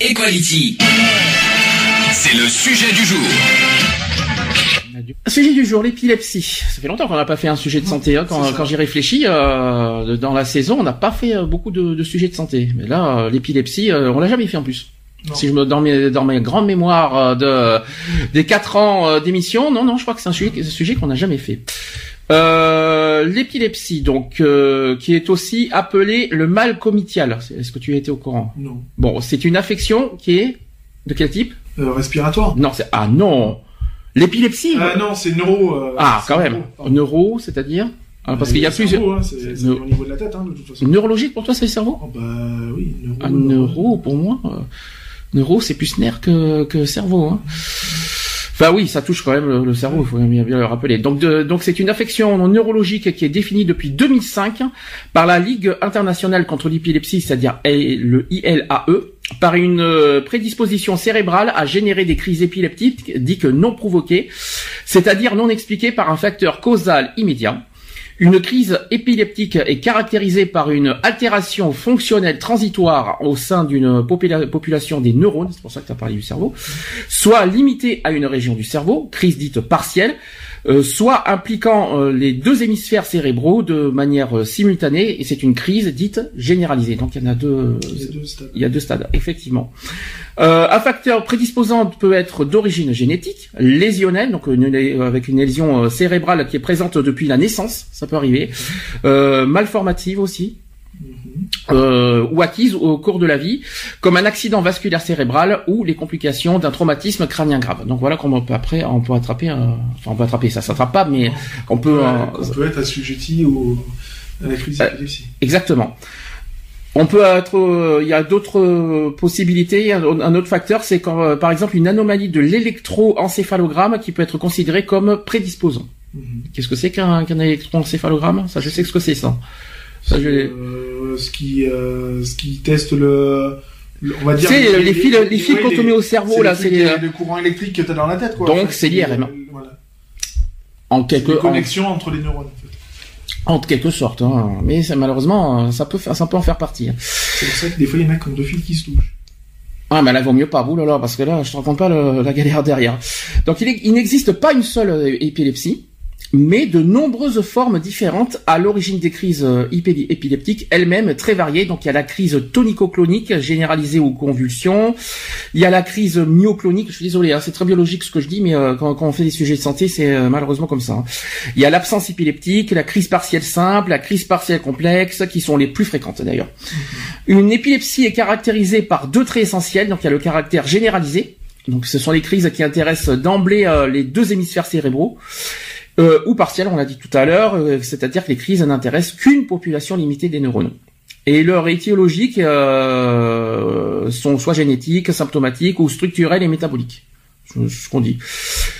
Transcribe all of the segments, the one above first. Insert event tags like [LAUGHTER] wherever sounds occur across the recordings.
Equality. C'est le sujet du jour. Sujet du jour, l'épilepsie. Ça fait longtemps qu'on n'a pas fait un sujet de santé. hein. Quand, quand j'y réfléchis, euh, dans la saison, on n'a pas fait euh, beaucoup de, de sujets de santé. Mais là, euh, l'épilepsie, euh, on l'a jamais fait en plus. Si je me dans mes dans mes grandes mémoires de des quatre ans d'émission, non non, je crois que c'est un sujet, un sujet qu'on n'a jamais fait. Euh, l'épilepsie, donc, euh, qui est aussi appelée le mal comitial. Est-ce que tu étais au courant? Non. Bon, c'est une affection qui est de quel type? Euh, respiratoire Non, c'est ah non, l'épilepsie? Ah non, c'est neuro. euh, Ah, quand même. neuro, Neuro, c'est-à-dire? Ah, Parce qu'il y a plusieurs. hein, c'est au niveau de la tête, hein, de toute façon. Neurologique pour toi, c'est le cerveau? Oh, bah oui, neuro. Ah, neuro, pour moi. neuro, c'est plus nerf que, que cerveau. Hein. Enfin oui, ça touche quand même le, cerveau, il faut bien, le rappeler. Donc donc c'est une affection neurologique qui est définie depuis 2005 par la Ligue internationale contre l'épilepsie, c'est-à-dire L- le ILAE, par une euh, prédisposition cérébrale à générer des crises épileptiques dites non provoquées, c'est-à-dire non expliquées par un facteur causal immédiat. Une crise épileptique est caractérisée par une altération fonctionnelle transitoire au sein d'une popula- population des neurones, c'est pour ça que tu as parlé du cerveau, soit limitée à une région du cerveau, crise dite partielle, soit impliquant euh, les deux hémisphères cérébraux de manière euh, simultanée, et c'est une crise dite généralisée. Donc il y en a deux, Il y a deux stades. il y a deux stades, effectivement. Euh, un facteur prédisposant peut être d'origine génétique, lésionnelle, donc une- euh, avec une lésion euh, cérébrale qui est présente depuis la naissance, ça peut arriver, euh, malformative aussi, euh, ou acquise au cours de la vie, comme un accident vasculaire cérébral ou les complications d'un traumatisme crânien grave. Donc voilà comment on peut après, on peut attraper, euh, enfin on peut attraper, ça s'attrape pas, mais on peut, euh, qu'on peut être assujetti au, à la crise Euh. Exactement. On peut être, euh, il y a d'autres possibilités. Un, autre facteur, c'est quand, euh, par exemple, une anomalie de l'électroencéphalogramme qui peut être considérée comme prédisposant. Mhm. Qu'est-ce que c'est qu'un qu'un électroencéphalogramme? Ça, je sais ce que c'est ça. Ça, je- Euh, ce qui, euh, ce qui teste le, on va dire. Tu sais, les fils- les fils qu'on te met au cerveau, c'est là, les c'est les- euh, le courant électrique que t'as dans la tête, quoi. Donc, En fait, c'est l'IRM. euh, Voilà. En C'est quelque, les en, connexions entre les neurones, en fait. en quelque sorte. Hein. Mais ça, malheureusement, euh, ça peut, faire, ça peut en faire partie. hein. C'est pour ça que des fois, il y en a ont deux fils qui se touchent. Ah, mais là, vaut mieux pas, vous, là, là, parce que là, je te raconte pas le- la galère derrière. Donc, il, n'existe pas une seule euh, épilepsie, mais de nombreuses formes différentes à l'origine des crises euh, épileptiques, elles-mêmes très variées. Donc, il y a la crise tonico-clonique, généralisée aux convulsions. Il y a la crise myoclonique. Je suis désolé, hein, c'est très biologique ce que je dis, mais euh, quand, on fait des sujets de santé, c'est euh, malheureusement comme ça. hein. Il y a l'absence épileptique, la crise partielle simple, la crise partielle complexe, qui sont les plus fréquentes d'ailleurs. Une épilepsie est caractérisée par deux traits essentiels. Donc il y a le caractère généralisé. Donc ce sont les crises qui intéressent d'emblée les deux hémisphères cérébraux. Euh, ou partielles, on l'a dit tout à l'heure, euh, c'est-à-dire que les crises n'intéressent qu'une population limitée des neurones. Et leurs étiologiques euh, sont soit génétiques, symptomatiques ou structurelles et métaboliques. C'est ce qu'on dit.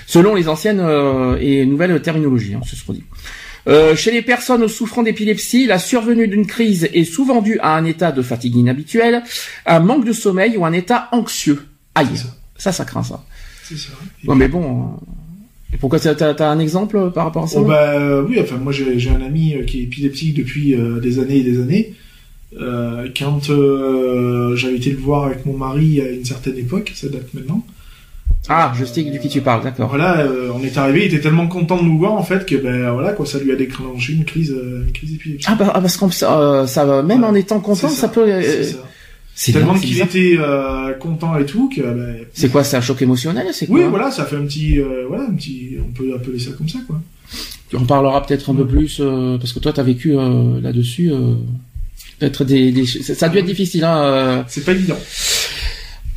Selon les anciennes euh, et nouvelles terminologies, hein, c'est ce qu'on dit. Euh, chez les personnes souffrant d'épilepsie, la survenue d'une crise est souvent due à un état de fatigue inhabituelle, un manque de sommeil ou un état anxieux. Aïe, ça. ça, ça craint ça. C'est ça. Ouais, mais bon, euh, et pourquoi t'as, t'as t'as un exemple euh, par rapport à ça Oh bah euh, oui, enfin moi j'ai j'ai un ami euh, qui est épileptique depuis euh, des années et des années. Euh, quand euh, j'avais été le voir avec mon mari à une certaine époque, ça date maintenant. Ah, je sais de qui tu parles, d'accord. Voilà, euh, on est arrivé, il était tellement content de nous voir en fait que ben voilà quoi, ça lui a déclenché une crise, une crise épileptique. Ah, bah, ah, parce qu'on ça, même Ouais, en étant content, ça, peut. c'est ça. C'est Tellement qu'il était euh, content et tout que ben, C'est quoi, c'est un choc émotionnel, c'est quoi oui voilà, ça fait un petit euh, voilà un petit, on peut appeler ça comme ça quoi. On parlera peut-être un peu plus euh, parce que toi, t'as vécu là-dessus. Peut-être des, des, ça a dû être difficile. Hein. C'est pas évident.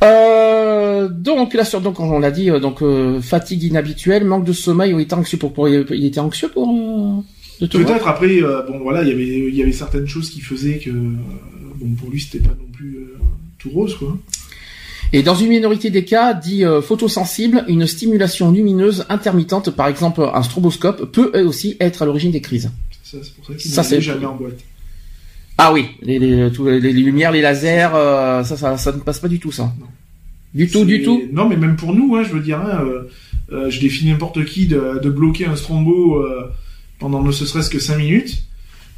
Euh, donc là sur donc on l'a dit donc euh, fatigue inhabituelle, manque de sommeil ou il était anxieux pour, pour il était anxieux pour euh, Peut-être après, bon voilà, il y avait il y avait certaines choses qui faisaient que bon pour lui c'était pas non plus tout rose quoi. Et dans une minorité des cas, dit euh, photosensible, une stimulation lumineuse intermittente, par exemple un stroboscope, peut aussi être à l'origine des crises. Ça, c'est pour ça qu'il Ça, ne jamais en boîte. Ah oui, les, les, tous les, les lumières, les lasers, euh, ça, ça, ça ne passe pas du tout, ça. Non. Du tout, du tout. Non, mais même pour nous, hein, je veux dire, hein, euh, je défie n'importe qui de, de bloquer un strombo pendant ne serait-ce que 5 minutes.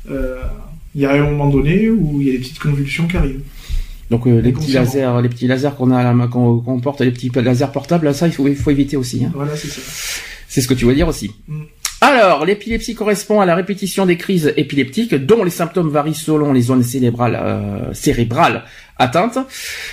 Il y a un moment donné où il y a des petites convulsions qui arrivent. Donc euh, les petits lasers, les petits lasers qu'on a à la main, qu'on porte, les petits lasers portables, ça il faut, il faut éviter aussi. Hein. Voilà, c'est ça. C'est ce que tu veux dire aussi. Mm. Alors, l'épilepsie correspond à la répétition des crises épileptiques dont les symptômes varient selon les zones cérébrales, euh, cérébrales atteintes.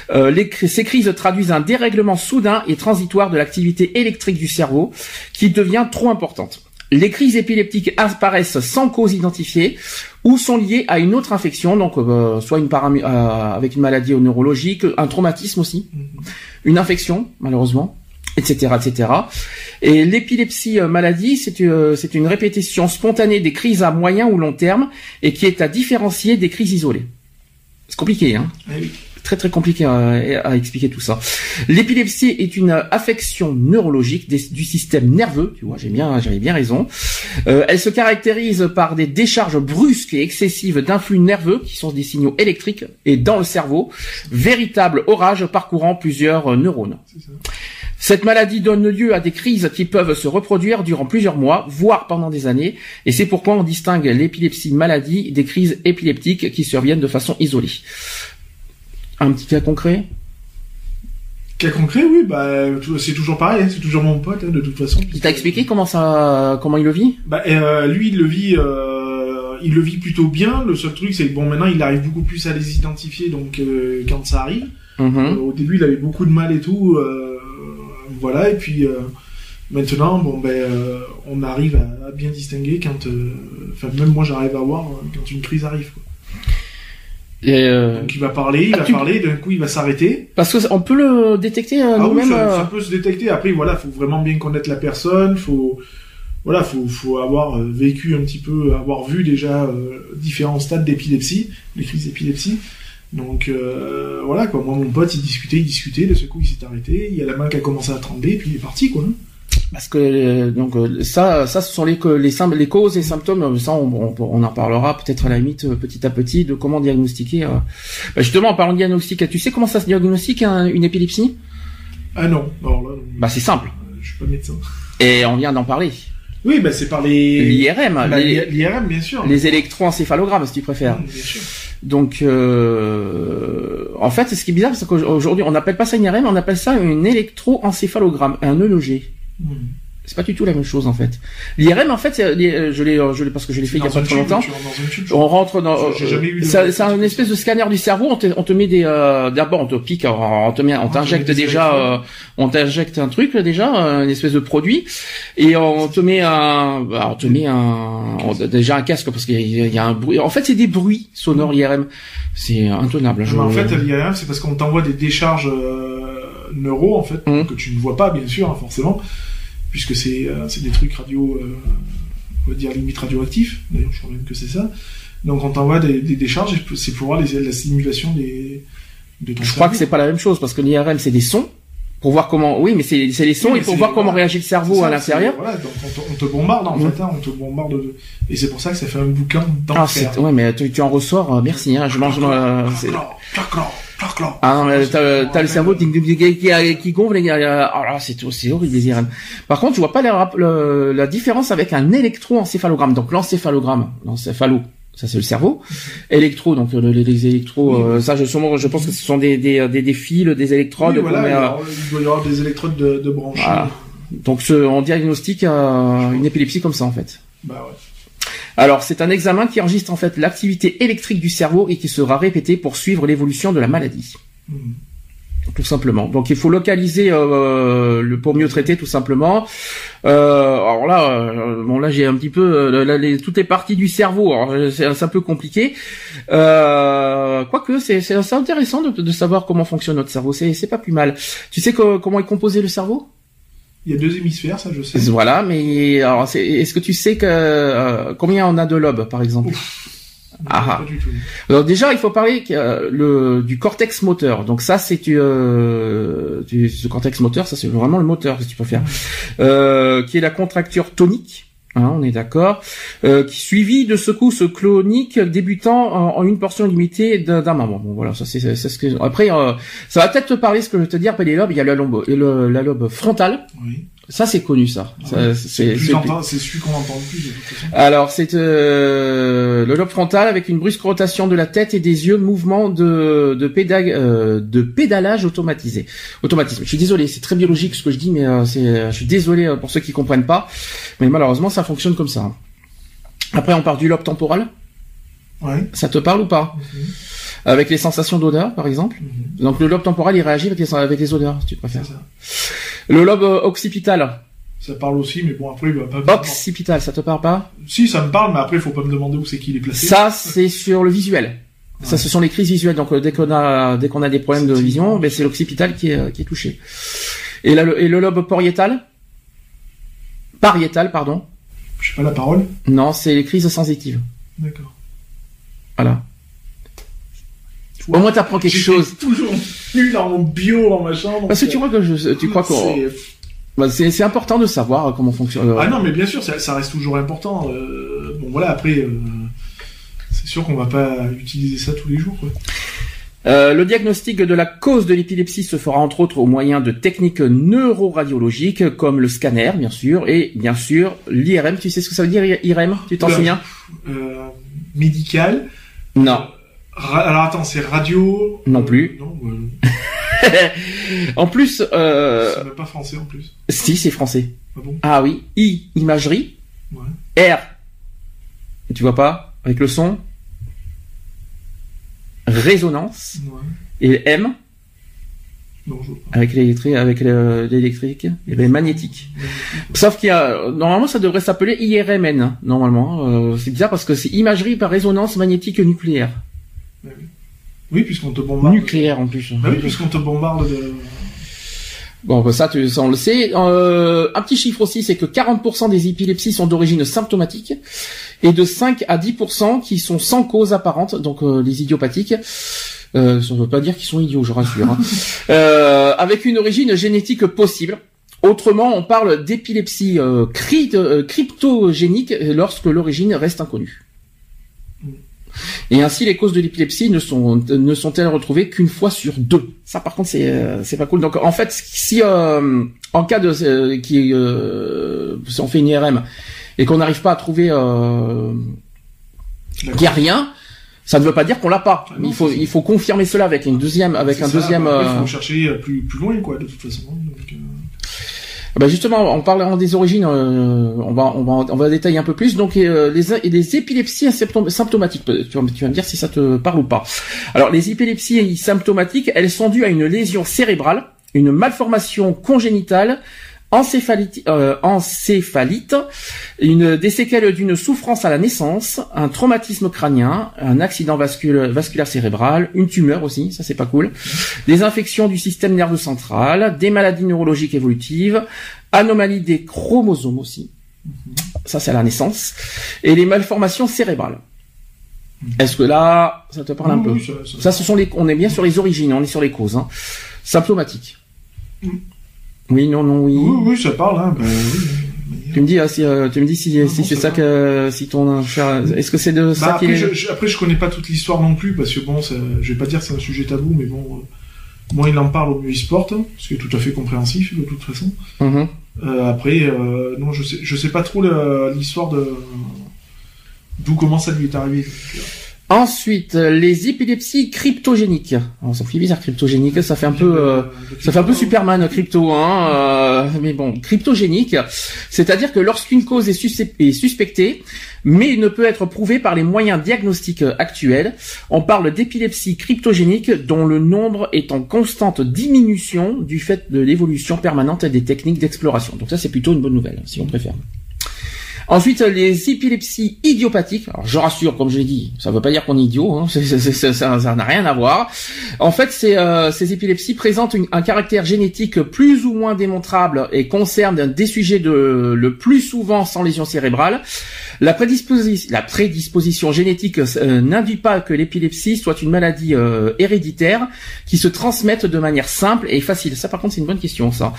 Euh, les ces crises traduisent un dérèglement soudain et transitoire de l'activité électrique du cerveau qui devient trop importante. Les crises épileptiques apparaissent sans cause identifiée ou sont liées à une autre infection, donc euh, soit une euh, avec une maladie neurologique, un traumatisme aussi, Mhm. une infection malheureusement, etc., etc. Et l'épilepsie euh, maladie, c'est c'est une répétition spontanée des crises à moyen ou long terme et qui est à différencier des crises isolées. C'est compliqué, hein Eh oui. Très très compliqué à, à expliquer tout ça. L'épilepsie est une affection neurologique des- du système nerveux. Tu vois, j'ai bien, j'avais bien raison. Euh, elle se caractérise par des décharges brusques et excessives d'influx nerveux qui sont des signaux électriques et dans le cerveau, véritable orage parcourant plusieurs euh, neurones. Cette maladie donne lieu à des crises qui peuvent se reproduire durant plusieurs mois, voire pendant des années, et c'est pourquoi on distingue l'épilepsie maladie des crises épileptiques qui surviennent de façon isolée. Un petit cas concret? Cas concret, oui, bah, c'est toujours pareil, hein, c'est toujours mon pote, hein, de toute façon. Il t'a expliqué comment ça, comment il le vit? Bah, euh, lui, il le vit, euh, il le vit plutôt bien. Le seul truc, c'est que bon, maintenant, il arrive beaucoup plus à les identifier, donc euh, quand ça arrive. Mhm. Au début, il avait beaucoup de mal et tout, voilà. Et puis maintenant, bon, ben, on arrive à, à bien distinguer quand, enfin, même moi, j'arrive à voir quand une crise arrive. Quoi. Et, euh, Donc, il va parler, il Ah, va tu- parler, d'un coup, il va s'arrêter. Parce que on peut le détecter euh, Ah oui, nous-mêmes. ça, euh, ça peut se détecter. Après, voilà, faut vraiment bien connaître la personne. Faut, voilà, faut, faut avoir euh, vécu un petit peu, avoir vu déjà euh, différents stades d'épilepsie, les crises d'épilepsie. Donc euh, voilà quoi. Moi, mon pote, il discutait, il discutait. De ce coup, il s'est arrêté. Il y a la main qui a commencé à trembler, puis il est parti quoi. Parce que euh, donc euh, ça, ça, ce sont les les, les causes et symptômes. euh, Ça, on, on, on en parlera peut-être à la limite petit à petit de comment diagnostiquer. Bah, justement, en parlant de diagnostic, tu sais comment ça se diagnostique un- une épilepsie? Ah non, alors là, non. Bah, c'est simple. Je suis pas médecin. Et on vient d'en parler. Oui, bah c'est par les L'IRM, bah, les, l'IRM bien sûr. les électroencéphalogrammes, si tu préfères. Bien sûr. Donc, euh, en fait, ce qui est bizarre, c'est qu'aujourd'hui, on n'appelle pas ça une IRM, on appelle ça une électroencéphalogramme, un EEG. Mmh. C'est pas du tout la même chose en fait. L'IRM en fait, c'est- je l'ai, je l'ai parce que je l'ai fait il y a pas trop longtemps. On rentre dans. J'ai jamais eu de- ça- C'est un espèce de scanner du cerveau. On te, on te met des. euh, D'abord, on te pique, on te met, on te t'injecte déjà, euh, on t'injecte un truc déjà, euh, une espèce de produit, et on te met un, bah, on te met un, on- déjà un casque parce qu'il y, y a un bruit. En fait, c'est des bruits sonores l'IRM. C'est intenable. je- Mais en fait, l'IRM, c'est parce qu'on t'envoie des décharges euh, neuro, en fait, Mhm. que tu ne vois pas, bien sûr, hein, forcément, puisque c'est euh, des trucs radio, euh, on va dire limite radioactifs. D'ailleurs, je crois même que c'est ça. Donc, on t'envoie des, des décharges, et c'est pour voir les, la simulation des, de ton je crois que c'est pas la même chose parce que l'IRM c'est des sons pour voir comment. Oui, mais c'est les sons Oui, et mais pour c'est- voir comment réagit le cerveau ça, à l'intérieur. Voilà, donc on te, on te bombarde, en Mhm. fait, hein, on te bombarde de... Et c'est pour ça que ça fait un bouquin Ah, d'enfer. c'est, ouais, mais tu, tu en ressors. euh, merci. Hein, je mange. euh, Ah non, mais t'as, le cerveau qui, qui, qui, qui gonfle. les gars. Là, c'est, c'est horrible les IRM. Par contre, je vois pas la, différence avec un électroencéphalogramme. Donc l'encéphalogramme, l'encéphalo, ça c'est le cerveau. Électro, donc le- les, électros, Oui. euh, ça je, je pense que ce sont des, des, des, des fils, des électrodes. Oui, voilà, met, euh, il doit y avoir des électrodes de, de branchés. Voilà. donc ce, on diagnostique euh, une épilepsie comme ça en fait. Bah ouais. Alors, c'est un examen qui enregistre en fait l'activité électrique du cerveau et qui sera répété pour suivre l'évolution de la maladie. Mhm. Tout simplement. Donc, il faut localiser euh, le pour mieux traiter, tout simplement. Euh, alors là, euh, bon là, j'ai un petit peu euh, là, les, toutes les parties du cerveau. Alors, euh, c'est un peu compliqué. Euh, Quoique, c'est intéressant de, de savoir comment fonctionne notre cerveau. C'est c'est pas plus mal. Tu sais que- comment est composé le cerveau? Il y a deux hémisphères, ça je sais. Voilà, mais alors, c'est- est-ce que tu sais que euh, combien on a de lobes, par exemple? Ah. Pas du tout. Alors déjà, il faut parler euh, le, du cortex moteur. Donc ça, c'est euh, du, ce cortex moteur, ça c'est vraiment le moteur que tu peux faire, euh, qui est la contracture tonique. Hein, on est d'accord. Euh, qui suivi de secousses cloniques débutant en, une portion limitée d'un membre. Bon voilà, ça c'est ce que. Après, euh, ça va peut-être te parler ce que je veux te dire. Lobes, il y a la lobe, le- la lobe frontale. Ça c'est connu ça. Ça, Ouais. c'est- Plus c'est- celui qu'on entend le plus alors, c'est euh, le lobe frontal avec une brusque rotation de la tête et des yeux, mouvement de de, euh, de pédalage automatisé. Automatisme. Je suis désolé, c'est très biologique ce que je dis, mais euh, c'est, je suis désolé euh, pour ceux qui comprennent pas, mais malheureusement ça fonctionne comme ça. Après, on part du lobe temporal. Ouais. Ça te parle ou pas? Avec les sensations d'odeur, par exemple. Mhm. Donc le lobe temporal, il réagit avec les, avec les odeurs, si tu préfères. Ça. Le lobe euh, occipital. Ça parle aussi, mais bon, après, il va pas me Occipital, ça te parle pas? Si, ça me parle, mais après, il faut pas me demander où c'est qu'il est placé. Ça, c'est sur le visuel. Ça, ce sont les crises visuelles. Donc, euh, dès qu'on a, dès qu'on a des problèmes de vision, ben, c'est l'occipital qui est, euh, qui est touché. Et, là, le, et le lobe pariétal? Pariétal, pardon. Je sais pas la parole. Non, c'est les crises sensitives. D'accord. Voilà. Au moins, t'apprends quelque chose. toujours nul en bio, en machin. donc, Parce que tu crois que je, tu crois qu'on, c'est- bah, c'est, important de savoir comment fonctionne. euh, Ah non, mais bien sûr, ça, ça reste toujours important. euh, bon, voilà, après, euh, c'est sûr qu'on va pas utiliser ça tous les jours. Quoi. Euh, le diagnostic de la cause de l'épilepsie se fera entre autres au moyen de techniques neuroradiologiques comme le scanner, bien sûr, et bien sûr l'IRM. Tu sais ce que ça veut dire IRM Tu t'en souviens? Médical. Non. Ra- alors attends, c'est radio? Non euh, plus. Non, euh, [LAUGHS] En plus, euh, c'est même pas français en plus. si c'est français. Ah bon? Ah oui, I imagerie, Ouais. R. Tu vois pas? Avec le son, résonance Ouais. et M Non, je vois pas. avec l'électrique, avec le- l'électrique et le magnétique. Sauf qu'il y a normalement ça devrait s'appeler IRMN normalement. Euh, c'est bizarre parce que c'est imagerie par résonance magnétique nucléaire. Oui, puisqu'on te bombarde. Nucléaire en plus. Bah oui, puisqu'on te bombarde de. Bon, bah, ça, tu, ça, on le sait. Euh, un petit chiffre aussi, c'est que 40% des épilepsies sont d'origine symptomatique et de 5 à 10% qui sont sans cause apparente, donc euh, les idiopathiques. Euh, ça ne veut pas dire qu'ils sont idiots, je rassure. hein. [LAUGHS] Euh, avec une origine génétique possible. Autrement, on parle d'épilepsie euh, euh, cryptogénique lorsque l'origine reste inconnue. Et ainsi, les causes de l'épilepsie ne sont ne sont-elles retrouvées qu'une fois sur deux? Ça, par contre, c'est euh, c'est pas cool. Donc, en fait, si euh, en cas de euh, qui si on fait une IRM et qu'on n'arrive pas à trouver qu'il y a rien, ça ne veut pas dire qu'on l'a pas. Ah non, il faut il faut confirmer cela avec une deuxième avec un ça, deuxième. bah, après, Il faut chercher plus, plus loin, quoi, de toute façon. Donc, Ben justement, en parlant des origines, euh, on va on va on va détailler un peu plus. Donc euh, les les épilepsies symptomatiques, tu vas, tu vas me dire si ça te parle ou pas. Alors les épilepsies symptomatiques, elles sont dues à une lésion cérébrale, une malformation congénitale, encéphalite, euh, encéphalite, une des séquelles d'une souffrance à la naissance, un traumatisme crânien, un accident vascul- vasculaire cérébral, une tumeur aussi, ça c'est pas cool, des infections du système nerveux central, des maladies neurologiques évolutives, anomalies des chromosomes aussi, ça c'est à la naissance, et les malformations cérébrales. Est-ce que là, ça te parle un peu ça- ça- Ça, ce sont les, on est bien sur les origines, on est sur les causes, hein. Symptomatiques. Oui, non, non, oui. Oui, oui, ça parle, hein. Oui, mais- Tu me dis, ah, si, euh, tu me dis si, Non, si non, c'est ça va. que, si ton cher, est-ce que c'est de Bah, ça qu'il après, est je, je- après, je connais pas toute l'histoire non plus, parce que bon, ça, je vais pas dire que c'est un sujet tabou, mais bon, euh, moins il en parle, au mieux il se porte, hein, ce qui est tout à fait compréhensif, de toute façon. Mhm. Euh, après, euh, non, je sais, je sais pas trop l'histoire de d'où comment ça lui est arrivé. Donc, euh, Ensuite, les épilepsies cryptogéniques. Ça fait bizarre cryptogénique, ça fait un peu, euh, ça fait un peu Superman crypto, hein. euh, mais bon, cryptogénique, c'est-à-dire que lorsqu'une cause est, est suspectée, mais ne peut être prouvée par les moyens diagnostiques actuels, on parle d'épilepsie cryptogénique dont le nombre est en constante diminution du fait de l'évolution permanente des techniques d'exploration. Donc ça, c'est plutôt une bonne nouvelle, si on préfère. Ensuite, les épilepsies idiopathiques. Alors, je rassure, comme je l'ai dit, ça ne veut pas dire qu'on est idiot, hein, [LAUGHS] ça n'a rien à voir. En fait, euh, ces épilepsies présentent un caractère génétique plus ou moins démontrable et concernent des sujets de, le plus souvent sans lésion cérébrale. La, prédisposition, génétique euh, n'induit pas que l'épilepsie soit une maladie euh, héréditaire qui se transmette de manière simple et facile. Ça, par contre, c'est une bonne question, ça.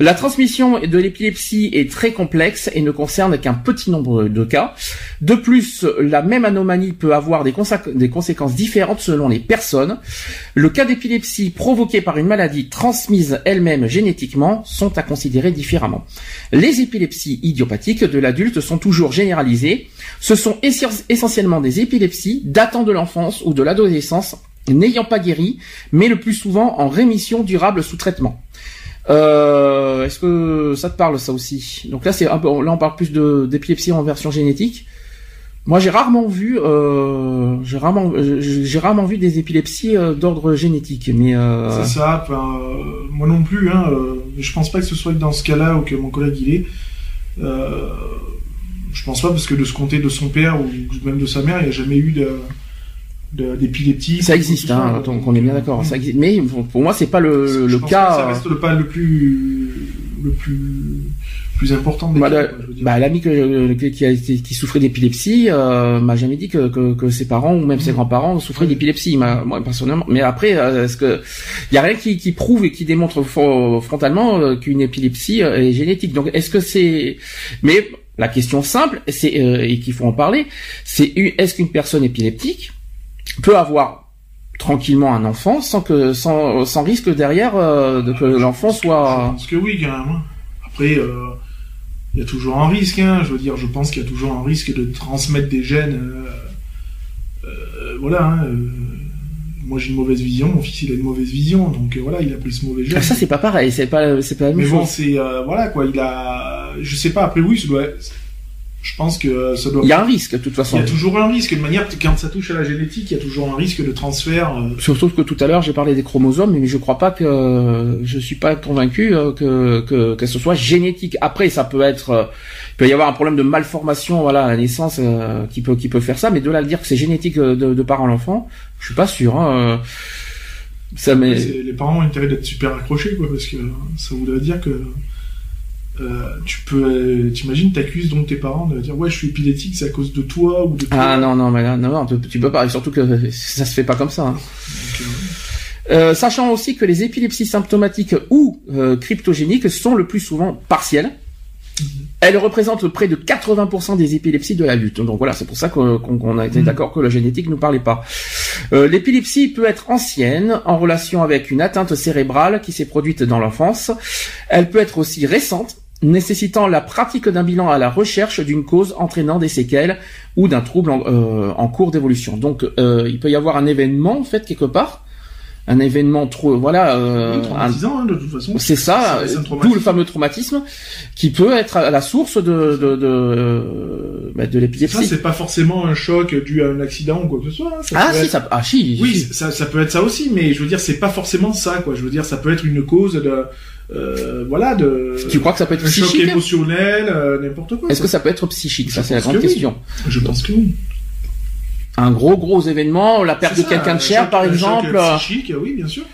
La transmission de l'épilepsie est très complexe et ne concerne qu'un petit nombre de cas. De plus, la même anomalie peut avoir des, des conséquences différentes selon les personnes. Le cas d'épilepsie provoqué par une maladie transmise elle-même génétiquement sont à considérer différemment. Les épilepsies idiopathiques de l'adulte sont toujours généralisées. Ce sont essentiellement des épilepsies datant de l'enfance ou de l'adolescence n'ayant pas guéri, mais le plus souvent en rémission durable sous traitement. Euh, est-ce que ça te parle ça aussi? Donc là c'est là on parle plus d'épilepsie en version génétique. Moi j'ai rarement vu, euh, j'ai rarement, j'ai rarement vu des épilepsies euh, d'ordre génétique, mais. Euh... C'est ça. moi non plus. Hein, je pense pas que ce soit dans ce cas-là ou que mon collègue il est. je pense pas parce que de ce côté de son père ou même de sa mère, il n'y a jamais eu de d'épilepsie. Ça existe, hein, donc on est bien d'accord. Ça existe, mais pour moi c'est pas le, le cas. ça reste le pas le plus le plus plus important. Bah, bah, l'ami qui, qui, qui souffrait d'épilepsie euh, m'a jamais dit que, que, que, ses parents ou même ses mmh. grands-parents souffraient d'épilepsie. Moi personnellement, mais après, euh, est-ce que il y a rien qui, qui prouve et qui démontre frontalement euh, qu'une épilepsie est génétique. Donc est-ce que c'est mais la question simple, c'est et qu'il faut en parler, c'est est-ce qu'une personne épileptique peut avoir tranquillement un enfant sans que sans, sans risque derrière euh, de que l'enfant soit. Je pense que oui, quand même. Hein. Après, euh, il y a toujours un risque. Hein. Je veux dire, je pense qu'il y a toujours un risque de transmettre des gènes. Euh, voilà. Hein, moi j'ai une mauvaise vision, mon fils il a une mauvaise vision, donc voilà, il a plus ce mauvais gène. Ah, ça c'est pas pareil, c'est pas c'est pas la même Mais bon, c'est voilà quoi, il a, je sais pas. Après oui, ça doit je pense que ça doit. Il y a un risque, de toute façon. Il y a toujours un risque. De manière, quand ça touche à la génétique, il y a toujours un risque de transfert. Euh. Surtout que tout à l'heure, j'ai parlé des chromosomes, mais je crois pas que je suis pas convaincu euh, que, que que ce soit génétique. Après, ça peut être, euh, il peut y avoir un problème de malformation, voilà, à la naissance, qui peut qui peut faire ça. Mais de là à dire que c'est génétique de, de parent à l'enfant, je suis pas sûr. Hein, ça, mais... Les parents ont intérêt d'être super accrochés, quoi, parce que ça voudrait dire que euh, tu peux, euh, t'imagines, t'accuses donc tes parents de dire ouais je suis épileptique, c'est à cause de toi ou de toi. Ah non non mais là, non, non tu peux pas, surtout que ça se fait pas comme ça. Hein. Euh, sachant aussi que les épilepsies symptomatiques ou cryptogéniques sont le plus souvent partielles. Mhm. Elles représentent près de 80% des épilepsies de la lutte. Donc voilà, c'est pour ça qu'on a été mhm. d'accord que la génétique ne parlait pas. L'épilepsie peut être ancienne, en relation avec une atteinte cérébrale qui s'est produite dans l'enfance. Elle peut être aussi récente, nécessitant la pratique d'un bilan à la recherche d'une cause entraînant des séquelles ou d'un trouble en, euh, cours d'évolution. Donc euh, il peut y avoir un événement en fait quelque part, un événement trop voilà euh, hein, de toute façon. C'est ça, d'où le fameux traumatisme qui peut être à la source de de de, bah, de l'épilepsie. Ça c'est pas forcément un choc dû à un accident ou quoi que ce soit. Hein. ah si ça ah si. Oui ça ça peut être ça aussi mais je veux dire c'est pas forcément ça quoi. Je veux dire ça peut être une cause de euh, voilà de tu crois que ça peut être psychique choc émotionnel euh, n'importe quoi est-ce que ça peut être psychique ça c'est la grande question. Je pense que oui. Un gros gros événement la perte de quelqu'un de cher par exemple psychique oui bien sûr.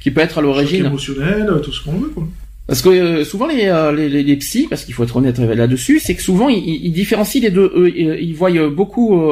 qui peut être à l'origine. émotionnel tout ce qu'on veut quoi. Parce que euh, souvent les, les, les, psys, parce qu'il faut être honnête là-dessus, c'est que souvent ils, ils, différencient les deux. Eux, ils voient beaucoup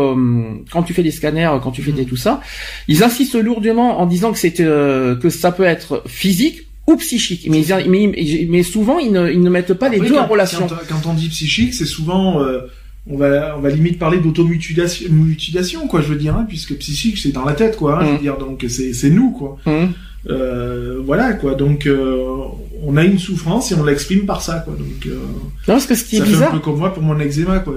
quand tu fais des scanners, quand tu fais des mm. tout ça, ils insistent lourdement en disant que c'est que ça peut être physique ou psychique. Mais, mais, mais souvent, ils ne, ils ne, mettent pas les deux en relation. Quand, on dit psychique, c'est souvent, euh, on va, on va limite parler d'automutilation, quoi, je veux dire, hein, puisque psychique, c'est dans la tête, quoi, hein, je veux mmh. dire, donc c'est, c'est nous, quoi. Mmh. Euh, voilà, quoi, donc euh, on a une souffrance et on l'exprime par ça, quoi, donc. Euh, non, parce que ce qui est bizarre. un peu comme moi pour mon eczéma, quoi.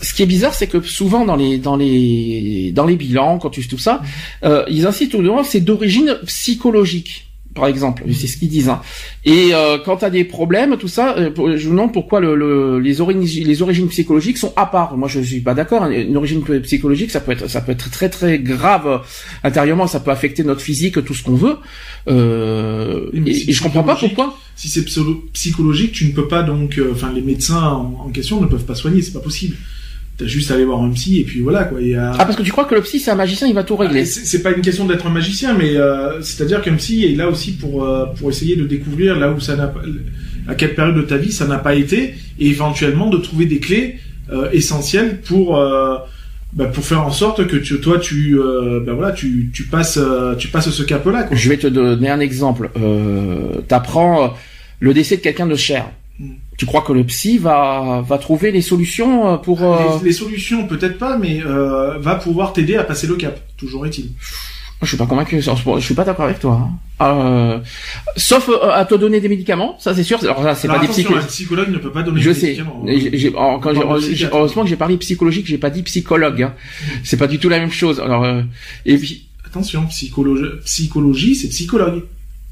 Ce qui est bizarre, c'est que souvent dans les dans les dans les bilans, quand tu tout ça, mmh. ils incitent au c'est d'origine psychologique. Par exemple. C'est ce qu'ils disent. Hein. Et euh, quand tu as des problèmes, tout ça, euh, je me demande pourquoi le, les, origines, les origines psychologiques sont à part. Moi, je suis pas d'accord. Une origine psychologique, ça peut être, ça peut être très très grave euh, intérieurement. Ça peut affecter notre physique, tout ce qu'on veut. Euh, et, je comprends pas pourquoi. Si c'est psychologique, tu ne peux pas donc, enfin, les médecins en, en, question ne peuvent pas soigner. C'est pas possible. T'as juste à aller voir un psy et puis voilà quoi. Ah parce que tu crois que le psy c'est un magicien, il va tout régler. Ah, c'est pas une question d'être un magicien, mais euh, c'est-à-dire qu'un psy est là aussi pour euh, pour essayer de découvrir là où ça n'a pas, à quelle période de ta vie ça n'a pas été, et éventuellement de trouver des clés euh, essentielles pour euh, bah, pour faire en sorte que tu, toi tu bah, voilà tu tu passes tu passes ce cap là. Je vais te donner un exemple. T'apprends le décès de quelqu'un de cher. Tu crois que le psy va va trouver les solutions euh, pour euh, les, solutions peut-être pas, mais euh, va pouvoir t'aider à passer le cap. Toujours est-il. Je suis pas convaincu. Je suis pas d'accord avec toi. Hein. Euh, sauf à te donner des médicaments, ça c'est sûr. Alors là, c'est pas des psychologues. Un psychologue ne peut pas donner je des sais. médicaments. J'ai, quand heureusement que j'ai parlé psychologique, j'ai pas dit psychologue. Hein. C'est pas du tout la même chose. Alors et puis attention, psychologie, psychologie, c'est psychologue.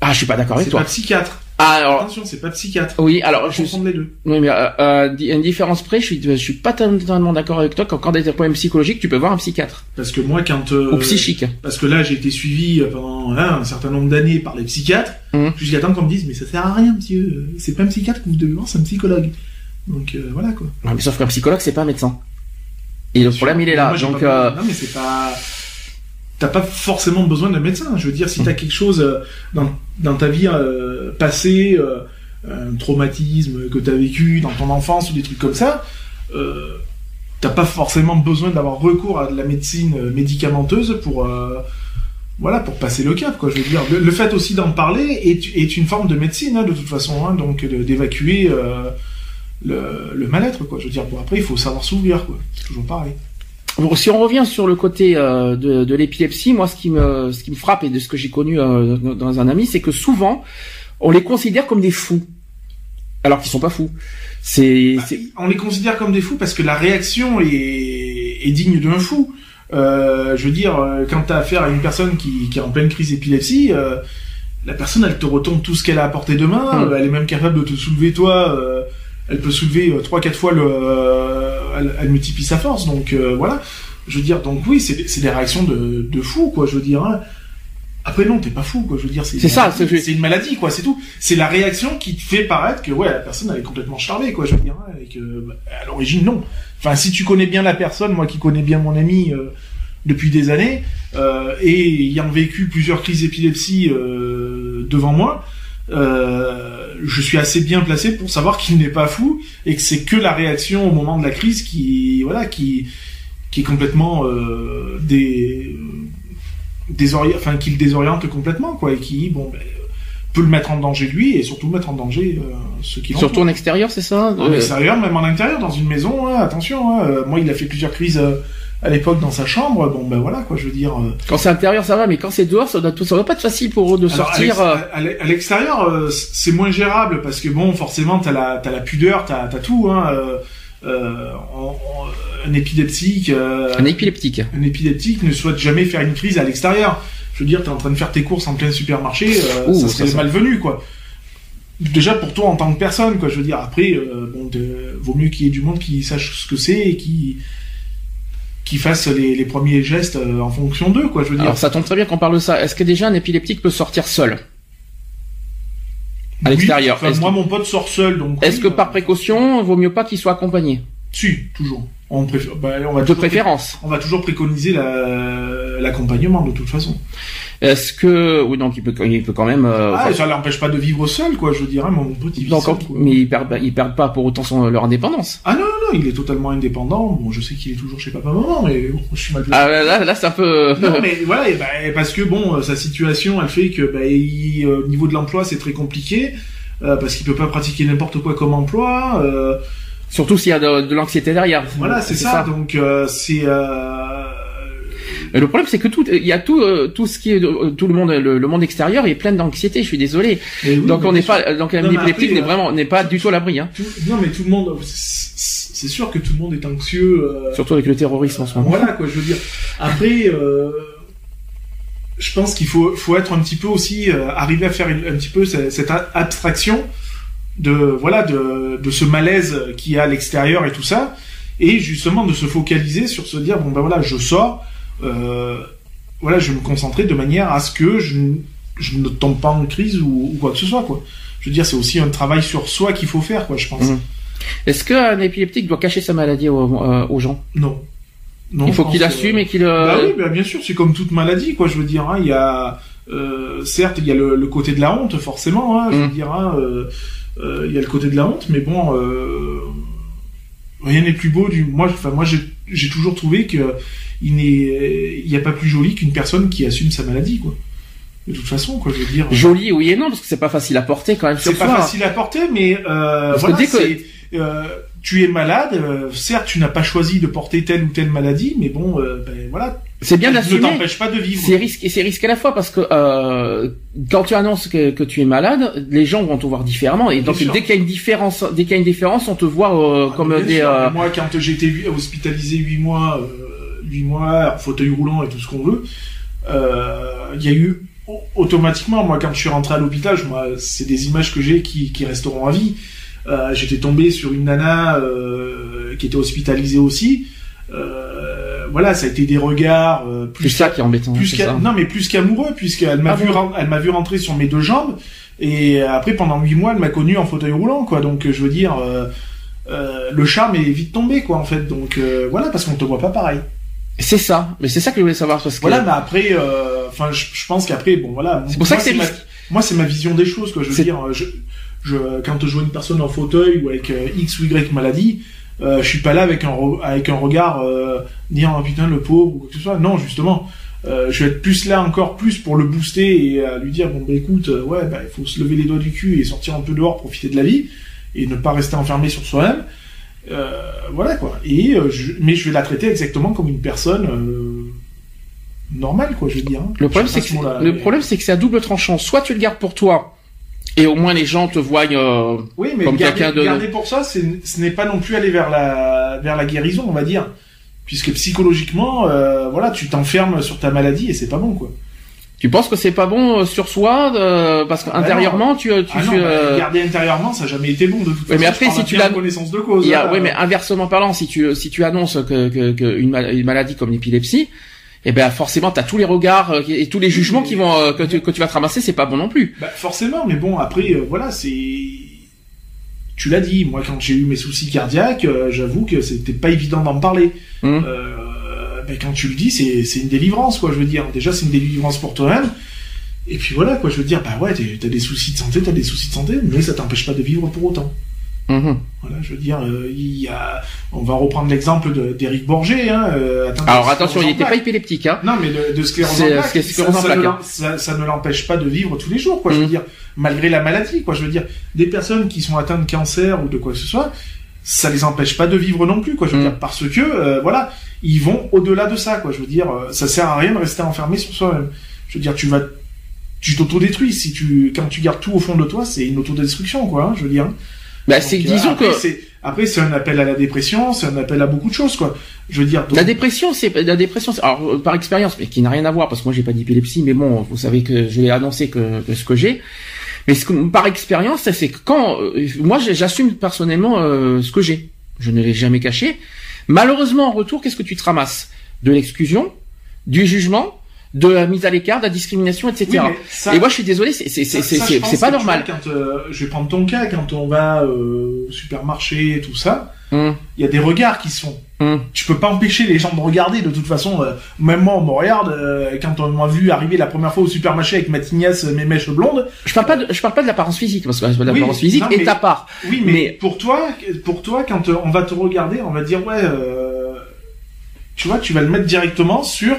Ah, je suis pas d'accord avec toi. C'est pas psychiatre. Ah, alors, Attention, c'est pas psychiatre. Oui, alors je suis... les deux. Oui, mais euh, euh, une différence près, je suis, je suis pas totalement d'accord avec toi. Quand, quand des problèmes psychologiques, tu peux voir un psychiatre. Parce que moi, quand euh, ou psychique. Parce que là, j'ai été suivi euh, pendant hein, un certain nombre d'années par les psychiatres, mmh. jusqu'à temps qu'on me dise, mais ça sert à rien, monsieur. C'est pas un psychiatre que vous devez voir, c'est un psychologue. Donc voilà quoi. Non, mais sauf qu'un psychologue, c'est pas un médecin. Et le problème, il est là. donc. Non, mais c'est pas t'as pas forcément besoin d'un médecin. Je veux dire, si tu t'as mmh. quelque chose dans, dans ta vie euh, passée, euh, un traumatisme que tu as vécu dans ton enfance ou des trucs comme ça, euh, t'as pas forcément besoin d'avoir recours à de la médecine euh, médicamenteuse pour euh, voilà pour passer le cap quoi. Je veux dire, le, fait aussi d'en parler est, est, une forme de médecine hein, de toute façon, hein, donc d'évacuer euh, le, le mal-être quoi. Je veux dire, bon après il faut savoir s'ouvrir quoi. C'est toujours pareil. Si on revient sur le côté de, de l'épilepsie, moi ce qui me ce qui me frappe et de ce que j'ai connu dans un ami, c'est que souvent on les considère comme des fous, alors qu'ils sont pas fous. C'est, bah, on les considère comme des fous parce que la réaction est, est digne d'un fou. Euh, je veux dire, euh, quand tu as affaire à une personne qui, qui est en pleine crise d'épilepsie, euh, la personne, elle te retourne tout ce qu'elle a à portée de main. Hmm. Elle est même capable de te soulever toi. Euh, elle peut soulever trois, quatre fois le. Elle, elle, multiplie sa force. Donc voilà. Je veux dire, donc oui, c'est des réactions de, de fou, quoi. Je veux dire. Hein. Après non, t'es pas fou quoi. Je veux dire, c'est ça, c'est une maladie quoi, c'est tout. C'est la réaction qui te fait paraître que ouais, la personne elle est complètement charmée quoi. Je veux dire, hein, et que bah, à l'origine non. Enfin, si tu connais bien la personne, moi qui connais bien mon ami euh, depuis des années euh, et ayant vécu plusieurs crises d'épilepsie euh, devant moi, euh, je suis assez bien placé pour savoir qu'il n'est pas fou et que c'est que la réaction au moment de la crise qui voilà qui qui est complètement euh, des enfin qu'il désoriente complètement quoi et qui bon ben, peut le mettre en danger lui et surtout mettre en danger euh, ceux qui surtout en extérieur c'est ça? En extérieur même en intérieur dans une maison hein, attention hein, euh, moi il a fait plusieurs crises euh, à l'époque dans sa chambre bon ben voilà quoi je veux dire quand c'est intérieur ça va mais quand c'est dehors ça doit ça doit pas être facile pour eux de sortir à l'extérieur c'est moins gérable parce que bon forcément t'as la t'as la pudeur t'as as tout hein euh, un épileptique, euh, un épileptique, un épileptique ne souhaite jamais faire une crise à l'extérieur. Je veux dire, t'es en train de faire tes courses en plein supermarché, euh, ça serait malvenu, quoi. Déjà pour toi en tant que personne, quoi. Je veux dire, après, bon, vaut mieux qu'il y ait du monde qui sache ce que c'est et qui qui fasse les, les premiers gestes en fonction d'eux, quoi. Je veux dire. Alors ça tombe très bien qu'on parle de ça. Est-ce que déjà un épileptique peut sortir seul à l'extérieur? moi, mon pote sort seul, donc. Est-ce que par précaution, vaut mieux pas qu'il soit accompagné? Si, toujours. On, préfère, bah, on va de préférence. On va toujours préconiser l'accompagnement de toute façon. Est-ce que oui donc il peut il peut quand même euh, ah ça l'empêche pas de vivre seul quoi je dirais mon petit donc, mais ils perdent ils perdent pas pour autant son, leur indépendance ah non non non il est totalement indépendant bon je sais qu'il est toujours chez papa maman mais bon je suis mal ah là là c'est un peu non mais voilà bah, parce que bon sa situation elle fait que bah, il, euh, au niveau de l'emploi c'est très compliqué euh, parce qu'il peut pas pratiquer n'importe quoi comme emploi euh, surtout s'il y a de, de l'anxiété derrière voilà c'est ça. ça. donc euh, c'est le problème, c'est que tout, il y a tout, euh, tout ce qui est, euh, tout le monde, le, monde extérieur est plein d'anxiété. Je suis désolé. donc on n'est pas, donc un épileptique n'est euh, vraiment, n'est pas du tout à l'abri. Hein. non, mais tout le monde, c'est sûr que tout le monde est anxieux. Surtout avec le terrorisme en ce moment. Voilà quoi, je veux dire. Après, je pense qu'il faut, faut être un petit peu aussi euh, arriver à faire une- un petit peu cette, abstraction de voilà de, de ce malaise qui est à l'extérieur et tout ça, et justement de se focaliser sur se dire bon ben voilà je sors, euh, voilà je vais me concentrer de manière à ce que je, je ne tombe pas en crise ou, ou quoi que ce soit quoi. Je veux dire c'est aussi un travail sur soi qu'il faut faire quoi je pense. Mhm. Est-ce qu'un épileptique doit cacher sa maladie aux, euh, aux gens? Non. Non, Il faut qu'il que- assume et qu'il. euh, Bah oui, bah bien sûr, c'est comme toute maladie, quoi. Je veux dire, hein, il y a, euh, certes, il y a le, le côté de la honte, forcément. Hein, je veux Mm. dire, hein, euh, euh, il y a le côté de la honte, mais bon, euh, rien n'est plus beau du. Moi, enfin, moi, j'ai toujours trouvé que il n'est, il n'y a pas plus joli qu'une personne qui assume sa maladie, quoi. De toute façon, quoi. Je veux dire. Joli, oui et non, parce que c'est pas facile à porter quand même C'est pas facile à porter, mais euh, voilà, que- euh, tu es malade. euh, certes, tu n'as pas choisi de porter telle ou telle maladie, mais bon, euh, ben, voilà, C'est bien ne d'assumer. t'empêche pas de vivre. C'est risque et c'est risque à la fois parce que euh, quand tu annonces que, que tu es malade, les gens vont te voir différemment et donc dès qu'il y a une différence, dès qu'il y a une différence, on te voit euh, Ah, comme des. euh, Moi, quand j'ai été hu- hospitalisé huit mois, euh, huit mois, fauteuil roulant et tout ce qu'on veut, euh, il y a eu au- automatiquement, moi, quand je suis rentré à l'hôpital, moi, c'est des images que j'ai qui, qui resteront à vie. Euh, J'étais tombé sur une nana euh, qui était hospitalisée aussi. Euh, voilà, ça a été des regards euh, plus ça qui est embêtant. plus ça. non mais plus qu'amoureux puisqu'elle m'a Ah vu bon elle m'a vu rentrer sur mes deux jambes et après pendant huit mois elle m'a connu en fauteuil roulant quoi donc je veux dire euh, euh, le charme est vite tombé quoi en fait donc voilà parce qu'on te voit pas pareil C'est ça, mais c'est ça que je voulais savoir parce que. voilà mais après enfin je, je pense qu'après bon voilà C'est pour ça moi, que c'est ma, moi c'est ma vision des choses quoi je veux dire je, je quand je vois une personne en fauteuil ou avec x ou y maladie je suis pas là avec un avec un regard euh, dire oh, putain le pauvre ou quoi que ce soit non justement euh, je vais être plus là encore plus pour le booster et à lui dire bon bah écoute euh, ouais bah il faut se lever les doigts du cul et sortir un peu dehors profiter de la vie et ne pas rester enfermé sur soi-même euh, voilà quoi et euh, je, mais je vais la traiter exactement comme une personne euh, normale quoi je veux dire hein. Le problème c'est que le problème c'est que c'est à double tranchant. Soit tu le gardes pour toi et au moins les gens te voient. euh, Oui, mais Comme quelqu'un de- garder pour ça, ce n'est pas non plus aller vers la, vers la guérison, on va dire. Puisque psychologiquement, euh, voilà, tu t'enfermes sur ta maladie et c'est pas bon, quoi. Tu penses que c'est pas bon euh, sur soi euh, parce bah qu'intérieurement tu tu Ah non, tu, bah, euh, garder intérieurement, ça n'a jamais été bon, de toute Ouais, façon. mais après, si tu en connaissance de cause. A, ouais, mais inversement parlant, si tu si tu annonces que, que, que une, mal- une maladie comme l'épilepsie, eh ben forcément t'as tous les regards euh, et tous les jugements qui vont euh, que tu, que tu vas te ramasser, c'est pas bon non plus. Bah, forcément, mais bon, après, euh, voilà, c'est... Tu l'as dit, moi, quand j'ai eu mes soucis cardiaques, euh, j'avoue que c'était pas évident d'en parler. Euh, ben, quand tu le dis, c'est une délivrance, quoi, je veux dire. Déjà, c'est une délivrance pour toi-même. Et puis voilà, quoi, je veux dire, bah ouais, t'as des soucis de santé, t'as des soucis de santé, mais ça t'empêche pas de vivre pour autant. Mhm. Voilà, je veux dire, euh, il y a... On va reprendre l'exemple d'Éric Borgé, hein. euh, Alors attention, en il était pas épileptique, hein. Non, mais de, de sclérose en plaques, ça, ça ne l'em- ça- ça ne l'empêche pas de vivre tous les jours, quoi. Je veux Mhm. dire, malgré la maladie, quoi. Je veux dire, des personnes qui sont atteintes de cancer ou de quoi que ce soit, ça les empêche pas de vivre non plus, quoi. Je veux Mhm. dire, parce que, euh, voilà, ils vont au-delà de ça, quoi. Je veux dire, ça sert à rien de rester enfermé sur soi-même. Je veux dire, tu vas, tu t'autodétruis. Si tu, quand tu gardes tout au fond de toi, c'est une autodestruction, quoi. hein, je veux dire. Bah c'est euh, disons après, que c'est- après c'est un appel à la dépression, c'est un appel à beaucoup de choses, quoi. Je veux dire. donc- la dépression, c'est la dépression. c'est- Alors par expérience, mais qui n'a rien à voir parce que moi j'ai pas d'épilepsie, mais bon, vous savez que je l'ai annoncé que, que ce que j'ai. Mais ce que- par expérience, c'est que quand euh, moi j'assume personnellement euh, ce que j'ai, je ne l'ai jamais caché. Malheureusement, en retour, qu'est-ce que tu te ramasses? De l'exclusion, du jugement, de la mise à l'écart, de la discrimination, etc. Oui, mais ça- Et moi, je suis désolé, c'est pas normal. vois, Quand, euh, je vais prendre ton cas, quand on va euh, au supermarché et tout ça, Hum, il y a des regards qui sont. hum. Tu peux pas empêcher les gens de regarder. De toute façon, euh, même moi, on me regarde quand on m'a vu arriver la première fois au supermarché avec ma tignasse, mes mèches blondes. Je parle pas de, je parle pas de l'apparence physique parce que l'apparence Oui, physique non, est mais- à part. Oui, mais, Mais- pour toi, pour toi, quand on va te regarder, on va dire ouais, tu vois, tu vas le mettre directement sur,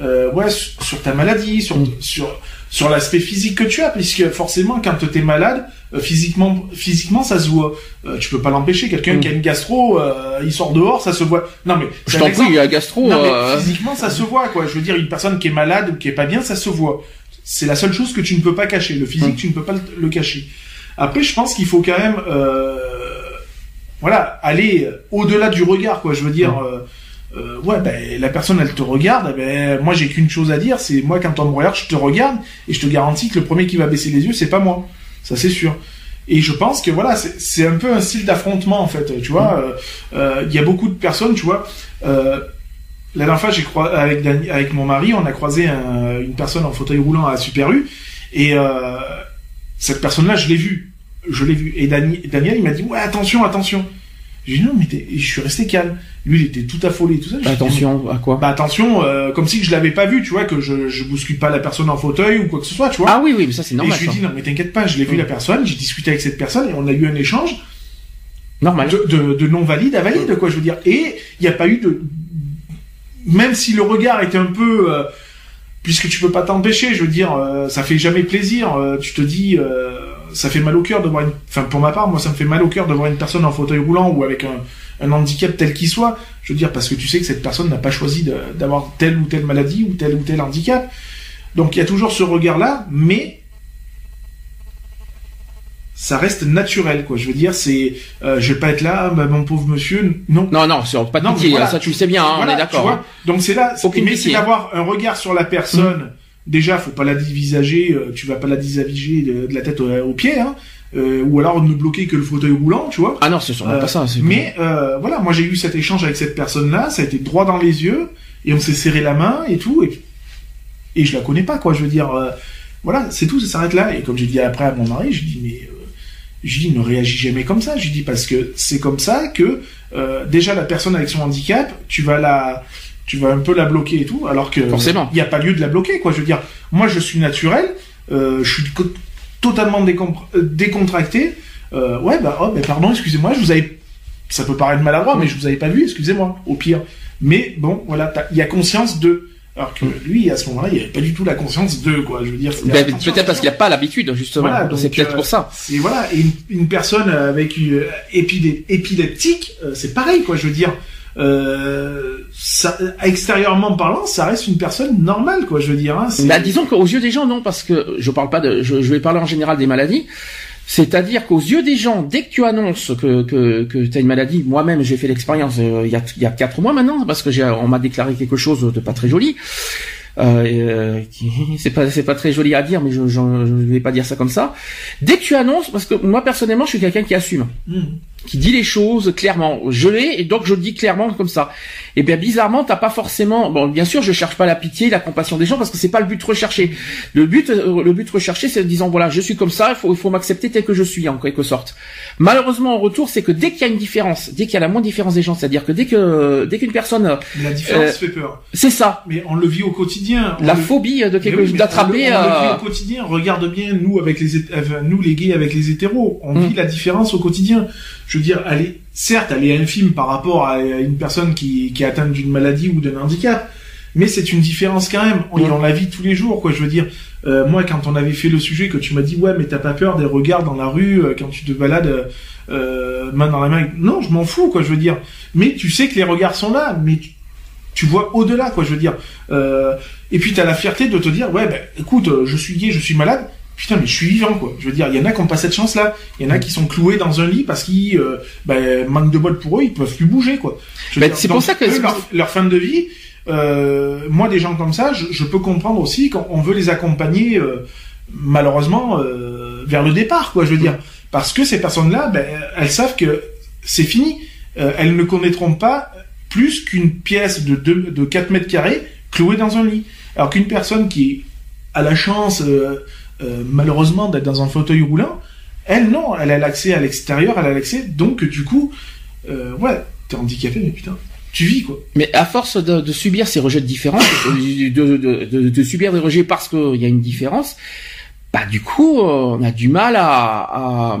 euh, ouais, sur, sur ta maladie, sur sur sur l'aspect physique que tu as, puisque forcément, quand t'es malade, euh, physiquement, physiquement, ça se voit. Euh, tu peux pas l'empêcher. Quelqu'un Mm. qui a une gastro, euh, il sort dehors, ça se voit. Non mais Je t'en prie, la gastro. Non, mais euh, physiquement, ça se voit, quoi. Je veux dire, une personne qui est malade ou qui est pas bien, ça se voit. C'est la seule chose que tu ne peux pas cacher. Le physique, Mm. tu ne peux pas le, le cacher. Après, je pense qu'il faut quand même, euh, voilà, aller au-delà du regard, quoi. Je veux dire, Mm. Euh, euh, ouais, ben la personne elle te regarde, eh ben moi j'ai qu'une chose à dire, c'est moi quand on me regarde, je te regarde et je te garantis que le premier qui va baisser les yeux, c'est pas moi, ça c'est sûr. Et je pense que voilà, c'est un peu un style d'affrontement en fait, tu vois. euh, euh, Il y a beaucoup de personnes, tu vois. Euh, la dernière fois, j'ai croi- avec mon mari, on a croisé un- une personne en fauteuil roulant à Super U, et euh, cette personne-là, je l'ai vue, je l'ai vue. Et Dani- Daniel, il m'a dit ouais attention, attention. J'ai dit non mais et je suis resté calme. Lui, il était tout affolé, tout ça. Dit, Attention, à quoi bah attention, euh, comme si je l'avais pas vu, tu vois, que je, je bouscule pas la personne en fauteuil ou quoi que ce soit, tu vois. Ah oui, oui, mais ça c'est et normal. je lui ai dit non mais t'inquiète pas, je l'ai vu la personne, j'ai discuté avec cette personne et on a eu un échange Normal. de, de, de non valide à valide, quoi, je veux dire. Et il n'y a pas eu de, même si le regard était un peu, euh, puisque tu peux pas t'empêcher, je veux dire, euh, ça fait jamais plaisir. euh, tu te dis, euh, ça fait mal au cœur de voir une, enfin pour ma part, moi ça me fait mal au cœur de voir une personne en fauteuil roulant ou avec un, un handicap tel qu'il soit. Je veux dire parce que tu sais que cette personne n'a pas choisi d'avoir telle ou telle maladie ou tel ou tel handicap. Donc il y a toujours ce regard-là, mais ça reste naturel, quoi. Je veux dire, c'est, euh, je vais pas être là, bah, mon pauvre monsieur, non. Non, non, sur pas de Non, pitié, voilà, ça tu le sais bien, hein, Voilà, on est d'accord. hein. Donc c'est là, mais c'est d'avoir un regard sur la personne. Déjà, faut pas la divisager, euh, tu vas pas la divisager de, de la tête au- aux pieds, hein. Euh, ou alors ne bloquer que le fauteuil roulant, tu vois. Ah non, c'est sûrement Euh, pas ça. c'est- Mais euh, voilà, moi j'ai eu cet échange avec cette personne-là, ça a été droit dans les yeux, et on s'est serré la main et tout, et, et je la connais pas, quoi. Je veux dire, euh, voilà, c'est tout, ça s'arrête là. Et comme j'ai dit après à mon mari, je dis mais, euh, je dis ne réagis jamais comme ça. Je dis parce que c'est comme ça que euh, déjà la personne avec son handicap, tu vas la, tu vas un peu la bloquer et tout, alors que Forcément. il n'y a pas lieu de la bloquer, quoi. Je veux dire, moi je suis naturel, euh, je suis totalement euh, décontracté. Euh, ouais, bah, oh, bah, pardon, excusez-moi, je vous avais ça peut paraître maladroit, mais je vous avais pas vu, excusez-moi, au pire. Mais bon, voilà, il y a conscience de. Alors que lui, à ce moment-là, il avait pas du tout la conscience de, quoi. Je veux dire, attention, Peut-être parce qu'il attention. a pas l'habitude, justement. Voilà, c'est peut-être euh, pour ça. Et voilà, et une, une personne avec une épileptique, c'est pareil, quoi. Je veux dire, euh, ça, extérieurement parlant, ça reste une personne normale, quoi. Je veux dire, hein, Bah, disons qu'aux yeux des gens, non, parce que je parle pas de, je, je vais parler en général des maladies. C'est-à-dire qu'aux yeux des gens, dès que tu annonces que que, que tu as une maladie, moi-même j'ai fait l'expérience euh, il y a il y a quatre mois maintenant, parce que j'ai on m'a déclaré quelque chose de pas très joli. Euh, euh, [LAUGHS] c'est pas c'est pas très joli à dire, mais je, je je vais pas dire ça comme ça. Dès que tu annonces, parce que moi personnellement, je suis quelqu'un qui assume Mhm. Qui dit les choses clairement. Je l'ai et donc je le dis clairement comme ça. Et bien bizarrement, t'as pas forcément. Bon, bien sûr, je cherche pas la pitié, la compassion des gens parce que c'est pas le but recherché. Le but, euh, le but recherché, c'est en disant voilà, je suis comme ça, il faut, il faut m'accepter tel que je suis en quelque sorte. Malheureusement, en retour, c'est que dès qu'il y a une différence, dès qu'il y a la moindre différence des gens, c'est-à-dire que dès que dès qu'une personne, euh, La différence Euh, fait peur. c'est ça, Mais on le vit au quotidien. La le- phobie de quelque chose d'attraper. on le- on le euh, vit au quotidien. Regarde bien, nous avec les, nous les gays avec les hétéros, on Mm. vit la différence au quotidien. Je veux dire, elle est, certes, elle est infime par rapport à une personne qui, qui est atteinte d'une maladie ou d'un handicap, mais c'est une différence quand même. On, on la vit tous les jours, quoi. Je veux dire, euh, moi, quand on avait fait le sujet, que tu m'as dit, ouais, mais t'as pas peur des regards dans la rue euh, quand tu te balades euh, main dans la main. Non, je m'en fous, quoi. Je veux dire, mais tu sais que les regards sont là, mais tu, tu vois au-delà, quoi. Je veux dire. Euh, et puis t'as la fierté de te dire, ouais, ben écoute, euh, je suis gay, je suis malade. Putain, mais je suis vivant, quoi. Je veux dire, il y en a qui ont pas cette chance-là. Il y en a qui sont cloués dans un lit parce qu'ils, euh, ben, manque de bol pour eux, ils peuvent plus bouger, quoi. Ben, c'est pour ça que- eux, leur, leur fin de vie, euh, moi, des gens comme ça, je, je peux comprendre aussi quand on veut les accompagner, euh, malheureusement, euh, vers le départ, quoi. Je veux dire, parce que ces personnes-là, ben, elles savent que c'est fini. Elles ne connaîtront pas plus qu'une pièce de, de 4 mètres carrés clouée dans un lit. Alors qu'une personne qui a la chance, euh, malheureusement, d'être dans un fauteuil roulant, elle, non, elle a l'accès à l'extérieur, elle a l'accès, donc du coup, euh, ouais, t'es handicapé, mais putain, tu vis, quoi. Mais à force de, de subir ces rejets de différence, de, subir des rejets parce qu'il y a une différence, bah du coup, on a du mal à, à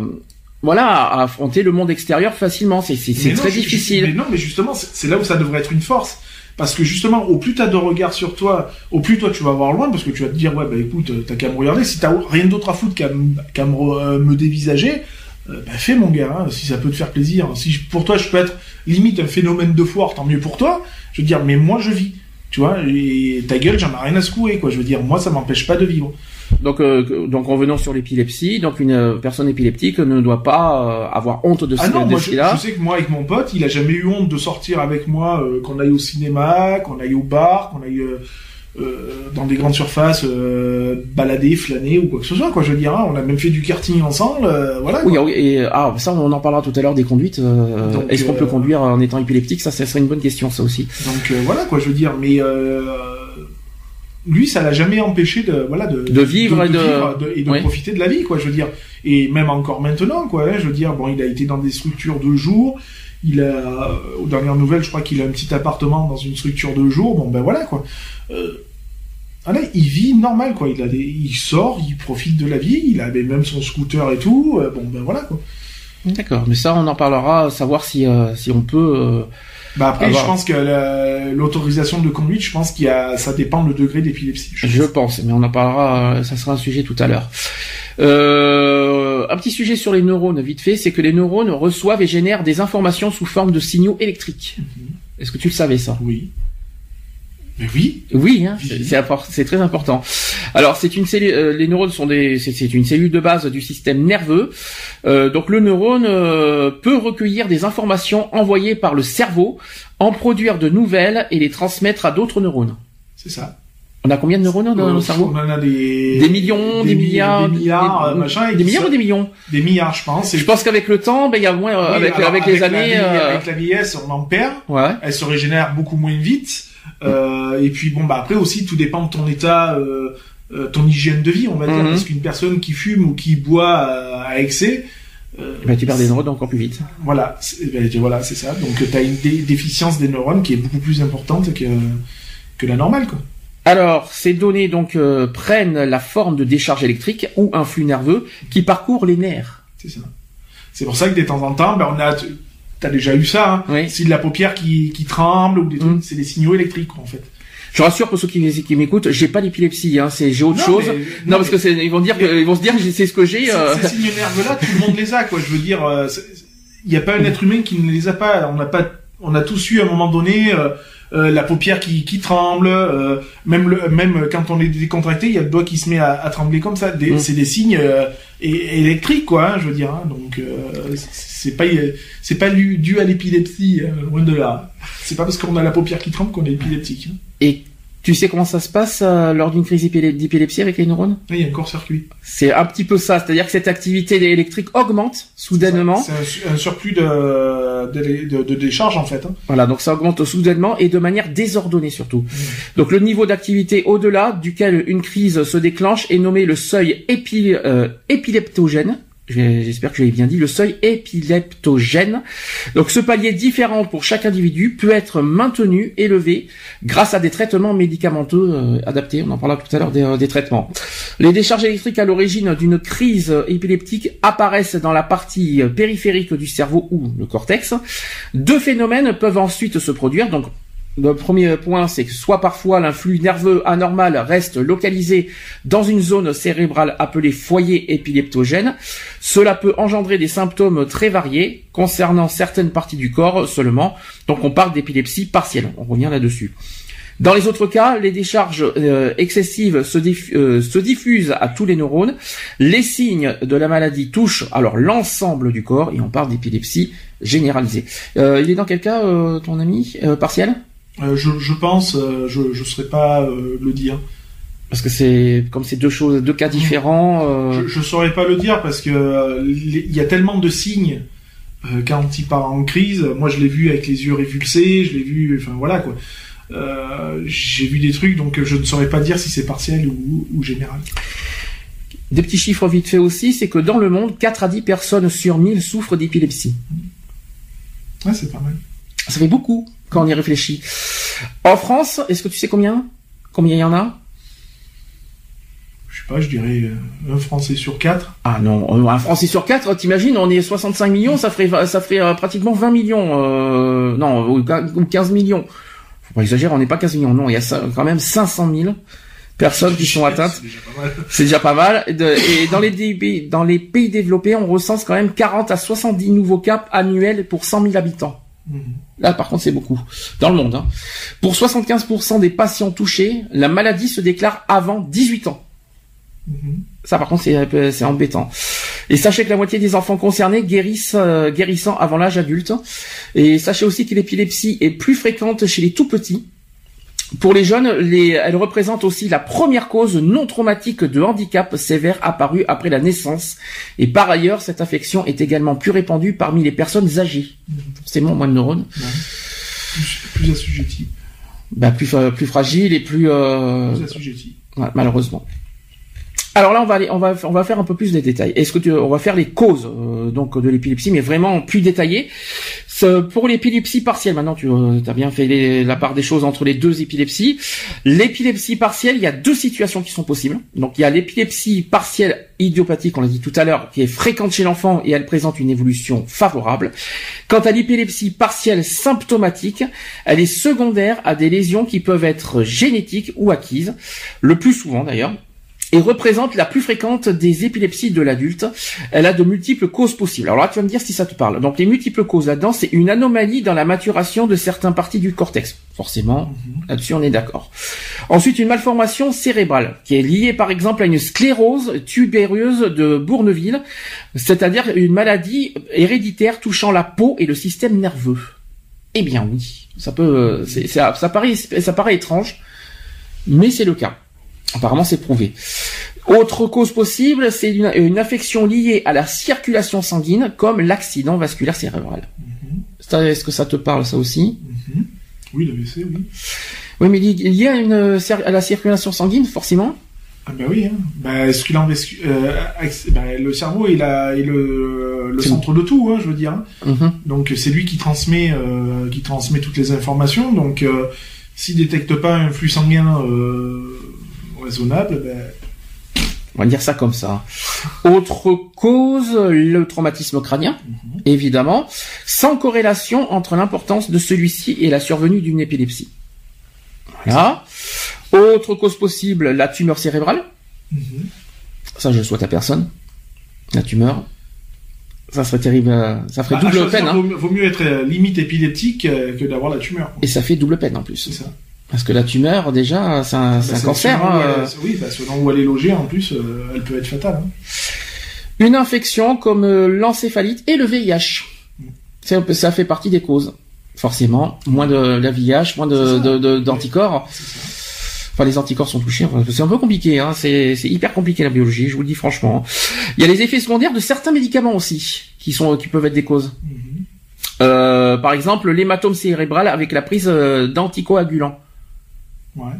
voilà, à affronter le monde extérieur facilement. C'est très difficile. Mais non, mais justement, c'est là où ça devrait être une force. Parce que justement, au plus t'as de regard sur toi, au plus toi tu vas voir loin, parce que tu vas te dire, ouais, bah écoute, euh, t'as qu'à me regarder. Si t'as rien d'autre à foutre qu'à euh, me dévisager, euh, bah fais mon gars, hein, si ça peut te faire plaisir. Si pour toi je peux être limite un phénomène de foire, tant mieux pour toi. Je veux dire, mais moi je vis. Tu vois, et ta gueule, j'en ai rien à secouer, quoi. Je veux dire, moi ça m'empêche pas de vivre. Donc, euh, donc revenons sur l'épilepsie. Donc, une euh, personne épileptique ne doit pas euh, avoir honte de, Ah ce, non, de moi ce je, sais que moi avec mon pote, il a jamais eu honte de sortir avec moi, euh, qu'on aille au cinéma, qu'on aille au bar, qu'on aille dans des grandes surfaces, euh, balader, flâner ou quoi que ce soit. Quoi, je veux dire, hein. on a même fait du karting ensemble, euh, voilà. Oui, oui, et ah, ça, on en parlera tout à l'heure des conduites. euh, Est-ce qu'on peut conduire en étant épileptique? Ça, ça serait une bonne question, ça aussi. Donc euh, voilà quoi, je veux dire, mais euh, lui, ça l'a jamais empêché de voilà de, De vivre et de- vivre de- et de oui. profiter de la vie quoi, je veux dire. Et même encore maintenant quoi, hein, je veux dire, bon, il a été dans des structures de jour. Il a, euh, aux dernières nouvelles, je crois qu'il a un petit appartement dans une structure de jour. Bon ben voilà quoi. Euh, voilà, il vit normal quoi. Il a des, il sort, il profite de la vie. Il avait même son scooter et tout. euh, bon ben voilà quoi. D'accord, mais ça, on en parlera, savoir si euh, si on peut. Bah après, je pense que la- l'autorisation de conduite, je pense qu'il y a, ça dépend le degré d'épilepsie. je Je pense, mais on en parlera, euh, ça sera un sujet tout à l'heure. Euh, un petit sujet sur les neurones, vite fait, c'est que les neurones reçoivent et génèrent des informations sous forme de signaux électriques. Est-ce que tu le savais ça? Oui. Mais oui. Oui, hein, Oui. c'est- très important. Alors, c'est une cellule, euh, les neurones sont des, c'est une cellule de base du système nerveux. Euh, donc, le neurone euh, peut recueillir des informations envoyées par le cerveau, en produire de nouvelles et les transmettre à d'autres neurones. C'est ça. On a combien de neurones dans le cerveau? On en a des... Des millions, des, mi- milliards, Des milliards, euh, machin. des milliards ou des millions? Des milliards, je pense. et- Je pense qu'avec le temps, ben il y a moins Oui, avec alors, avec les années. euh, Avec la vieillesse, on en perd. Ouais. Elle se régénère beaucoup moins vite. Euh, et puis bon, bah après aussi, tout dépend de ton état, euh, euh, ton hygiène de vie, on va dire. Mhm. Parce qu'une personne qui fume ou qui boit à, excès, euh, Ben, tu perds des neurones encore plus vite. Voilà, c'est ben, voilà, c'est ça. Donc tu as une dé- déficience des neurones qui est beaucoup plus importante que que la normale, quoi. Alors, ces données donc euh, prennent la forme de décharge électrique ou un flux nerveux qui parcourt les nerfs. C'est ça. C'est pour ça que de temps en temps, ben on a, t'as déjà eu ça. Hein. Oui. Si de la paupière qui, qui tremble ou des trucs, Mhm. c'est des signaux électriques, quoi, en fait. Je rassure pour ceux qui, qui m'écoute, j'ai pas d'épilepsie, hein, c'est j'ai autre Non, chose. mais- non, non, parce que c'est, ils vont dire, que, ils vont se dire, que c'est ce que j'ai. Ces, euh, ces signes nerveux-là, tout le monde les a, quoi. Je veux dire, euh, c'est- il n'y a pas un être humain qui ne les a pas. On n'a pas, on a tous eu à un moment donné euh, euh, la paupière qui, qui tremble, euh, même le, même quand on est décontracté, il y a le doigt qui se met à, à trembler comme ça. Mm. C'est des signes euh, électriques, quoi. hein, je veux dire. hein. donc euh, c'est pas, c'est pas dû, dû à l'épilepsie, euh, loin de là. C'est pas parce qu'on a la paupière qui tremble qu'on est épileptique. hein. Et tu sais comment ça se passe euh, lors d'une crise d'épilepsie avec les neurones? Il y a un court-circuit. C'est un petit peu ça, c'est-à-dire que cette activité électrique augmente soudainement. C'est un, su- un surplus de, de, de, de décharge, en fait. hein. Voilà, donc ça augmente soudainement et de manière désordonnée surtout. Mmh. Donc le niveau d'activité au-delà duquel une crise se déclenche est nommé le seuil épi- euh, épileptogène. J'espère que je l'ai bien dit, le seuil épileptogène. Donc ce palier différent pour chaque individu peut être maintenu, élevé, grâce à des traitements médicamenteux euh, adaptés. On en parlera tout à l'heure des, euh, des traitements. Les décharges électriques à l'origine d'une crise épileptique apparaissent dans la partie périphérique du cerveau ou le cortex. Deux phénomènes peuvent ensuite se produire. Le premier point, c'est que soit parfois l'influx nerveux anormal reste localisé dans une zone cérébrale appelée foyer épileptogène. Cela peut engendrer des symptômes très variés concernant certaines parties du corps seulement. Donc, on parle d'épilepsie partielle. On revient là-dessus. Dans les autres cas, les décharges euh, excessives euh, se diffusent à tous les neurones. Les signes de la maladie touchent alors l'ensemble du corps et on parle d'épilepsie généralisée. Euh, il est dans quel cas, ton ami partiel? Je, je pense, euh, je ne saurais pas euh, le dire. Parce que c'est comme c'est deux choses, deux cas différents. euh, Je, je saurais pas le dire parce que euh, il y a tellement de signes euh, quand il part en crise. Moi, je l'ai vu avec les yeux révulsés, je l'ai vu, enfin voilà quoi. Euh, J'ai vu des trucs, donc je ne saurais pas dire si c'est partiel ou, ou général. Des petits chiffres vite fait aussi, c'est que dans le monde, 4 à 10 personnes sur 1000 souffrent d'épilepsie. Ouais, c'est pas mal. Ça fait beaucoup quand on y réfléchit. En France, est-ce que tu sais combien? Combien il y en a? Je sais pas, je dirais euh, un Français sur quatre. Ah non, euh, un Français sur 4, t'imagines, on est 65 millions, ça ferait ça ferait euh, pratiquement 20 millions, euh, non, ou ou 15 millions. Faut pas exagérer, on n'est pas 15 millions, non, il y a quand même 500 000 personnes qui sont atteintes. C'est déjà pas mal. C'est déjà pas mal. De- et dans les, dé- dans les pays développés, on recense quand même 40 à 70 nouveaux cas annuels pour 100 000 habitants. Mhm. Là, par contre, c'est beaucoup. Dans le monde. hein. Pour 75% des patients touchés, la maladie se déclare avant 18 ans. Mhm. Ça, par contre, peu- c'est embêtant. Et sachez que la moitié des enfants concernés guérissent, euh, guérissant avant l'âge adulte. Et sachez aussi que l'épilepsie est plus fréquente chez les tout petits. Pour les jeunes, les, elle représente aussi la première cause non traumatique de handicap sévère apparue après la naissance. Et par ailleurs, cette affection est également plus répandue parmi les personnes âgées. Forcément, moins de neurones. Plus, plus assujetti. Bah, plus, euh, plus fragiles et plus... euh, Plus assujetti. Ouais, malheureusement. Alors là, on va aller, on va, on va faire un peu plus des détails. Est-ce que tu, on va faire les causes euh, donc de l'épilepsie, mais vraiment plus détaillées. Ce- Pour l'épilepsie partielle, maintenant tu as bien fait la part des choses entre les deux épilepsies. L'épilepsie partielle, il y a deux situations qui sont possibles. Donc il y a l'épilepsie partielle idiopathique, on l'a dit tout à l'heure, qui est fréquente chez l'enfant et elle présente une évolution favorable. Quant à l'épilepsie partielle symptomatique, elle est secondaire à des lésions qui peuvent être génétiques ou acquises, le plus souvent d'ailleurs et représente la plus fréquente des épilepsies de l'adulte. Elle a de multiples causes possibles. Alors là, tu vas me dire si ça te parle. Donc les multiples causes là-dedans, c'est une anomalie dans la maturation de certaines parties du cortex. Forcément, là-dessus on est d'accord. Ensuite, une malformation cérébrale qui est liée par exemple à une sclérose tubéreuse de Bourneville, c'est-à-dire une maladie héréditaire touchant la peau et le système nerveux. Eh bien oui, ça peut, c'est- ça, ça paraît, ça paraît étrange, mais c'est le cas. Apparemment, c'est prouvé. Autre cause possible, c'est une, une affection liée à la circulation sanguine, comme l'accident vasculaire cérébral. Ça, Est-ce que ça te parle, ça aussi Mhm. Oui, l'AVC, oui. Oui, mais il y a une euh, à la circulation sanguine, forcément. Ah ben oui, hein. Ben, qu'il en euh, ben, le cerveau est, la, est le, centre de tout, hein, je veux dire. hein. Mhm. Donc c'est lui qui transmet, euh, qui transmet toutes les informations. Donc euh, s'il détecte pas un flux sanguin raisonnable, ben, On va dire ça comme ça. Autre cause, le traumatisme crânien, évidemment, sans corrélation entre l'importance de celui-ci et la survenue d'une épilepsie. Voilà. Autre cause possible, la tumeur cérébrale. mhm. Ça, je le souhaite à personne. La tumeur. Ça serait terrible. euh, Ça ferait Bah, double choisir, peine, hein. vaut, mieux être euh, limite épileptique euh, que d'avoir la tumeur. Et ça fait double peine en C'est plus. ça. Parce que la tumeur, déjà, c'est un, Bah, un cancer. hein, elle- euh. oui, bah, selon où elle est logée, en plus, euh, elle peut être fatale. hein. Une infection comme euh, l'encéphalite et le VIH. C'est- Ça fait partie des causes. Forcément, moins de la VIH, moins de, d'anticorps. Enfin, les anticorps sont touchés. Enfin, C'est un peu compliqué. Hein. C'est, hyper compliqué la biologie. Je vous le dis franchement. Il y a les effets secondaires de certains médicaments aussi, qui sont, qui peuvent être des causes. Mhm. Euh, par exemple, l'hématome cérébral avec la prise euh, d'anticoagulants. Ouais.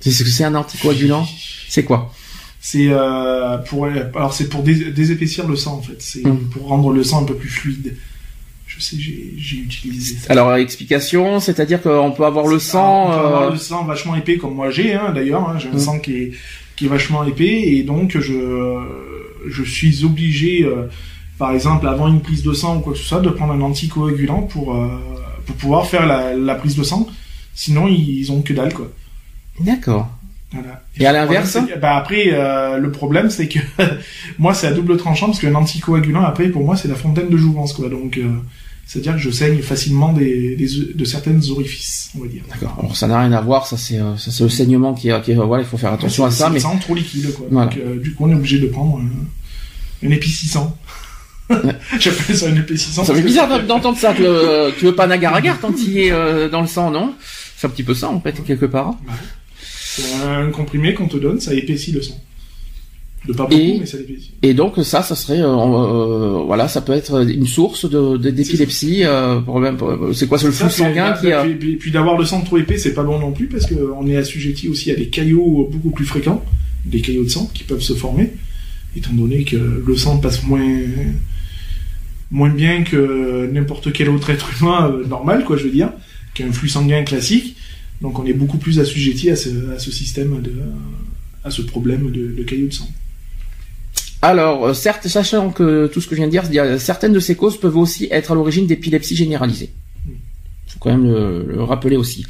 C'est ce que c'est un anticoagulant? C'est quoi? C'est euh, pour alors c'est pour dés- désépaissir le sang en fait. C'est Mhm. pour rendre le sang un peu plus fluide. Je sais, j'ai j'ai utilisé ça. Alors, explication, c'est-à-dire qu'on peut avoir le sang. On peut avoir euh, le sang vachement épais comme moi j'ai hein, d'ailleurs. hein, j'ai un Mhm. sang qui est qui est vachement épais et donc je je suis obligé euh, par exemple avant une prise de sang ou quoi que ce soit de prendre un anticoagulant pour pour pouvoir faire la, la prise de sang. Sinon ils ont que dalle quoi. D'accord. Voilà. Et à l'inverse c'est que- bah après, euh, le problème, c'est que [LAUGHS] moi, c'est à double tranchant parce qu'un anticoagulant, après, pour moi, c'est la fontaine de jouvence, quoi. Donc, euh, c'est-à-dire que je saigne facilement des, des- de certaines orifices, on va dire. D'accord. Alors, ça n'a rien à voir. Ça, c'est, euh, ça, c'est le saignement qui est, qui voilà, il faut faire attention à C'est- ça. c'est Mais sang trop liquide, quoi. Voilà. Donc, euh, du coup, on est obligé de prendre un, un épi 600. [LAUGHS] J'appelle ça un épi 600. ça fait que bizarre d'entendre ça. Tu veux, tu veux pas nagar-agar tant qu'il est dans le sang, non? C'est un petit peu ça, en fait, quelque part. Un comprimé qu'on te donne, ça épaissit le sang. De pas beaucoup, Et- mais ça l'épaissit. Et donc ça, ça serait, euh, euh, voilà, ça peut être une source de, de- d'épilepsie. Euh, c'est quoi, c'est le flux sanguin qui a... puis, d'avoir le sang trop épais, c'est pas bon non plus parce qu'on est assujetti aussi à des caillots beaucoup plus fréquents, des caillots de sang qui peuvent se former, étant donné que le sang passe moins moins bien que n'importe quel autre être humain normal, quoi, je veux dire, qu'un flux sanguin classique. Donc on est beaucoup plus assujetti à ce, à ce système de à ce problème de, de caillots de sang. Alors, euh, certes, sachant que tout ce que je viens de dire, il certaines de ces causes peuvent aussi être à l'origine d'épilepsie généralisée. faut quand même le, le rappeler aussi.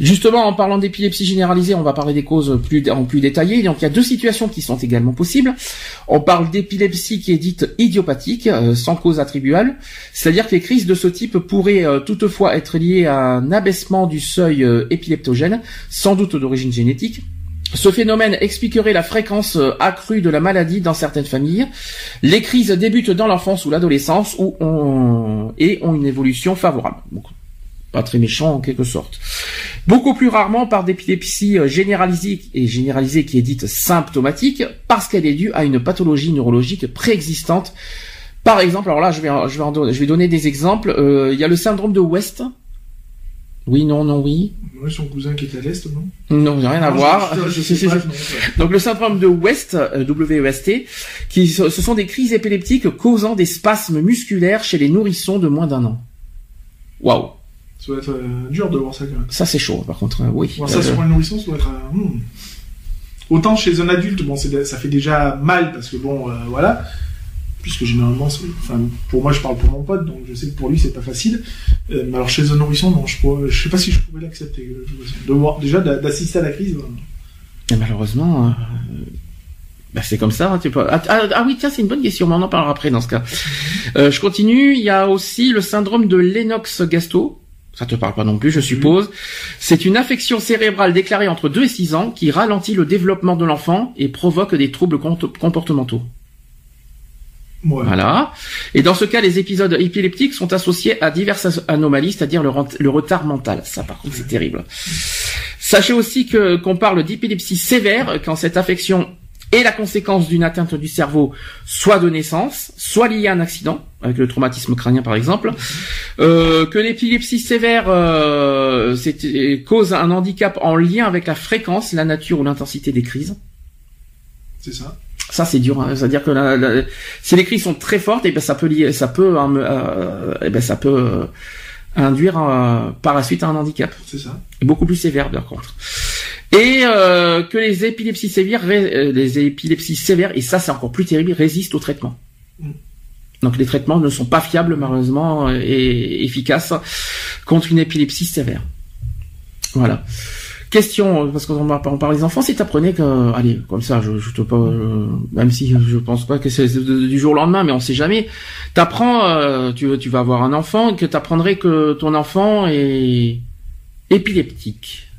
Justement, en parlant d'épilepsie généralisée, on va parler des causes plus, en plus détaillées. Donc, il y a deux situations qui sont également possibles. On parle d'épilepsie qui est dite idiopathique, euh, sans cause attribuable. C'est-à-dire que les crises de ce type pourraient euh, toutefois être liées à un abaissement du seuil euh, épileptogène, sans doute d'origine génétique. Ce phénomène expliquerait la fréquence accrue de la maladie dans certaines familles. Les crises débutent dans l'enfance ou l'adolescence ont, et ont une évolution favorable. Pas très méchant en quelque sorte. Beaucoup plus rarement par d'épilepsie euh, généralisée et généralisée qui est dite symptomatique parce qu'elle est due à une pathologie neurologique préexistante. Par exemple, alors là je vais, je vais, donner, je vais donner des exemples. Euh, il y a le syndrome de West, oui, non, non, oui. Oui, son cousin qui est à l'Est, non? Non, rien à voir. Donc le syndrome de West, euh, W-E-S-T, qui ce sont des crises épileptiques causant des spasmes musculaires chez les nourrissons de moins d'un an. Waouh. Ça doit être euh, dur de voir ça quand même. Ça c'est chaud, par contre, euh, oui. Voir ça sur un nourrisson, ça doit être. Hmm. Autant chez un adulte, bon, ça fait déjà mal parce que bon, voilà puisque généralement, enfin, pour moi, je parle pour mon pote, donc je sais que pour lui, c'est pas facile. Euh, mais alors chez un nourrisson, non, je, je sais pas si je pouvais l'accepter. Euh, de voir, déjà d'assister à la crise. Et malheureusement, euh, bah, c'est comme ça. Hein, tu peux... Ah, ah, ah, oui, tiens, c'est une bonne question, mais on en parlera après dans ce cas. je continue. Il y a aussi le syndrome de Lennox-Gastaut. Ça te parle pas non plus, je suppose. C'est une affection cérébrale déclarée entre 2 et 6 ans qui ralentit le développement de l'enfant et provoque des troubles comportementaux. Voilà. Et dans ce cas, les épisodes épileptiques sont associés à diverses anomalies, c'est-à-dire le, retard mental. Ça, par contre, c'est terrible. Sachez aussi que qu'on parle d'épilepsie sévère quand cette affection est la conséquence d'une atteinte du cerveau, soit de naissance, soit liée à un accident, avec le traumatisme crânien par exemple, euh, que l'épilepsie sévère euh, cause un handicap en lien avec la fréquence, la nature ou l'intensité des crises. C'est ça? Ça c'est dur, hein. c'est-à-dire que si les crises sont très fortes, et eh ben ça peut lier, ça peut, hein, euh, et eh ben ça peut euh, induire euh, par la suite un handicap. C'est ça? beaucoup plus sévère par contre. Et euh, que les épilepsies sévères, les épilepsies sévères, et ça c'est encore plus terrible, résistent au traitement. Mm. Donc les traitements ne sont pas fiables malheureusement et efficaces contre une épilepsie sévère. Voilà. Question, parce qu'on on parle des enfants, si t'apprenais que, allez, comme ça, je, je te pas, euh, même si je pense pas que c'est du jour au lendemain, mais on sait jamais. T'apprends, euh, tu, tu vas avoir un enfant, que t'apprendrais que ton enfant est épileptique.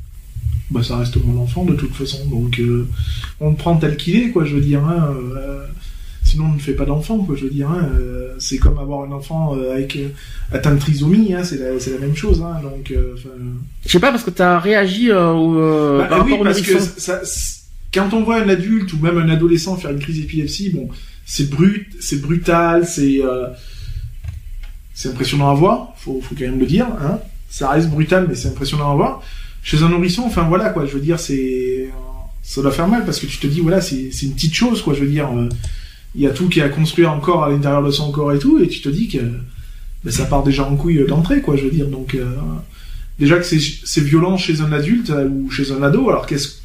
Bah, ça reste mon enfant de toute façon, donc euh, on le prend tel qu'il est, quoi. Je veux dire, hein, sinon on ne fait pas d'enfant, quoi. Je veux dire, hein, euh, c'est comme avoir un enfant euh, avec euh, atteint de trisomie, hein, c'est la, la, même chose. Hein, donc, je sais pas parce que tu as réagi au, bah, oui, parce que ça, quand on voit un adulte ou même un adolescent faire une crise d'épilepsie, bon, c'est brut, c'est brutal, c'est c'est impressionnant à voir. Faut, faut quand même le dire. Hein. Ça reste brutal, mais c'est impressionnant à voir. Chez un nourrisson, enfin voilà quoi. Je veux dire, c'est ça doit faire mal parce que tu te dis voilà, c'est une petite chose quoi. Je veux dire il y a tout qui est à construire encore à l'intérieur de son corps et tout, et tu te dis que ben, ça part déjà en couille d'entrée, quoi, je veux dire. Donc, euh, déjà que c'est violent chez un adulte euh, ou chez un ado, alors qu'est-ce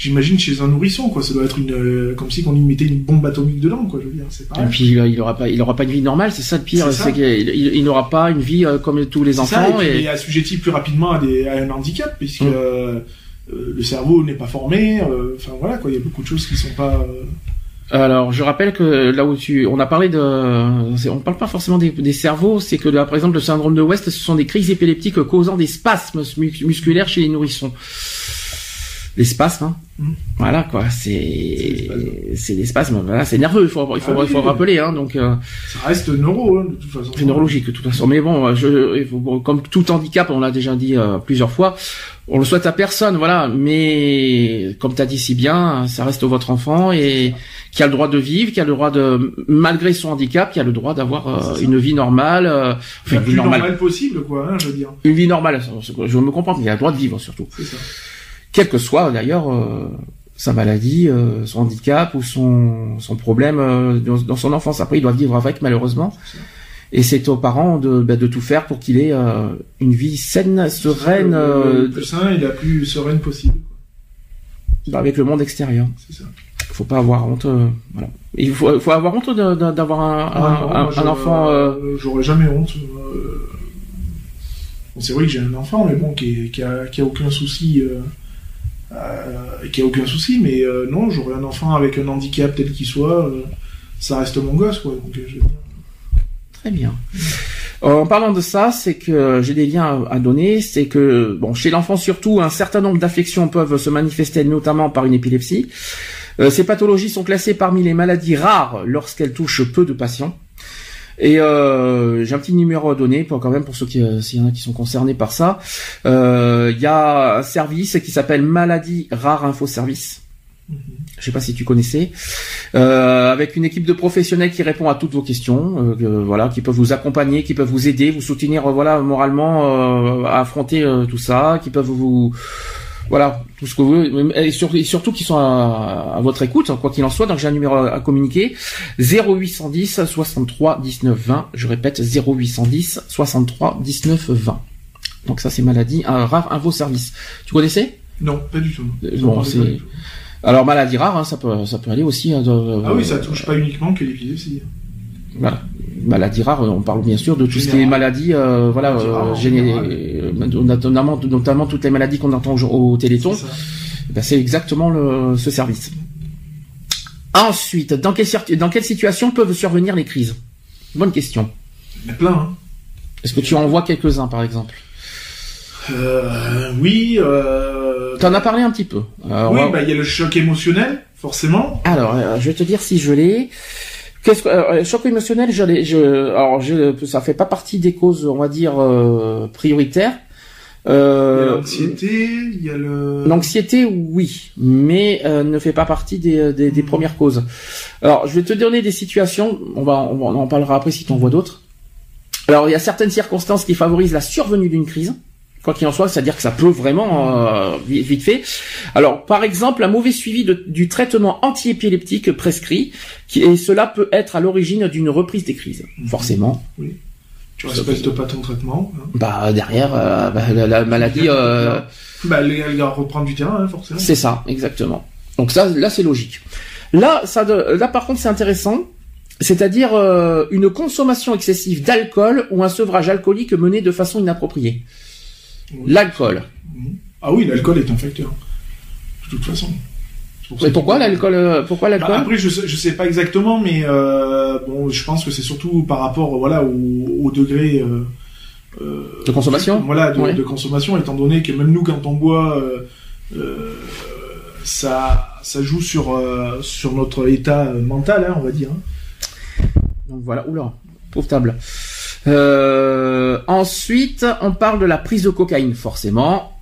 J'imagine chez un nourrisson, quoi. Ça doit être une, euh, comme si on lui mettait une bombe atomique dedans, quoi. Je veux dire, c'est Et puis il aura pas, il aura pas une vie normale, c'est ça le pire, c'est qu'il il, n'aura pas une vie comme tous les enfants. Ça, et, il est assujetti plus rapidement à, des, à un handicap, puisque mm. le cerveau n'est pas formé. Enfin voilà, quoi. Il y a beaucoup de choses qui sont pas. Alors, je rappelle que là où tu, on a parlé de, on parle pas forcément des, cerveaux, c'est que là, par exemple le syndrome de West, ce sont des crises épileptiques causant des spasmes musculaires chez les nourrissons. Les spasmes, hein. Mmh. voilà quoi, c'est c'est des spasmes, voilà, c'est nerveux, il faut il faut, ah il faut rappeler, hein, donc. Euh, ça reste neuro, hein, de toute façon. C'est neurologique de toute façon, mais bon, je, comme tout handicap, on l'a déjà dit euh, plusieurs fois, on le souhaite à personne, voilà, mais comme tu as dit si bien, ça reste votre enfant et qui a le droit de vivre, qui a le droit de, malgré son handicap, qui a le droit d'avoir euh, une vie normale, euh, enfin, une vie normale. possible, quoi, hein, je veux dire. Une vie normale, je me comprends, mais il a le droit de vivre surtout. C'est ça. Quel que soit d'ailleurs euh, sa maladie, son handicap ou son, son problème dans, son enfance. Après, il doit vivre avec, malheureusement. Et c'est aux parents de, bah, de tout faire pour qu'il ait une vie saine, sereine. Le, plus sain et la plus sereine possible. Avec le monde extérieur. C'est ça faut pas avoir honte. Euh, voilà. Il faut, faut avoir honte d'avoir un, ah un, enfant. Euh... J'aurais jamais honte. Euh... c'est vrai que j'ai un enfant, mais bon, qui, qui, a, qui a aucun souci. Euh, euh, qui a aucun souci, mais non, j'aurais un enfant avec un handicap tel qu'il soit, ça reste mon gosse, quoi. Je Très bien. En parlant de ça, c'est que j'ai des liens à donner. C'est que bon, chez l'enfant surtout, un certain nombre d'affections peuvent se manifester, notamment par une épilepsie. Euh, ces pathologies sont classées parmi les maladies rares lorsqu'elles touchent peu de patients. Et euh, j'ai un petit numéro à donner pour quand même pour ceux qui euh, s'il y en a qui sont concernés par ça. Il y a un service qui s'appelle Maladie Rare Info Service. Je sais pas si tu connaissais, euh, avec une équipe de professionnels qui répond à toutes vos questions, euh, voilà, qui peuvent vous accompagner, qui peuvent vous aider, vous soutenir, euh, voilà, moralement à affronter tout ça, qui peuvent vous, voilà, tout ce que vous, et, surtout qui sont à, votre écoute, quoi qu'il en soit. Donc j'ai un numéro à, communiquer 0810 63 19 20. Je répète 0810 63 19 20. Donc ça c'est maladie, un rare, un vos services. Tu connaissais? Non, pas du tout. Bon, c'est alors maladie rare, hein, ça peut ça peut aller aussi. Hein, ah oui, ça touche pas uniquement que l'épilepsie. Voilà. Maladie rare, on parle bien sûr de tout ce qui est maladie, euh, voilà, euh, euh, notamment, notamment toutes les maladies qu'on entend au, Téléthon. Eh ben, c'est exactement le, ce service. Ensuite, dans quelle, dans quelle situation peuvent survenir les crises? Bonne question. Il y en a plein. Hein. Est-ce que tu en vois quelques-uns, par exemple? Euh, Oui. Euh T'en as parlé un petit peu. Euh, oui, bah il y a le choc émotionnel, forcément. Alors, je vais te dire si je l'ai. Qu'est-ce que euh, choc émotionnel Je. Je alors je ça fait pas partie des causes, on va dire prioritaires. Euh, il y a l'anxiété, il y a le. L'anxiété, oui, mais ne fait pas partie des, des, des, hmm. premières causes. Alors, je vais te donner des situations. On va, on, en parlera après si tu en vois d'autres. Alors, il y a certaines circonstances qui favorisent la survenue d'une crise. Quoi qu'il en soit, c'est-à-dire que ça peut vraiment euh, vite, fait. Alors, par exemple, un mauvais suivi du traitement antiépileptique prescrit, qui, et cela peut être à l'origine d'une reprise des crises, mhm. forcément. Oui. Tu respectes pas ton traitement. Hein. Bah derrière, euh, bah, la, maladie. Euh... Bah, elle va reprendre du terrain, hein, forcément. C'est ça, exactement. Donc ça, là, c'est logique. Là, ça, là, par contre, c'est intéressant. C'est-à-dire euh, une consommation excessive d'alcool ou un sevrage alcoolique mené de façon inappropriée. L'alcool. Ah oui, l'alcool est un facteur. De toute façon. Mais pourquoi l'alcool euh, Pourquoi bah, l'alcool? Après, je sais, sais pas exactement, mais euh, bon, je pense que c'est surtout par rapport, voilà, au, degré euh, de consommation. Voilà, de, consommation, étant donné que même nous, quand on boit, ça, ça joue sur sur notre état mental, hein, on va dire. Hein. Donc voilà, oula, pauvre table. Euh, ensuite, on parle de la prise de cocaïne, forcément.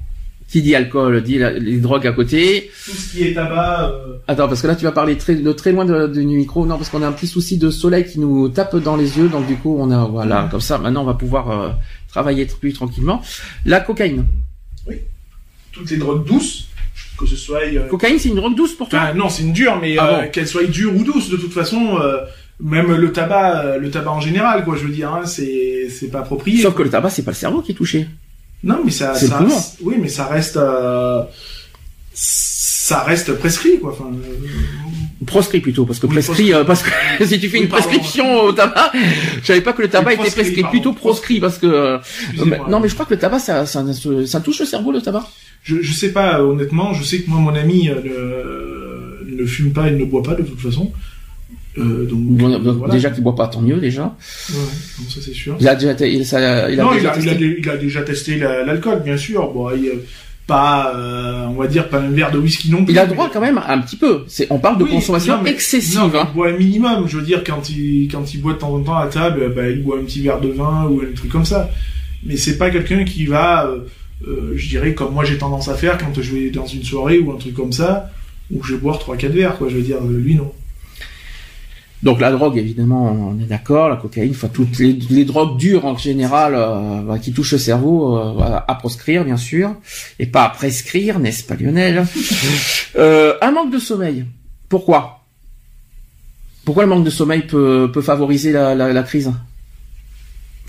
Qui dit alcool dit les drogues à côté. Tout ce qui est tabac. Euh... Attends, parce que là tu vas parler très, de très loin du micro. Non, parce qu'on a un petit souci de soleil qui nous tape dans les yeux. Donc du coup, on a voilà comme ça. Maintenant, on va pouvoir euh, travailler plus tranquillement. La cocaïne. Oui. Toutes les drogues douces. Que ce soit. Euh, cocaïne, c'est une drogue douce pour toi? Non, c'est une dure, mais ah qu'elle soit dure ou douce, de toute façon même le tabac, euh, le tabac en général, quoi, je veux dire, hein, c'est c'est pas approprié. Sauf que le tabac, c'est pas le cerveau qui est touché. Non, mais ça, ça oui, mais ça reste, euh, ça reste prescrit, quoi. Enfin, euh, proscrit plutôt, parce que prescrit, parce que [LAUGHS] si tu fais une prescription au tabac, [LAUGHS] je savais pas que le tabac était prescrit, plutôt proscrit, parce que non, mais je crois que le tabac, ça, ça, ça, touche le cerveau, le tabac. Je, je sais pas, honnêtement, je sais que moi, mon ami ne, ne fume pas, il ne boit pas de toute façon. Euh, donc, déjà qu'il boit pas, tant mieux déjà. Ouais, ça c'est sûr. Il a déjà, il, ça, il a non, déjà il, a, testé. Il, a, déjà testé l'alcool, bien sûr. Bon, il, pas, euh, on va dire pas un verre de whisky non plus. Il a droit quand même un petit peu. C'est, on parle de consommation excessive. Non, hein. Il boit un minimum. Je veux dire quand il quand il boit de temps en temps à table, bah, il boit un petit verre de vin ou un truc comme ça. Mais c'est pas quelqu'un qui va, euh, euh, je dirais comme moi j'ai tendance à faire quand je vais dans une soirée ou un truc comme ça, où je vais boire trois quatre verres quoi. Je veux dire, lui non. Donc la drogue, évidemment, on est d'accord, la cocaïne, enfin toutes les, drogues dures en général euh, bah, qui touchent le cerveau, euh, à proscrire bien sûr, et pas à prescrire, n'est-ce pas Lionel? [LAUGHS] Euh, Un manque de sommeil. Pourquoi? Pourquoi le manque de sommeil peut, peut favoriser la, la, la crise?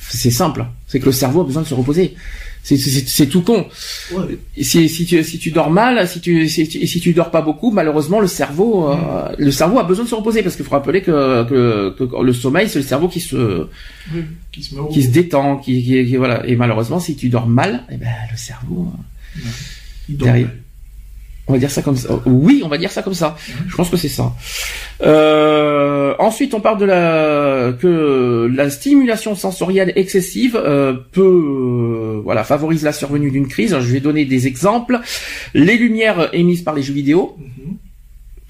C'est simple, c'est que le cerveau a besoin de se reposer. C'est tout con. Ouais. Si, si, tu, si tu dors mal, si tu, si, si tu dors pas beaucoup, malheureusement le cerveau, euh, mm. le cerveau a besoin de se reposer parce qu'il faut rappeler que, que, que le sommeil c'est le cerveau qui se, qui, se qui, se détend, qui, qui, voilà. Et malheureusement si tu dors mal, eh ben le cerveau Il derrière. On va dire ça comme ça. Oui, on va dire ça comme ça. Je pense que c'est ça. Euh, ensuite, on parle de la que la stimulation sensorielle excessive euh, peut, euh, voilà, favorise la survenue d'une crise. je vais donner des exemples. Les lumières émises par les jeux vidéo. Mhm.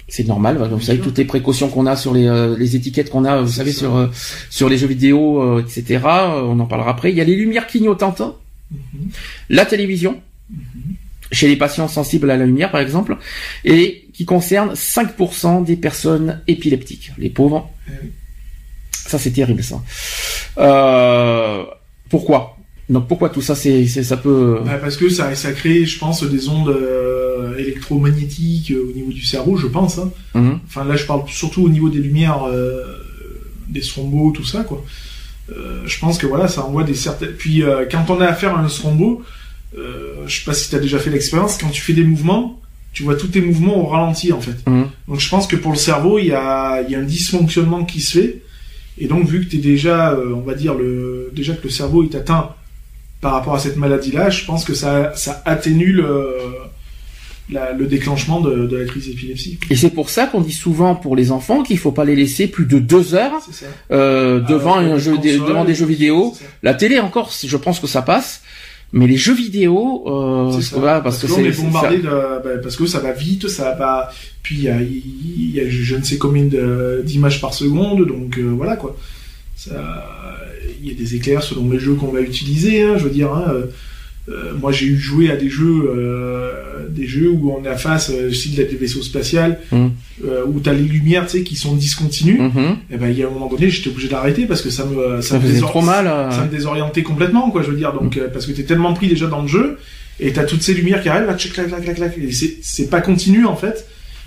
C'est normal, vous savez toutes les précautions qu'on a sur les, les étiquettes qu'on a, vous savez sur sur les jeux vidéo, etc. On en parlera après. Il y a les lumières clignotantes, Mhm. la télévision, chez les patients sensibles à la lumière par exemple, et qui concerne 5% des personnes épileptiques, les pauvres. Oui. Ça c'est terrible ça. Euh, pourquoi? Donc pourquoi tout ça c'est c'est- ça peut Bah, parce que ça, ça crée, je pense, des ondes euh, électromagnétiques euh, au niveau du cerveau, je pense. hein. Mhm. Enfin, là, je parle surtout au niveau des lumières, euh, des thrombos, tout ça, quoi. Euh, je pense que voilà, ça envoie des certaines. Puis, euh, quand on a affaire à un thrombo, euh, je sais pas si tu as déjà fait l'expérience, quand tu fais des mouvements, tu vois tous tes mouvements au ralenti, en fait. Mhm. Donc, je pense que pour le cerveau, il y a, y a un dysfonctionnement qui se fait. Et donc, vu que tu es déjà, euh, on va dire, le, déjà que le cerveau est atteint par rapport à cette maladie-là, je pense que ça, ça atténue le, la- le déclenchement de, de la crise d'épilepsie. Et c'est pour ça qu'on dit souvent pour les enfants qu'il faut pas les laisser plus de deux heures euh, devant Alors, un jeu, consoles, devant des jeux vidéo. La télé encore, je pense que ça passe, mais les jeux vidéo, euh, C'est ça. voilà, parce, que on c'est est c'est- bombardé de, bah, parce que ça va vite, ça va. Puis il y a, il y a je ne sais combien de- d'images par seconde, donc euh, voilà quoi. Il y a des éclairs selon les jeux qu'on va utiliser. Hein, je veux dire, hein, euh, moi j'ai eu joué à des jeux, euh, des jeux où on est face, euh, style des vaisseaux spatials, Mm. euh, où t'as les lumières, tu sais, qui sont discontinues. Mhm. Et ben il y a un moment donné, j'étais obligé d'arrêter parce que ça me, ça me faisait désor- trop mal. euh. ça me désorientait complètement, quoi, je veux dire. Donc, Mm. euh, parce que t'es tellement pris déjà dans le jeu, et t'as toutes ces lumières qui arrivent, là, clac, clac, clac, clac, et c'est, pas continu, en fait.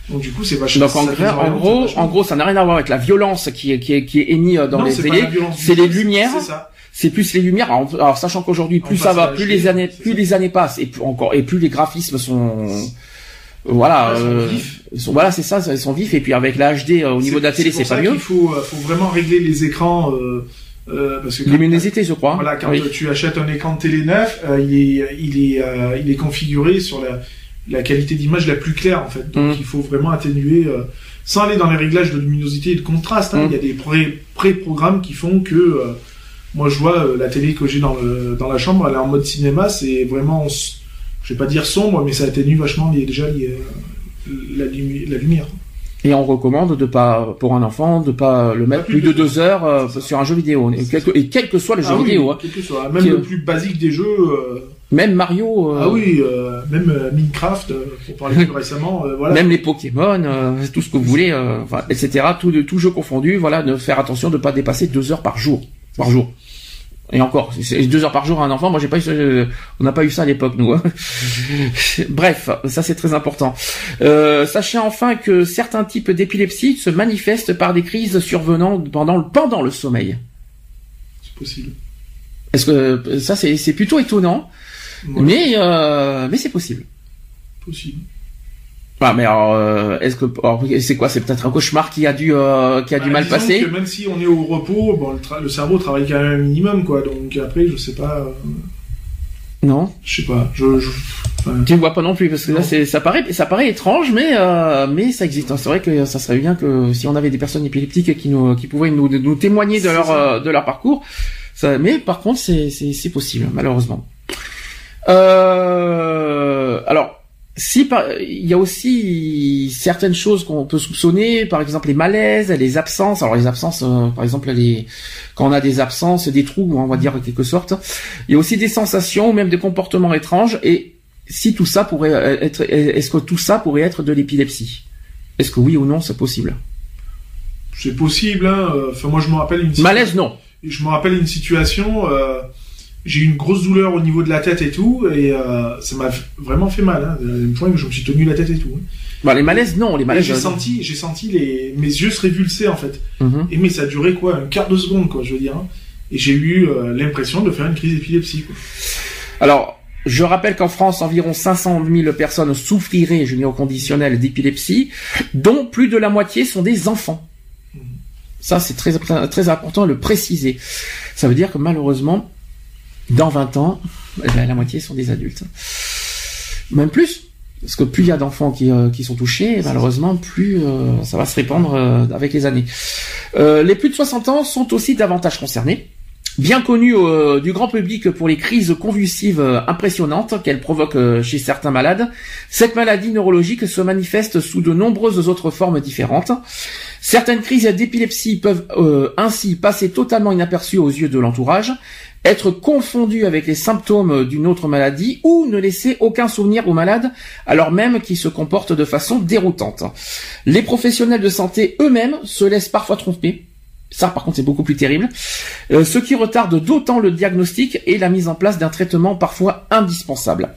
Donc, du coup, c'est vachement. Donc en, gros, en gros, vachement. en gros, ça n'a rien à voir avec la violence qui est qui est, qui est émise dans Non, les télés. c'est les lumières. C'est ça. C'est plus les lumières. Alors, alors, sachant qu'aujourd'hui, plus ça va, plus les années, plus ça. les années passent et plus encore et plus les graphismes sont voilà, Ouais, sont euh, sont- voilà, c'est ça, ils sont vifs et puis avec la HD euh, au niveau de la télé, c'est pas mieux. faut, euh, faut vraiment régler les écrans, euh, euh, parce que Luminosité, je crois. Voilà, quand Oui. euh, tu achètes un écran de télé neuf, euh, il est, il est, euh, il est configuré sur la, la qualité d'image la plus claire en fait. Donc Mm. il faut vraiment atténuer, euh, sans aller dans les réglages de luminosité et de contraste. hein. Mm. Il y a des pré- pré-programmes qui font que, euh, moi je vois euh, la télé que j'ai dans, le, dans la chambre, elle est en mode cinéma, c'est vraiment, je vais pas dire sombre, mais ça atténue vachement les, déjà les, euh, la, la lumière. Et on recommande de pas, pour un enfant, de pas le mettre plus plus de de deux heures euh, sur un jeu vidéo. Et quel que, et quel que soit le jeu Ah oui, vidéo, hein. quel que soit, même Qui- le plus basique des jeux. euh, même Mario, euh, Ah oui, euh, même euh, Minecraft, pour parler plus [LAUGHS] récemment, voilà. même les Pokémon, tout ce que vous voulez, etc. Tout, tout jeu confondu, voilà, de faire attention de pas dépasser deux heures par jour, par jour. Et encore, c'est deux heures par jour à un enfant. Moi, j'ai pas eu, on n'a pas eu ça à l'époque, nous. hein. [LAUGHS] Bref, ça c'est très important. Euh, sachez enfin que certains types d'épilepsie se manifestent par des crises survenant pendant le, pendant le sommeil. C'est possible. Est-ce que ça c'est c'est plutôt étonnant, Ouais, mais euh, mais c'est possible. possible. Ah, mais alors, euh, est-ce que c'est quoi C'est peut-être un cauchemar qui a dû euh, qui a Bah, du mal passer. que même si on est au repos, bon, le, tra- le cerveau travaille quand même un minimum, quoi. Donc après, je sais pas, euh, Non, je sais pas. Je, je, enfin, tu vois pas non plus parce que là c'est ça paraît ça paraît étrange, mais euh, mais ça existe. C'est vrai que ça serait bien que si on avait des personnes épileptiques qui nous qui pouvaient nous nous témoigner de leur de leur parcours. Ça, mais par contre c'est c'est c'est possible malheureusement. Euh, alors. Si par- il y a aussi certaines choses qu'on peut soupçonner, par exemple les malaises, les absences. Alors les absences, euh, par exemple les quand on a des absences, des trous, on va dire en quelque sorte. Il y a aussi des sensations, ou même des comportements étranges. Et si tout ça pourrait être, est-ce que tout ça pourrait être de l'épilepsie? Est-ce que oui ou non c'est possible? C'est possible, hein. Enfin, moi, je me rappelle une. Malaise non. Je me rappelle une situation. euh, j'ai eu une grosse douleur au niveau de la tête et tout, et euh, ça m'a vraiment fait mal. Hein, une fois que je me suis tenu la tête et tout. hein. Bah, les malaises non, les malaises. j'ai euh, senti, j'ai senti les, mes yeux se révulser en fait. mhm. Et mais ça a duré quoi, un quart de seconde quoi, je veux dire. hein. Et j'ai eu euh, l'impression de faire une crise d'épilepsie. Alors, je rappelle qu'en France, environ 500 000 personnes souffriraient, je mets au conditionnel, d'épilepsie, dont plus de la moitié sont des enfants. Ça, c'est très, très important de le préciser. Ça veut dire que malheureusement, dans 20 ans, eh ben, la moitié sont des adultes. Même plus. Parce que plus il y a d'enfants qui, euh, qui sont touchés, malheureusement, plus euh, ça va se répandre euh, avec les années. Les plus de 60 ans sont aussi davantage concernés. Bien connue euh, du grand public pour les crises convulsives impressionnantes qu'elle provoque chez certains malades, cette maladie neurologique se manifeste sous de nombreuses autres formes différentes. Certaines crises d'épilepsie peuvent ainsi passer totalement inaperçues aux yeux de l'entourage, être confondues avec les symptômes d'une autre maladie ou ne laisser aucun souvenir au malade alors même qu'il se comporte de façon déroutante. Les professionnels de santé eux-mêmes se laissent parfois tromper ça, par contre, c'est beaucoup plus terrible. Euh, ce qui retarde d'autant le diagnostic et la mise en place d'un traitement parfois indispensable.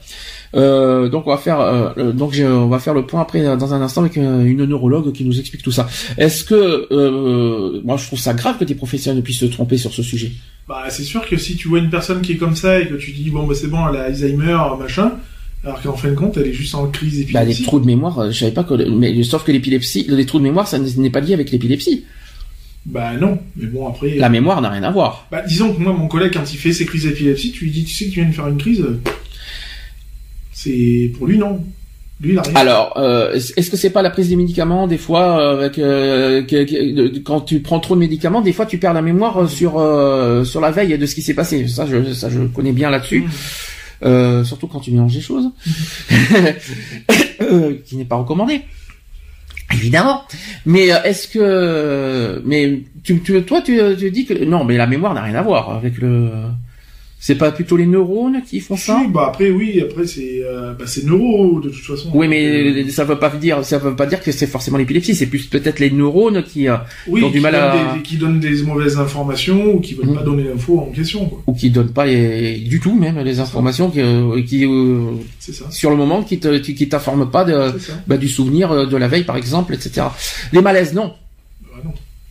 Euh, donc on va faire euh, donc on va faire le point après dans un instant avec une neurologue qui nous explique tout ça. Est-ce que moi je trouve ça grave que des professionnels puissent se tromper sur ce sujet Bah c'est sûr que si tu vois une personne qui est comme ça et que tu dis bon bah c'est bon elle a Alzheimer machin alors qu'en fin de compte elle est juste en crise épileptique. Bah les trous de mémoire je savais pas que mais sauf que l'épilepsie les trous de mémoire ça n'est pas lié avec l'épilepsie. Bah non, mais bon après. La mémoire n'a rien à voir. Bah disons que moi mon collègue quand il fait ses crises d'épilepsie, tu lui dis tu sais que tu viens de faire une crise, c'est pour lui non? Lui il a rien. Alors euh, est-ce que c'est pas la prise des médicaments des fois euh, euh, quand tu prends trop de médicaments, des fois tu perds la mémoire sur sur la veille de ce qui s'est passé? Ça je ça je connais bien là-dessus. Mmh. surtout quand tu mélanges des choses mmh. [LAUGHS] qui n'est pas recommandé. Évidemment. Mais est-ce que, mais tu, tu toi, tu, tu dis que non, mais la mémoire n'a rien à voir avec le. C'est pas plutôt les neurones qui font ça Bah après oui, après c'est euh, bah, c'est neuro de toute façon. Oui, mais euh, ça veut pas dire ça veut pas dire que c'est forcément l'épilepsie, c'est plus peut-être les neurones qui, euh, ont du mal à qui donnent des mauvaises informations ou qui veulent pas mhm. donner l'info en question quoi. Ou qui donnent pas du tout même les informations qui qui ça. sur le moment qui te qui t'informent pas de bah, du souvenir de la veille par exemple, etc. Les malaises non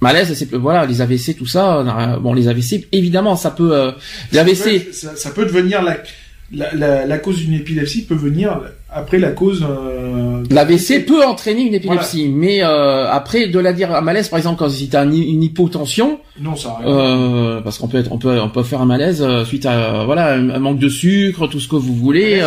malaise c'est voilà les AVC tout ça euh, bon les AVC évidemment ça peut euh, l'AVC ça, peut devenir la la, la, cause d'une épilepsie peut venir après la cause euh, l'AVC peut entraîner une épilepsie mais euh, après de la dire à malaise par exemple quand si tu as une, hypotension non ça euh, parce qu'on peut être on peut on peut faire un malaise suite à voilà un, manque de sucre tout ce que vous voulez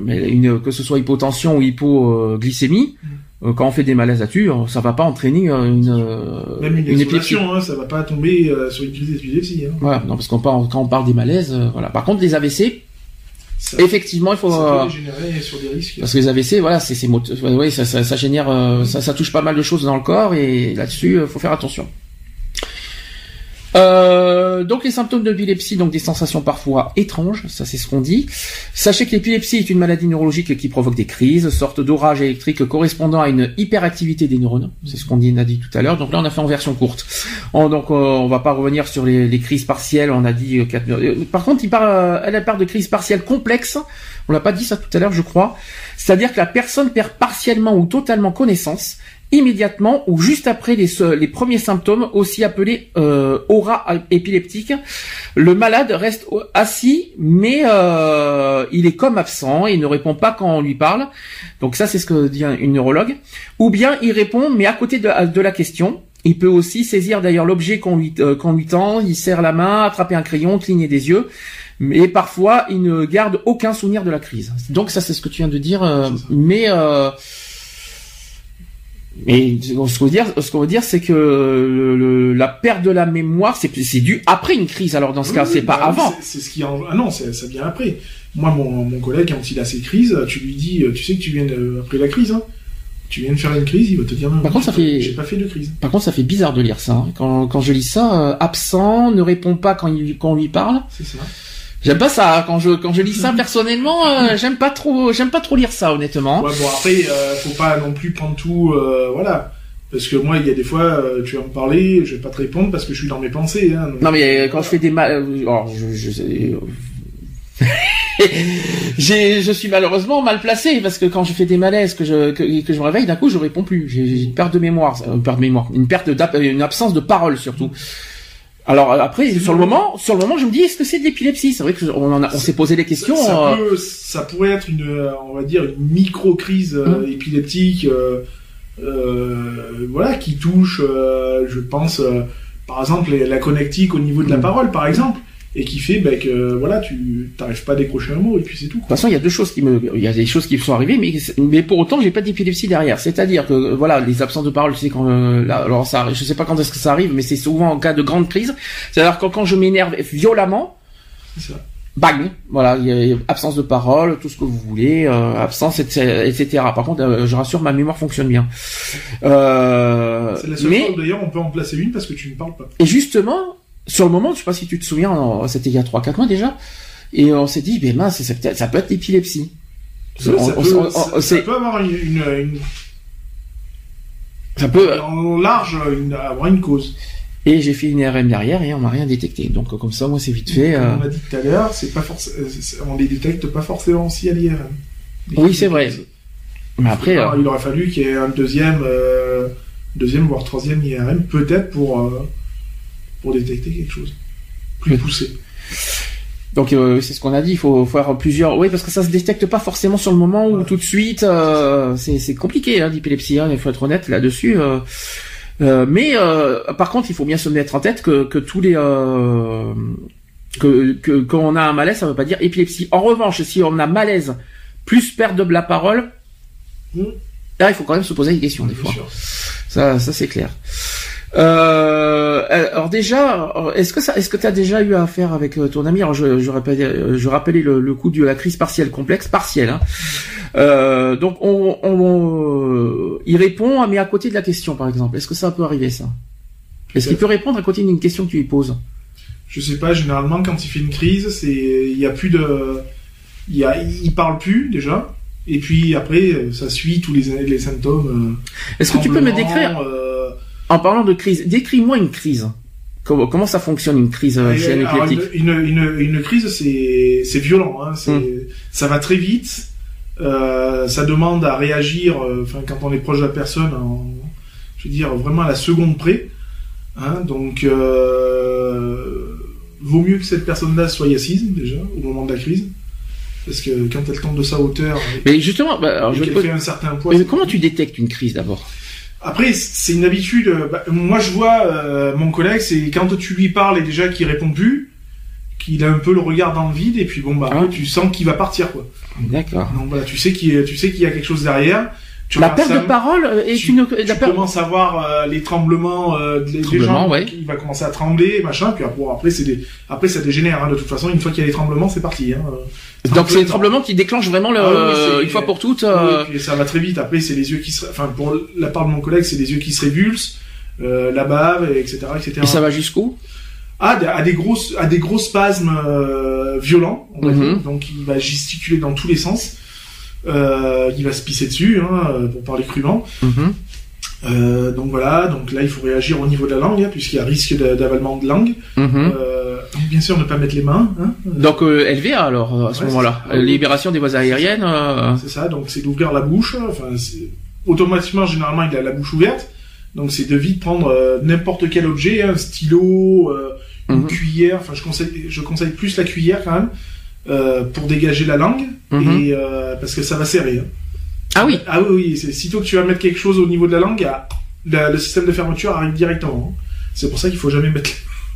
mais une, que ce soit hypotension ou hypoglycémie mm. Euh, quand on fait des malaises à dessus ça va pas entraîner euh, une euh, même une, une épilepsie. Hein, ça va pas tomber sur une crise d'épilepsie. Hein. Voilà, non parce qu'on parle quand on parle des malaises, voilà. Par contre, les AVC, effectivement, il faut. Ça peut générer sur des risques. Parce que les AVC, voilà, c'est c'est ouais, ça, ça, ça génère, ça, ça touche pas mal de choses dans le corps et là-dessus, faut faire attention. Euh, donc les symptômes de l'épilepsie, donc des sensations parfois étranges, ça c'est ce qu'on dit. Sachez que l'épilepsie est une maladie neurologique qui provoque des crises, sorte d'orage électrique correspondant à une hyperactivité des neurones. C'est ce qu'on dit, a dit tout à l'heure. Donc là on a fait en version courte. donc euh, on va pas revenir sur les, crises partielles. On a dit euh, euh par contre, il parle, elle parle de crises partielles complexes. On l'a pas dit ça tout à l'heure, je crois. C'est-à-dire que la personne perd partiellement ou totalement connaissance immédiatement ou juste après les, les premiers symptômes, aussi appelés euh, aura épileptique. Le malade reste assis, mais euh, il est comme absent il ne répond pas quand on lui parle. Donc ça, c'est ce que dit une neurologue. Ou bien il répond, mais à côté de, de la question. Il peut aussi saisir d'ailleurs l'objet qu'on lui, euh, tend, il serre la main, attraper un crayon, cligner des yeux. Mais parfois, il ne garde aucun souvenir de la crise. Donc ça, c'est ce que tu viens de dire. Euh, mais euh, mais ce qu'on veut dire, ce qu'on veut dire, c'est que le, la perte de la mémoire, c'est dû après une crise. Alors dans ce cas, c'est pas bah avant. C'est ce qui en... ah non, ça vient après. Moi, mon, mon collègue, quand il a ses crises, tu lui dis, tu sais que tu viens de, après la crise. Hein tu viens de faire une crise, il va te dire. Par contre, ça fait. J'ai pas fait de crise. Par contre, ça fait bizarre de lire ça. Hein. Quand, quand je lis ça, euh, absent, ne répond pas quand, il, quand on lui parle. C'est ça. J'aime pas ça quand je quand je lis ça personnellement. Euh, j'aime pas trop j'aime pas trop lire ça honnêtement. Ouais bon après euh, faut pas non plus prendre tout euh, voilà parce que moi il y a des fois euh, tu vas me parler je vais pas te répondre parce que je suis dans mes pensées. Hein, non mais quand je fais des mal je, je [LAUGHS] je suis malheureusement mal placé parce que quand je fais des malaises, que je, que, que je me réveille, d'un coup, je réponds plus. J'ai, une perte de mémoire, une perte de mémoire, une perte une absence de parole surtout. Alors euh, après, sur le moment, sur le moment, je me dis est-ce que c'est de l'épilepsie? C'est vrai que on, s'est posé des questions. Ça, euh, peut, ça, pourrait être une, euh, on va dire, une micro crise hum. épileptique, euh, voilà, qui touche, je pense, par exemple, la connectique au niveau de la hum. parole, par exemple. Et qui fait ben, que voilà, tu t'arrives pas à décrocher un mot et puis c'est tout. De toute façon, il y a deux choses qui me, il y a des choses qui me sont arrivées, mais mais pour autant, j'ai pas d'épilepsie derrière. C'est-à-dire que voilà, les absences de parole, sais quand, euh, là, alors ça, je sais pas quand est-ce que ça arrive, mais c'est souvent en cas de grande crise. C'est-à-dire quand quand je m'énerve violemment, C'est ça. bang, voilà, il y a absence de parole, tout ce que vous voulez, euh, absence, etc., etc. Par contre, euh, je rassure, ma mémoire fonctionne bien. Euh, C'est la seule mais d'ailleurs on peut en placer une parce que tu ne parles pas. et justement, sur le moment, je sais pas si tu te souviens, en- c'était il y a 3-4 mois déjà, et on s'est dit, ben mince, ça peut être l'épilepsie. Ça, On- ça on- peut, on- ça- avoir une, une, une- ça peut. en large une, avoir une cause. Et j'ai fait une RM derrière et on m'a rien détecté. Donc comme ça, moi c'est vite fait. Comme euh, on a dit tout à l'heure, c'est pas forcément, on les détecte pas forcément aussi à l'IRM. Oui, c'est vrai. Mais après, euh, il aurait fallu qu'il y ait un deuxième, euh, deuxième voire troisième IRM peut-être pour euh, pour détecter quelque chose plus poussé. donc euh, c'est ce qu'on a dit. Il faut faire plusieurs. Oui, parce que ça se détecte pas forcément sur le moment ou Ouais. tout de suite. euh, c'est compliqué hein, l'épilepsie. Hein, il faut être honnête là-dessus. euh, mais par contre, il faut bien se mettre en tête que, que tous les que, que quand on a un malaise, ça veut pas dire épilepsie. En revanche, si on a malaise plus perte de la parole, Mm. là il faut quand même se poser des questions des fois. sûr. Ça, ça c'est clair. Euh, alors déjà, est-ce que ça, est-ce que tu as déjà eu affaire avec euh, ton ami? Alors je, je rappelais, je rappelais le, le coup de la crise partielle complexe, partielle. Hein. Euh, donc on, on, euh, il répond, mais à côté de la question par exemple. Est-ce que ça peut arriver ça? Est-ce qu'il peut répondre à côté d'une question que tu lui poses? Je sais pas, généralement quand il fait une crise, c'est il y a plus de il y a il parle plus déjà et puis après euh, ça suit tous les les symptômes euh, Est-ce que tu peux me décrire euh, en parlant de crise Décris-moi une crise. Comment, comment ça fonctionne une crise euh, chez un alors, épileptique une, une, une, une crise c'est violent hein, c'est Mm. ça va très vite euh, ça demande à réagir euh, enfin quand on est proche de la personne en, je veux dire vraiment à la seconde près hein, donc euh, vaut mieux que cette personne-là soit assise déjà au moment de la crise parce que quand elle tombe de sa hauteur Mais justement, bah, alors, et je fait un certain poids mais comment tu détectes une crise d'abord? Après, c'est une habitude. euh, bah, moi, je vois euh, mon collègue, c'est quand tu lui parles et déjà qu'il répond plus, qu'il a un peu le regard dans le vide, et puis bon, bah, Ah. tu sens qu'il va partir, quoi. D'accord. Donc voilà, tu sais qu'il tu sais qu'il y a quelque chose derrière. Tu La perte ça, de parole euh, est tu- une Tu la perte- commences à voir euh, les tremblements euh, des des Tremblements, gens. ouais. Il va commencer à trembler, machin. Puis après, bon, après, c'est des, après, ça dégénère. Hein, de toute façon, une fois qu'il y a les tremblements, c'est parti. Hein. Donc c'est le tremblement qui déclenche vraiment le, Ah oui, une fois pour toutes. Oui, euh, puis ça va très vite. Après, c'est les yeux qui se, enfin, pour la part de mon collègue, c'est les yeux qui se révulsent, euh, la bave, etc., etc. et ça va jusqu'où? À des, à des grosses à des gros spasmes euh, violents on va Mhm. dire. donc il va gesticuler dans tous les sens euh, il va se pisser dessus hein, euh, pour parler crûment Mhm. euh, donc voilà donc là il faut réagir au niveau de la langue hein, puisqu'il y a risque d'a- d'avalement de langue Mhm. euh, donc bien sûr ne pas mettre les mains hein. Donc LVA alors à ce moment-là, libération des voies aériennes. c'est ça donc c'est d'ouvrir la bouche enfin automatiquement généralement il a la bouche ouverte donc c'est de vite prendre n'importe quel objet un stylo une Mhm. cuillère, enfin je conseille, je conseille plus la cuillère quand même euh, pour dégager la langue Mhm. et euh, parce que ça va serrer. hein. Ah oui. Ah oui, oui, c'est sitôt que tu vas mettre quelque chose au niveau de la langue, la- le système de fermeture arrive directement. hein. C'est pour ça qu'il faut jamais mettre.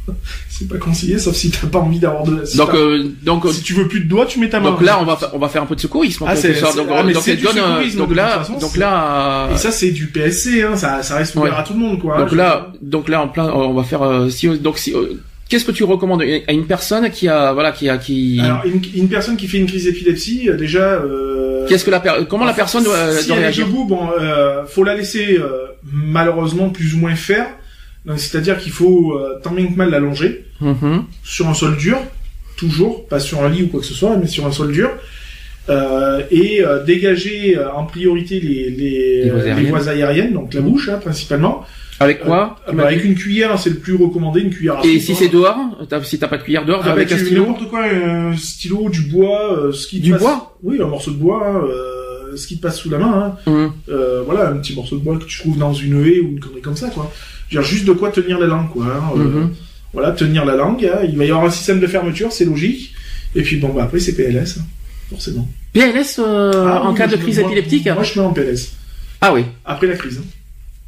[LAUGHS] c'est pas conseillé, sauf si t'as pas envie d'avoir de. Si, Donc euh, donc si tu veux plus de doigts, tu mets ta main. donc là on va on va faire un peu de secourisme. Ah, c'est- donc ah, donc donne, euh, donc de là façon, donc c'est- là Et ça c'est du PSC, hein, ça, ça reste ouvert Ouais. à tout le monde quoi. hein, donc là donc là en plein on va faire euh, si donc si euh, qu'est-ce que tu recommandes à une personne qui a voilà qui a qui Alors une, une personne qui fait une crise d'épilepsie, euh, déjà. euh, qu'est-ce que la per- comment la personne doit, si doit elle est réagir debout, bon, euh, faut la laisser euh, malheureusement plus ou moins faire. C'est-à-dire qu'il faut euh, tant bien que mal l'allonger Mhm. sur un sol dur, toujours, pas sur un lit ou quoi que ce soit, mais sur un sol dur, euh, et euh, dégager euh, en priorité les, les, Les voies euh, les aériennes. voies aériennes, donc la bouche hein, principalement. Avec quoi Euh, bah, avec une cuillère, c'est le plus recommandé, une cuillère à Et si hein. c'est dehors, si t'as pas de cuillère dehors, Ah bah, avec un stylo. n'importe quoi, un stylo, du bois, euh, ce qui te Du passe- bois Oui, un morceau de bois, hein, euh, ce qui te passe sous la main. Hein. Euh, voilà, un petit morceau de bois que tu trouves dans une haie ou une connerie comme ça, quoi. Dire, juste de quoi tenir la langue, quoi. hein, Mhm. Voilà, tenir la langue. hein. Il va y avoir un système de fermeture, c'est logique. Et puis bon, bah après c'est PLS, forcément. PLS Ah, en oui, cas de crise moi- épileptique. Moi, je mets en PLS. Ah oui. Après la crise.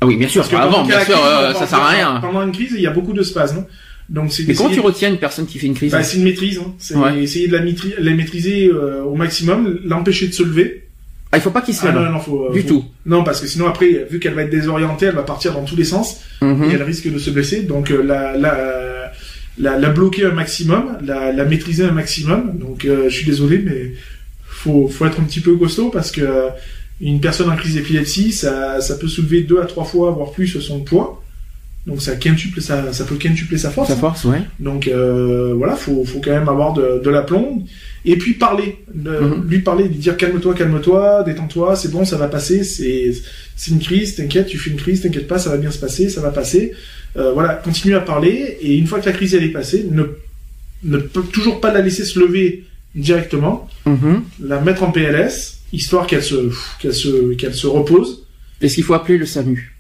Ah oui, bien sûr. Parce que Avant, pendant qu'il y a bien sûr, crise, euh, ça sert à rien. Pendant une crise, il y a beaucoup de spasmes. Donc c'est Mais comment tu retiens une personne qui fait une crise bah, c'est une maîtrise. Hein. C'est Ouais. essayer de la, maîtri- la maîtriser euh, au maximum, l'empêcher de se lever. Ah, il faut pas qu'il se Ah lève. non, non, faut, euh, Du faut- tout. Non, parce que sinon après, vu qu'elle va être désorientée, elle va partir dans tous les sens Mhm. et elle risque de se blesser. Donc euh, la, la, la, la bloquer un maximum, la, la maîtriser un maximum. Donc euh, je suis désolé, mais faut, faut être un petit peu costaud parce que euh, une personne en crise d'épilepsie, ça, ça peut soulever deux à trois fois, voire plus son poids. Donc ça quintuple, ça, ça peut quintupler sa force. Sa force, ouais. Donc euh, voilà, faut, faut quand même avoir de, de l'aplomb. Et puis parler, de- Mhm. lui parler, lui dire calme-toi, calme-toi, détends-toi, c'est bon, ça va passer, c'est c'est une crise, t'inquiète, tu fais une crise, t'inquiète pas, ça va bien se passer, ça va passer. Euh, voilà, continue à parler, et une fois que la crise elle est passée, ne, ne peut toujours pas la laisser se lever directement, Mhm. la mettre en PLS, histoire qu'elle se, qu'elle se, qu'elle se repose. Est-ce qu'il faut appeler le SAMU?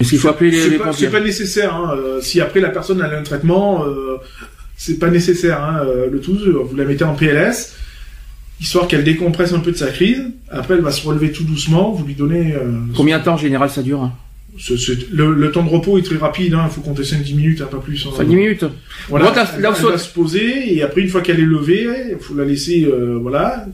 Est-ce qu'il faut appeler les, C'est les pas, pompiers? c'est pas nécessaire. Hein. euh, si après la personne a un traitement, euh, c'est pas nécessaire. Hein. euh, le tout, euh, vous la mettez en PLS, histoire qu'elle décompresse un peu de sa crise. Après, elle va se relever tout doucement. Vous lui donnez. euh, Combien de temps en général ça dure ce- ce- le, le temps de repos est très rapide. Il faut compter 5-10 minutes, hein, pas plus. hein. 5 minutes Voilà, elle, là va se poser et après, une fois qu'elle est levée, il faut la laisser, euh, voilà,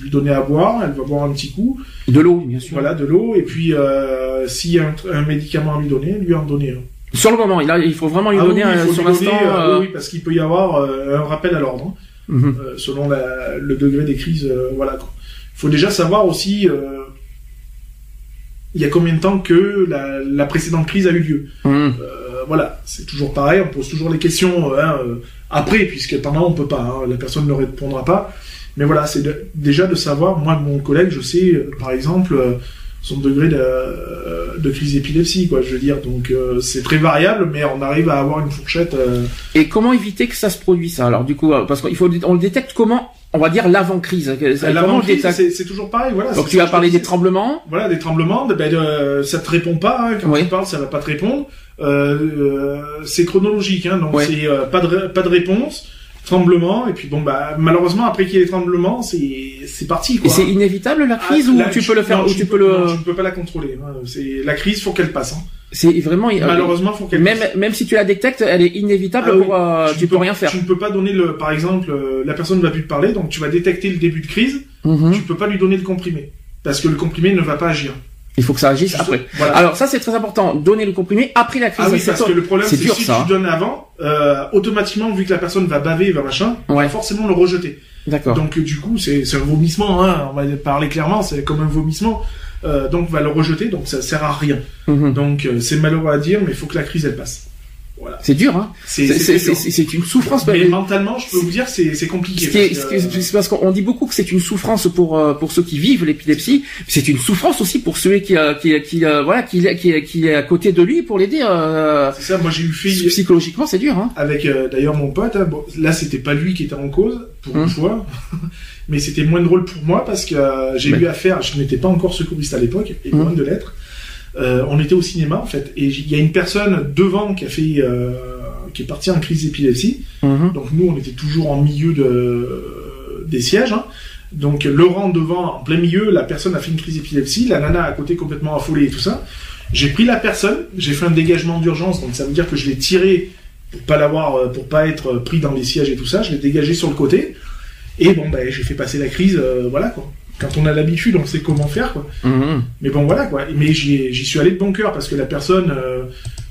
lui donner à boire. Elle va boire un petit coup. De l'eau, bien sûr. Voilà, de l'eau. Et puis, euh, s'il y a un, médicament à lui donner, lui en donner un. Sur le moment, il, a- il faut vraiment lui Ah donner oui, un- sur l'instant. euh, euh, oui, parce qu'il peut y avoir un rappel à l'ordre, hein, mhm. selon la- le degré des crises. voilà. Il faut déjà savoir aussi, il y a combien de temps que la, la précédente crise a eu lieu. Mhm. Euh, voilà, c'est toujours pareil, on pose toujours les questions hein, euh, après, puisque pendant on peut pas, hein, la personne ne répondra pas. Mais voilà, c'est déjà de savoir, moi, mon collègue, je sais, euh, par exemple, euh, son degré de, euh, de crise d'épilepsie, quoi, je veux dire. Donc euh, c'est très variable, mais on arrive à avoir une fourchette. euh, Et comment éviter que ça se produise ça Alors du coup, euh, parce qu'il faut, on le détecte comment On va dire Comment on le L'avant-crise, détecte c'est toujours pareil, voilà. Donc tu ça as que parlé je des tremblements. Voilà, des tremblements, ben, de- ça te répond pas, hein, quand Oui. tu parles, ça va pas te répondre. Euh, euh, c'est chronologique, hein, donc Ouais. c'est euh, pas de pas de réponse, tremblement, et puis bon bah malheureusement après qu'il y ait les tremblements, c'est c'est parti Et quoi. c'est inévitable la crise Ah, ou là, tu peux le faire non, ou tu tu peux peux le non, tu ne peux pas la contrôler. hein. C'est la crise, faut qu'elle passe. hein. C'est vraiment Malheureusement, faut qu'elle même passe. même si tu la détectes, elle est inévitable Ah oui. euh, tu, ne peux rien faire. Tu ne peux pas donner le, par exemple, euh, la personne ne va plus te parler, donc tu vas détecter le début de crise. Mhm. Tu peux pas lui donner le comprimé parce que le comprimé ne va pas agir. Il faut que ça agisse Juste- après. Voilà. Alors ça c'est très important. Donner le comprimé après la crise. Ah oui, parce que le problème, c'est dur, si ça, hein. tu donnes avant, euh, automatiquement, vu que la personne va baver, va machin, Ouais. va forcément le rejeter. D'accord. Donc du coup, c'est un vomissement, hein, on va parler clairement, c'est comme un vomissement. Euh, donc va le rejeter, donc ça sert à rien. Mhm. Donc euh, c'est malheureux à dire, mais il faut que la crise elle passe. Voilà. C'est dur, hein. C'est une souffrance. Mais mentalement, je peux vous dire, c'est compliqué. Qui qui est- c'est parce qu'on dit beaucoup que c'est une souffrance pour euh, pour ceux qui vivent l'épilepsie. C'est une souffrance aussi pour ceux qui euh, qui qui euh, voilà qui qui qui est à côté de lui pour l'aider. Euh, c'est ça. Moi, j'ai eu fait psychologiquement, c'est dur. Hein. avec euh, d'ailleurs mon pote. hein, bon, là, c'était pas lui qui était en cause pour une Hum. fois, [LAUGHS] mais c'était moins drôle pour moi parce que euh, j'ai eu affaire. Je n'étais pas encore secouriste à l'époque, et Hum. loin de l'être. Euh, on était au cinéma en fait, et il y a une personne devant qui a fait, euh, qui est partie en crise d'épilepsie. Mhm. Donc nous, on était toujours en milieu de des sièges. hein. Donc rang devant, en plein milieu, la personne a fait une crise d'épilepsie, la nana à côté complètement affolée et tout ça. J'ai pris la personne, j'ai fait un dégagement d'urgence, donc ça veut dire que je l'ai tiré pour pas l'avoir, euh, pour pas être pris dans les sièges et tout ça. Je l'ai dégagé sur le côté. Et bon, ben j'ai fait passer la crise, euh, voilà quoi. Quand on a l'habitude, on sait comment faire quoi. Mhm. Mais bon, voilà quoi. Mais j'y suis allé de bon cœur parce que la personne euh,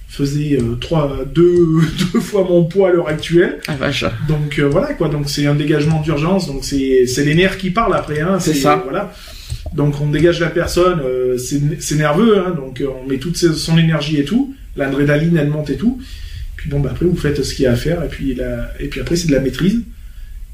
faisait euh, trois, deux, [LAUGHS] deux fois mon poids à l'heure actuelle. Ah vache. Donc euh, voilà quoi, donc c'est un dégagement d'urgence, donc c'est c'est les nerfs qui parlent après, hein, C'est ça. Voilà. Donc on dégage la personne, c'est nerveux, hein, donc on met toute son énergie et tout, l'adrénaline elle monte et tout. Puis bon bah après vous faites ce qu'il y a à faire et puis la, et puis après c'est de la maîtrise.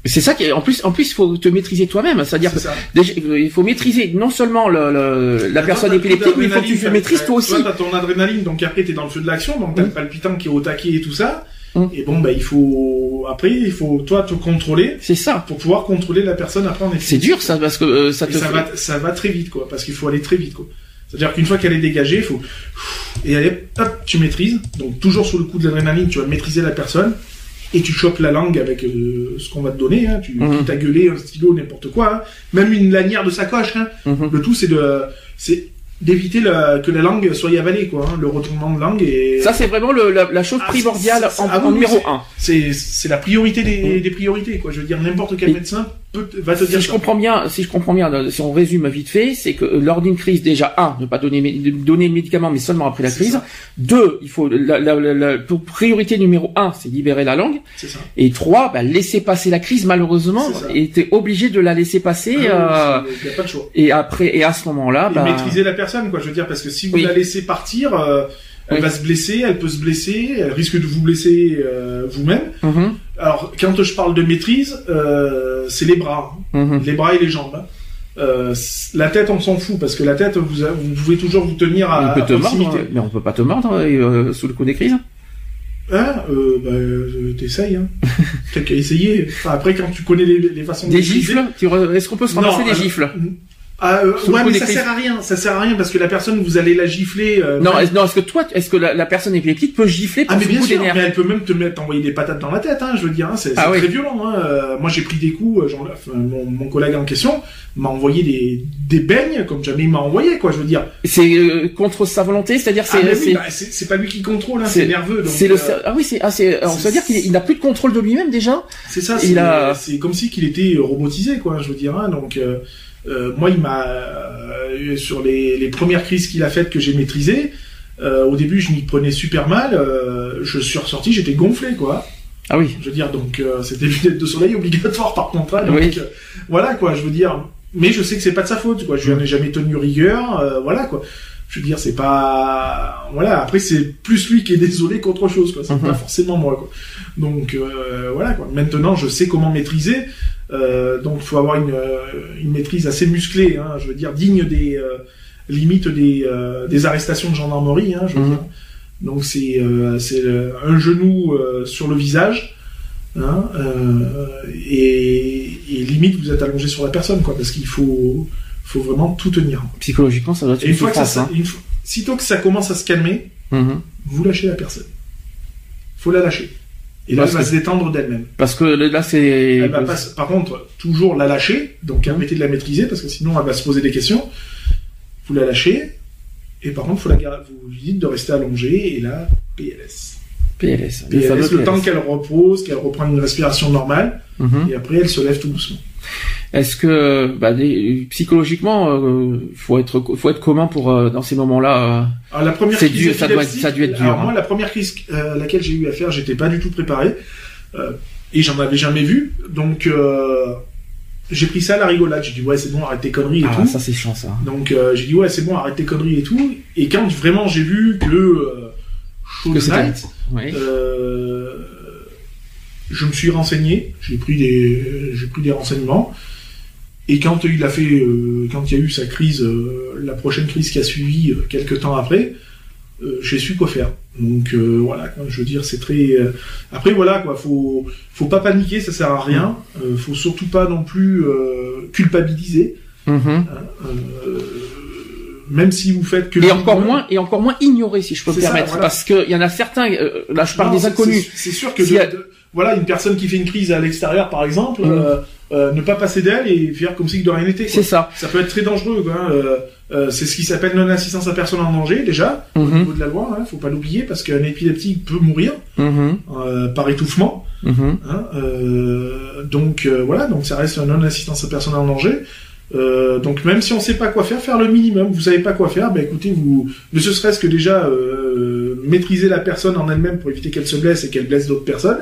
C'est ça qui est, en plus en plus il faut te maîtriser toi-même. C'est-à-dire il faut maîtriser non seulement le, le- la personne épileptique, mais il faut que tu te maîtrises toi aussi. Toi t'as ton adrénaline, donc après t'es dans le feu de l'action, donc t'as Mm. le palpitant qui est au taquet et tout ça. Mm. Et bon bah il faut après il faut toi te contrôler C'est ça. pour pouvoir contrôler la personne après en effet. C'est dur ça parce que euh, ça te ça va, ça va très vite, quoi, parce qu'il faut aller très vite, quoi. C'est-à-dire qu'une fois qu'elle est dégagée, il faut et allez, hop, tu maîtrises. Donc toujours sous le coup de l'adrénaline, tu vas maîtriser la personne et tu chopes la langue avec euh, ce qu'on va te donner. Hein. Tu Mhm. t'as gueulé un stylo, n'importe quoi. hein. Même une lanière de sacoche. Hein. Mhm. Le tout, c'est de, c'est d'éviter que la langue soit avalée, quoi. le retournement de langue et Ça, c'est vraiment le- la, la chose Ah, primordiale en, en numéro c'est- 1. c'est c'est la priorité des, Mm. des priorités, quoi. Je veux dire, n'importe quel Et- médecin va te Si je comprends bien, si je comprends bien, euh, si on résume vite fait, c'est que euh, lors d'une crise, déjà, un, ne pas donner, donner le médicament, mais seulement après la crise. ça. Deux, il faut, la, la- la- la- pour priorité numéro un, c'est libérer la langue. Ça. Et trois, bah, laisser passer la crise, malheureusement, et t'es obligé de la laisser passer, euh, Ah c'est- y a pas de choix. et après, et à ce moment-là, bah, maîtriser la personne, quoi. Je veux dire, parce que si vous Oui. la laissez partir, euh, elle Oui. va se blesser, elle peut se blesser, elle risque de vous blesser euh, vous-même. mhm, Alors, quand je parle de maîtrise, euh, c'est les bras, hein. mhm. les bras et les jambes. hein. Euh, la tête, on s'en fout parce que la tête, vous, vous pouvez toujours vous tenir à, on peut à te proximité. mordre, mais on peut pas te mordre euh, sous le coup des crises. Hein euh, bah, euh, t'essayes. Hein. [LAUGHS] T'as qu'à essayer. Enfin, après, quand tu connais les, les façons de Des maîtriser- gifles Est-ce qu'on peut se Non, ramasser des alors- gifles? Ah, euh, ouais, mais ça sert à rien. Ça sert à rien parce que la personne, vous allez la gifler. euh, Non, est-ce, non, est-ce que toi, est-ce que la, la personne épileptique peut gifler pour Ah mais bien coup sûr, mais elle peut même te mettre t'envoyer des patates dans la tête, hein, je veux dire, hein, c'est, c'est Ah oui. très violent. Hein. Euh, moi j'ai pris des coups, euh, genre, enfin, mon, mon collègue en question m'a envoyé des, des beignes comme jamais il m'a envoyé, quoi, je veux dire. C'est euh, contre sa volonté, c'est-à-dire c'est ah mais oui, c'est bah, c'est, c'est pas lui qui contrôle, hein, c'est- nerveux. Donc, c'est le euh, ah oui c'est ah c'est ça veut dire qu'il il n'a plus de contrôle de lui-même déjà. c'est ça, il c'est, a- c'est comme si qu'il était robotisé, quoi, je veux dire. Hein, donc euh, moi il m'a euh, sur les, les premières crises qu'il a faites que j'ai maîtrisées. euh, au début, je m'y prenais super mal. je suis ressorti, j'étais gonflé, quoi. Ah oui. Je veux dire, donc c'était lunettes de soleil obligatoire par contrat. Donc Oui. voilà quoi, je veux dire. Mais je sais que c'est pas de sa faute, quoi. Je lui en ai jamais tenu rigueur, voilà quoi. Je veux dire, c'est pas, voilà. Après, c'est plus lui qui est désolé qu'autre chose, quoi. C'est Mhm. pas forcément moi, quoi. Donc voilà quoi. Maintenant, je sais comment maîtriser. Euh, donc, faut avoir une, euh, une maîtrise assez musclée, hein. Je veux dire, digne des euh, limites des, euh, des arrestations de gendarmerie, hein. Je veux Mhm. dire. Donc c'est un genou sur le visage. Hein, et, et limite vous êtes allongé sur la personne quoi parce qu'il faut faut vraiment tout tenir Psychologiquement ça doit être une fois ça, hein. une fois- sitôt que ça commence à se calmer Mhm. vous lâchez la personne faut la lâcher et là Parce elle va que- se détendre d'elle-même Parce que là c'est pas par contre toujours la lâcher donc Mhm. arrêtez de la maîtriser parce que sinon elle va se poser des questions vous la lâchez et par contre faut la garder vous lui dites de rester allongé et là PLS PLS. Le fameux laisse le temps PLS. qu'elle repose, qu'elle reprenne une respiration normale, Mhm. et après elle se lève tout doucement. Est-ce que bah, des- psychologiquement euh, faut être faut être commun pour euh, dans ces moments-là. La première crise dur, ça doit être- ça être dur, Alors hein. moi la première crise euh, à laquelle j'ai eu affaire, j'étais pas du tout préparé euh, et j'en avais jamais vu, donc euh, j'ai pris ça à la rigolade. J'ai dit ouais c'est bon arrête tes conneries et ah tout. ça c'est chiant ça. Donc euh, j'ai dit ouais c'est bon arrête tes conneries et tout. Et quand vraiment j'ai vu que euh, Show Que Night, Oui. Euh, je me suis renseigné, j'ai pris des, j'ai pris des renseignements. Et quand il a fait, euh, quand il y a eu sa crise, euh, la prochaine crise qui a suivi euh, quelques temps après, j'ai su quoi faire. Donc euh, voilà, quoi, je veux dire, c'est très. euh, Après voilà quoi, faut, faut pas paniquer, ça sert à rien. Euh, faut surtout pas non plus culpabiliser. Mhm. Euh, même si vous faites que. Et encore moins et encore moins ignorer si je peux me ça, permettre voilà. parce que il y en a certains là je parle Non, des inconnus. C'est sûr que de- y a- de- voilà une personne qui fait une crise à l'extérieur par exemple, euh, euh, ne pas passer d'elle et faire comme si de rien n'était. C'est ça. Ça peut être très dangereux. quoi, hein, euh, euh, c'est ce qui s'appelle non-assistance à personne en danger déjà au Mhm. niveau de la loi. Hein, faut pas l'oublier parce qu'un épileptique peut mourir Mhm. euh, par étouffement. Mhm. Hein, euh, donc euh, voilà, donc ça reste un non-assistance à personne en danger. Euh, donc même si on sait pas quoi faire, faire le minimum. Vous savez pas quoi faire, ben écoutez, vous ne ce serait-ce que déjà euh, maîtriser la personne en elle-même pour éviter qu'elle se blesse et qu'elle blesse d'autres personnes.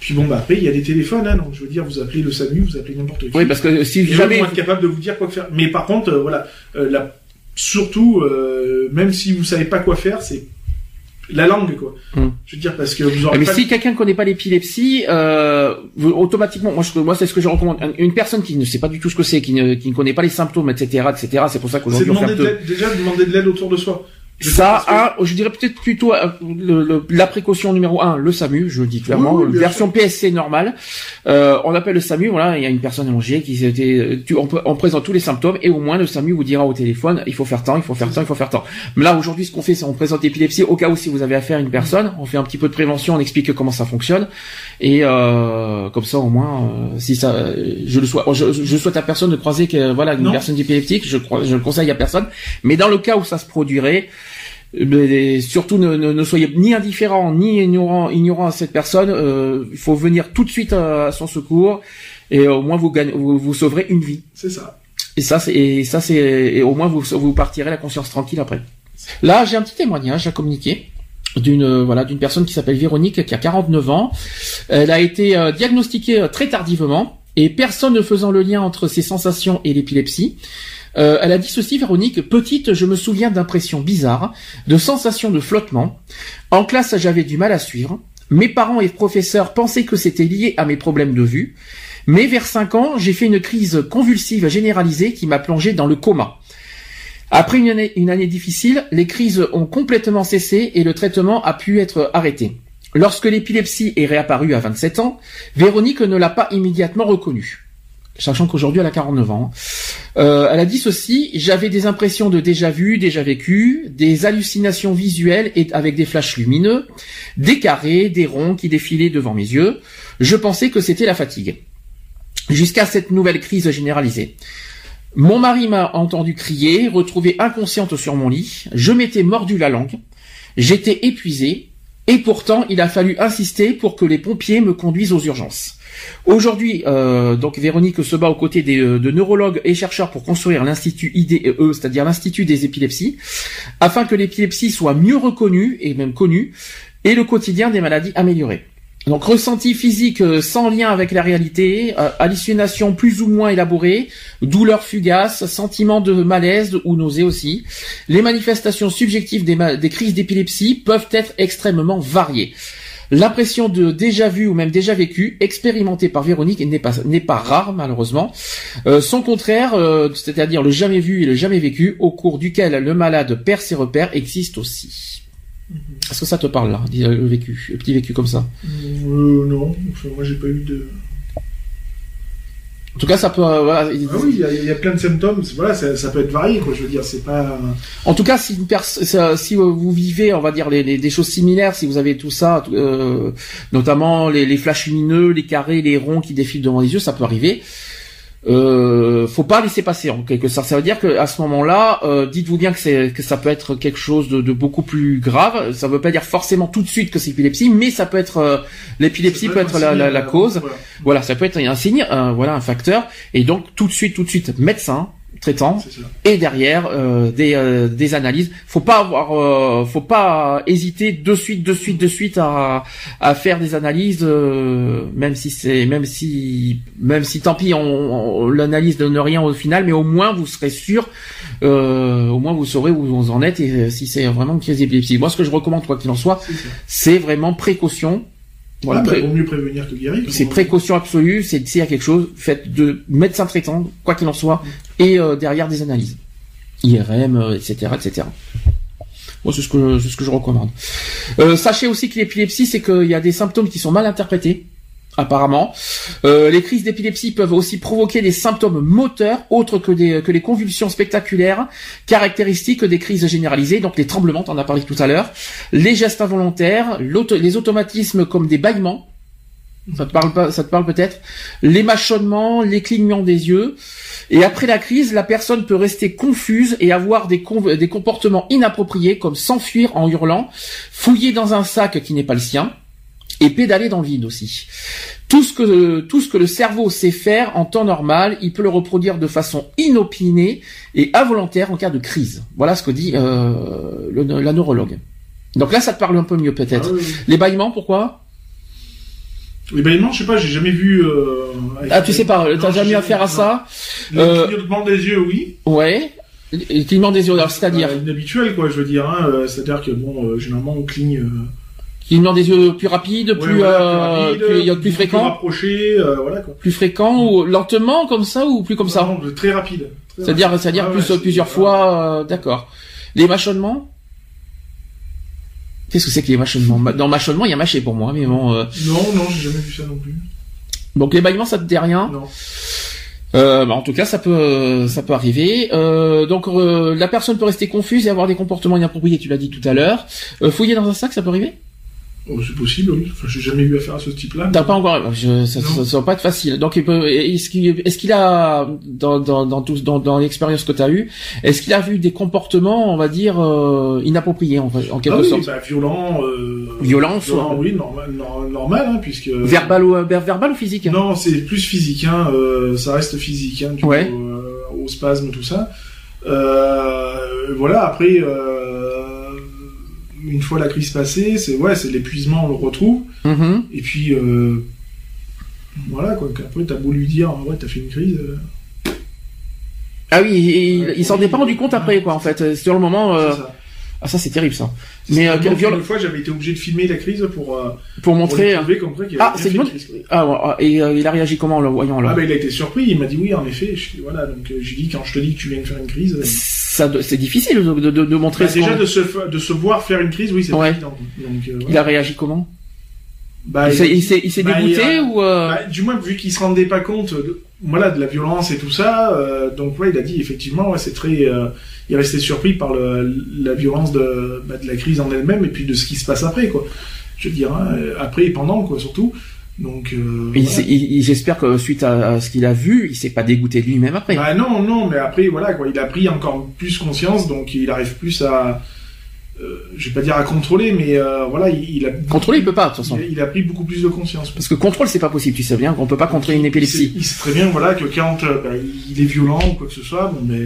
Puis bon, bah après il y a des téléphones, hein, donc je veux dire, vous appelez le SAMU, vous appelez n'importe qui. Oui parce que si jamais vont être capables de vous dire quoi faire. Mais par contre, euh, voilà, euh, la- surtout, euh, même si vous savez pas quoi faire, c'est la langue, quoi. Hmm. Je veux dire parce que vous aurez mais pas si quelqu'un ne connaît pas l'épilepsie, euh, vous- automatiquement, moi, je, moi c'est ce que je recommande. Un- Une personne qui ne sait pas du tout ce que c'est, qui ne, qui ne connaît pas les symptômes, etc., etc. C'est pour ça qu'aujourd'hui on fait déjà demander de l'aide autour de soi. Ça, un, je dirais peut-être plutôt euh, le- le- la précaution numéro un, le SAMU, je le dis clairement, Oui, oui, bien version PSC normale. Euh, on appelle le SAMU, voilà, il y a une personne allongée qui était, tu, on, on présente tous les symptômes et au moins le SAMU vous dira au téléphone, il faut faire tant, il faut faire tant, il faut faire tant. Mais là aujourd'hui, ce qu'on fait, c'est on présente l'épilepsie au cas où si vous avez affaire à une personne, on fait un petit peu de prévention, on explique comment ça fonctionne et euh, comme ça au moins, euh, si ça, je le souhaite, je, je souhaite à personne de croiser que voilà une Non. personne épileptique, je je le conseille à personne. Mais dans le cas où ça se produirait, mais surtout ne, ne, ne soyez ni indifférent ni ignorant, ignorant à cette personne. euh, il faut venir tout de suite à, à son secours et au moins vous, gagnez, vous, vous sauverez une vie. C'est ça. Et ça, c'est et ça c'est et au moins vous vous partirez la conscience tranquille après. Là, j'ai un petit témoignage à communiquer d'une euh, voilà d'une personne qui s'appelle Véronique qui a 49 ans. Elle a été euh, diagnostiquée euh, très tardivement et personne ne faisant le lien entre ses sensations et l'épilepsie. Euh, elle a dit ceci, Véronique. Petite, je me souviens d'impressions bizarres, de sensations de flottement. En classe, j'avais du mal à suivre. Mes parents et professeurs pensaient que c'était lié à mes problèmes de vue. Mais vers 5 ans, j'ai fait une crise convulsive généralisée qui m'a plongé dans le coma. Après une année, une année difficile, les crises ont complètement cessé et le traitement a pu être arrêté. Lorsque l'épilepsie est réapparue à 27 ans, Véronique ne l'a pas immédiatement reconnue. Sachant qu'aujourd'hui elle a 49 ans. Euh, elle a dit ceci, j'avais des impressions de déjà vu, déjà vécu, des hallucinations visuelles et avec des flashs lumineux, des carrés, des ronds qui défilaient devant mes yeux. Je pensais que c'était la fatigue. Jusqu'à cette nouvelle crise généralisée. Mon mari m'a entendu crier, retrouvé inconsciente sur mon lit. Je m'étais mordu la langue. J'étais épuisé. Et pourtant, il a fallu insister pour que les pompiers me conduisent aux urgences. Aujourd'hui, euh, donc Véronique se bat aux côtés euh, de neurologues et chercheurs pour construire l'institut IDE, c'est-à-dire l'institut des épilepsies, afin que l'épilepsie soit mieux reconnue et même connue, et le quotidien des maladies amélioré. Donc ressenti physique euh, sans lien avec la réalité, euh, hallucination plus ou moins élaborée, douleur fugace, sentiment de malaise ou nausée aussi. Les manifestations subjectives des crises d'épilepsie peuvent être extrêmement variées. L'impression de déjà vu ou même déjà vécu, expérimentée par Véronique, n'est pas n'est pas rare malheureusement. Euh, son contraire, euh, c'est-à-dire le jamais vu et le jamais vécu, au cours duquel le malade perd ses repères, existe aussi. Est-ce que ça te parle là, le vécu, le petit vécu comme ça? Euh, non, enfin, moi j'ai pas eu de. En tout cas, ça peut. euh, voilà, Ah oui, il y, a- il y a plein de symptômes. Voilà, ça, ça peut être varié, quoi. Je veux dire, c'est pas. En tout cas, si, pers- ça- si vous vivez, on va dire, les, les- des choses similaires, si vous avez tout ça, euh, notamment les, les flashs lumineux, les carrés, les ronds qui défilent devant les yeux, ça peut arriver. Euh, faut pas laisser passer en quelque sorte. Ça veut dire que à ce moment-là, euh, dites-vous bien que c'est que ça peut être quelque chose de, de beaucoup plus grave. Ça veut pas dire forcément tout de suite que c'est épilepsie, mais ça peut être euh, l'épilepsie peut être la, la, signe, la euh, cause. voilà. Voilà, ça peut être un signe, un, voilà, un facteur. Et donc tout de suite, tout de suite, médecin traitant et derrière euh, des, euh, des analyses. Faut pas avoir, euh, faut pas hésiter de suite, de suite, de suite à, à faire des analyses, euh, même si c'est, même si, même si tant pis, on, on- l'analyse donne rien au final, mais au moins vous serez sûr, euh, au moins vous saurez où vous en êtes et euh, si c'est vraiment une crise d'épilepsie. Moi, ce que je recommande, quoi qu'il en soit, c'est vraiment précaution. Voilà, vaut mieux prévenir que guérir. c'est précaution absolue, c'est s'il y a quelque chose, faites de médecin traitant, quoi qu'il en soit, et euh, derrière des analyses. IRM, etc., etc. Moi, c'est ce que c'est ce que je recommande. Euh, sachez aussi que l'épilepsie, c'est qu'il y a des symptômes qui sont mal interprétés. Apparemment, Euh, les crises d'épilepsie peuvent aussi provoquer des symptômes moteurs autres que les convulsions spectaculaires caractéristiques des crises généralisées, donc les tremblements, on en a parlé tout à l'heure, les gestes involontaires, les automatismes comme des bâillements, ça te parle pas, peut-être. Les mâchonnements, les clignements des yeux. Et après la crise, la personne peut rester confuse et avoir des comportements inappropriés comme s'enfuir en hurlant, fouiller dans un sac qui n'est pas le sien et pédaler dans le vide aussi. Tout ce que tout ce que le cerveau sait faire en temps normal, il peut le reproduire de façon inopinée et involontaire en cas de crise. Voilà ce que dit euh, le- la neurologue. Donc là, ça te parle un peu mieux peut-être. Ah, oui. Les bâillements, pourquoi? Les bâillements, je sais pas, j'ai jamais vu. Euh, Ah, tu sais pas, t'as jamais affaire à ça Le Euh, clignotement des yeux, oui. Ouais. Le clignement des yeux, alors c'est-à-dire inhabituel, quoi, je veux dire. Hein, euh, C'est-à-dire que, bon, euh, généralement, on cligne. Euh, clignement des yeux plus rapide, ouais, plus, voilà, euh, rapide, plus, il y a plus Plus fréquent, rapproché, euh, voilà, quoi. plus fréquent ou lentement comme ça ou plus comme ça Non, très rapide. C'est-à-dire, c'est-à-dire Ah, plus ouais, plusieurs fois, euh, d'accord. Les mâchonnements Qu'est-ce que c'est que les mâchonnements? Dans mâchonnement, il y a mâché pour moi, mais bon. euh, Non, non, j'ai jamais vu ça non plus. Donc les bâillements, ça te dit rien? Non. Euh, bah, en tout cas, ça peut, ça peut arriver. Euh, donc, la personne peut rester confuse et avoir des comportements inappropriés. Tu l'as dit tout à l'heure. Fouiller dans un sac, ça peut arriver? Oh, c'est possible, oui. Enfin, j'ai jamais eu affaire à ce type-là. T'as pas encore. Je, ça, ça, ça va pas être facile. Donc, il peut. Est-ce qu'il, est-ce qu'il a dans dans dans tout, dans, dans l'expérience que t'as eue, est-ce qu'il a vu des comportements, on va dire, euh, inappropriés en, en quelque Ah oui, sorte, bah, violent. Euh, Violence, violent, ouais. oui, normal, nor- normal, hein, puisque. verbal ou euh, verbal ou physique Non, c'est plus physique, hein, euh, ça reste physique, hein, du Ouais. coup, euh, au spasme, tout ça. Euh, voilà, après, euh, une fois la crise passée, c'est ouais, c'est l'épuisement, on le retrouve. Mhm. Et puis, euh, voilà, quoi, qu'après, t'as beau lui dire, ouais, t'as fait une crise. euh, Ah oui, et il, il s'en est pas rendu compte après, quoi. En fait, sur le moment. Ah ça, c'est terrible, ça. Mais euh, viol- Une fois, j'avais été obligé de filmer la crise pour, euh, pour pour montrer. lui euh, prouver comme Ah, c'est crise. Ah, ouais, ah, et euh, il a réagi comment en le voyant là Ah, bah, il a été surpris, il m'a dit oui, en effet. Je dis, voilà, donc euh, j'ai dit, quand je te dis que tu viens de faire une crise. Ça, c'est difficile de, de, de, de montrer. bah, déjà, de se, de se voir faire une crise, oui, c'est Ouais. évident. Donc, Il a réagi comment? Bah, Il s'est- il bah, dégoûté il ou euh, Bah, du moins, vu qu'il se rendait pas compte, de, voilà, de la violence et tout ça, euh, donc ouais, il a dit effectivement, ouais, c'est très, euh, il est resté surpris par le, la violence de, bah, de la crise en elle-même et puis de ce qui se passe après, quoi. Je veux dire, hein, euh, après et pendant, quoi, surtout. Donc, euh, voilà. J'espère que suite à, à ce qu'il a vu, il s'est pas dégoûté de lui-même après. Bah non, non, mais après, voilà, quoi, il a pris encore plus conscience, donc il arrive plus à, euh, je vais pas dire à contrôler, mais euh, voilà, il, il a Contrôler, il peut pas de toute façon. il, a- il a pris beaucoup plus de conscience. Parce que contrôle, c'est pas possible. Tu sais bien qu'on peut pas contrôler une Il épilepsie. sait, il sait très bien, voilà, que quand euh, bah, il est violent ou quoi que ce soit, bon, mais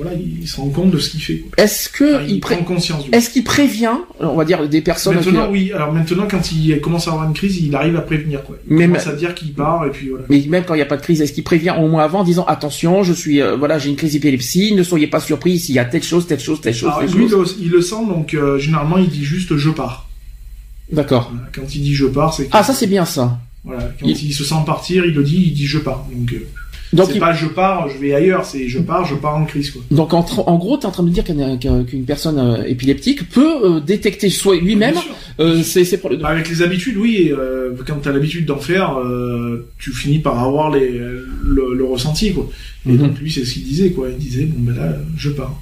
voilà, il, se rend compte de ce qu'il fait. Est-ce que Enfin, il, il, prend conscience est-ce qu'il prévient, on va dire, des personnes Maintenant, qui- oui. Alors maintenant, quand il commence à avoir une crise, il arrive à prévenir, quoi. Il commence à dire qu'il part et puis voilà. mais même quand il n'y a pas de crise, est-ce qu'il prévient au moins avant en disant attention, je suis, euh, voilà, j'ai une crise d'épilepsie, ne soyez pas surpris s'il y a telle chose, telle chose, telle chose, Alors telle lui, il chose. il le sent, donc euh, généralement, il dit juste je pars. D'accord. Voilà. Quand il dit je pars, c'est Ah, ça c'est bien ça. Voilà, quand Il- il... se sent partir, il le dit, il dit je pars. Donc, euh, Donc, c'est il- pas je pars, je vais ailleurs, c'est je pars, je pars en crise, quoi. donc en, en gros, tu es en train de me dire qu'une qu'un- qu'une personne euh, épileptique peut euh, détecter soit lui-même euh, Bah, avec les habitudes, oui. quand t'as l'habitude d'en faire, tu finis par avoir les, le, le ressenti, quoi. Et Mhm. donc lui, c'est ce qu'il disait, quoi. Il disait bon ben là, je pars.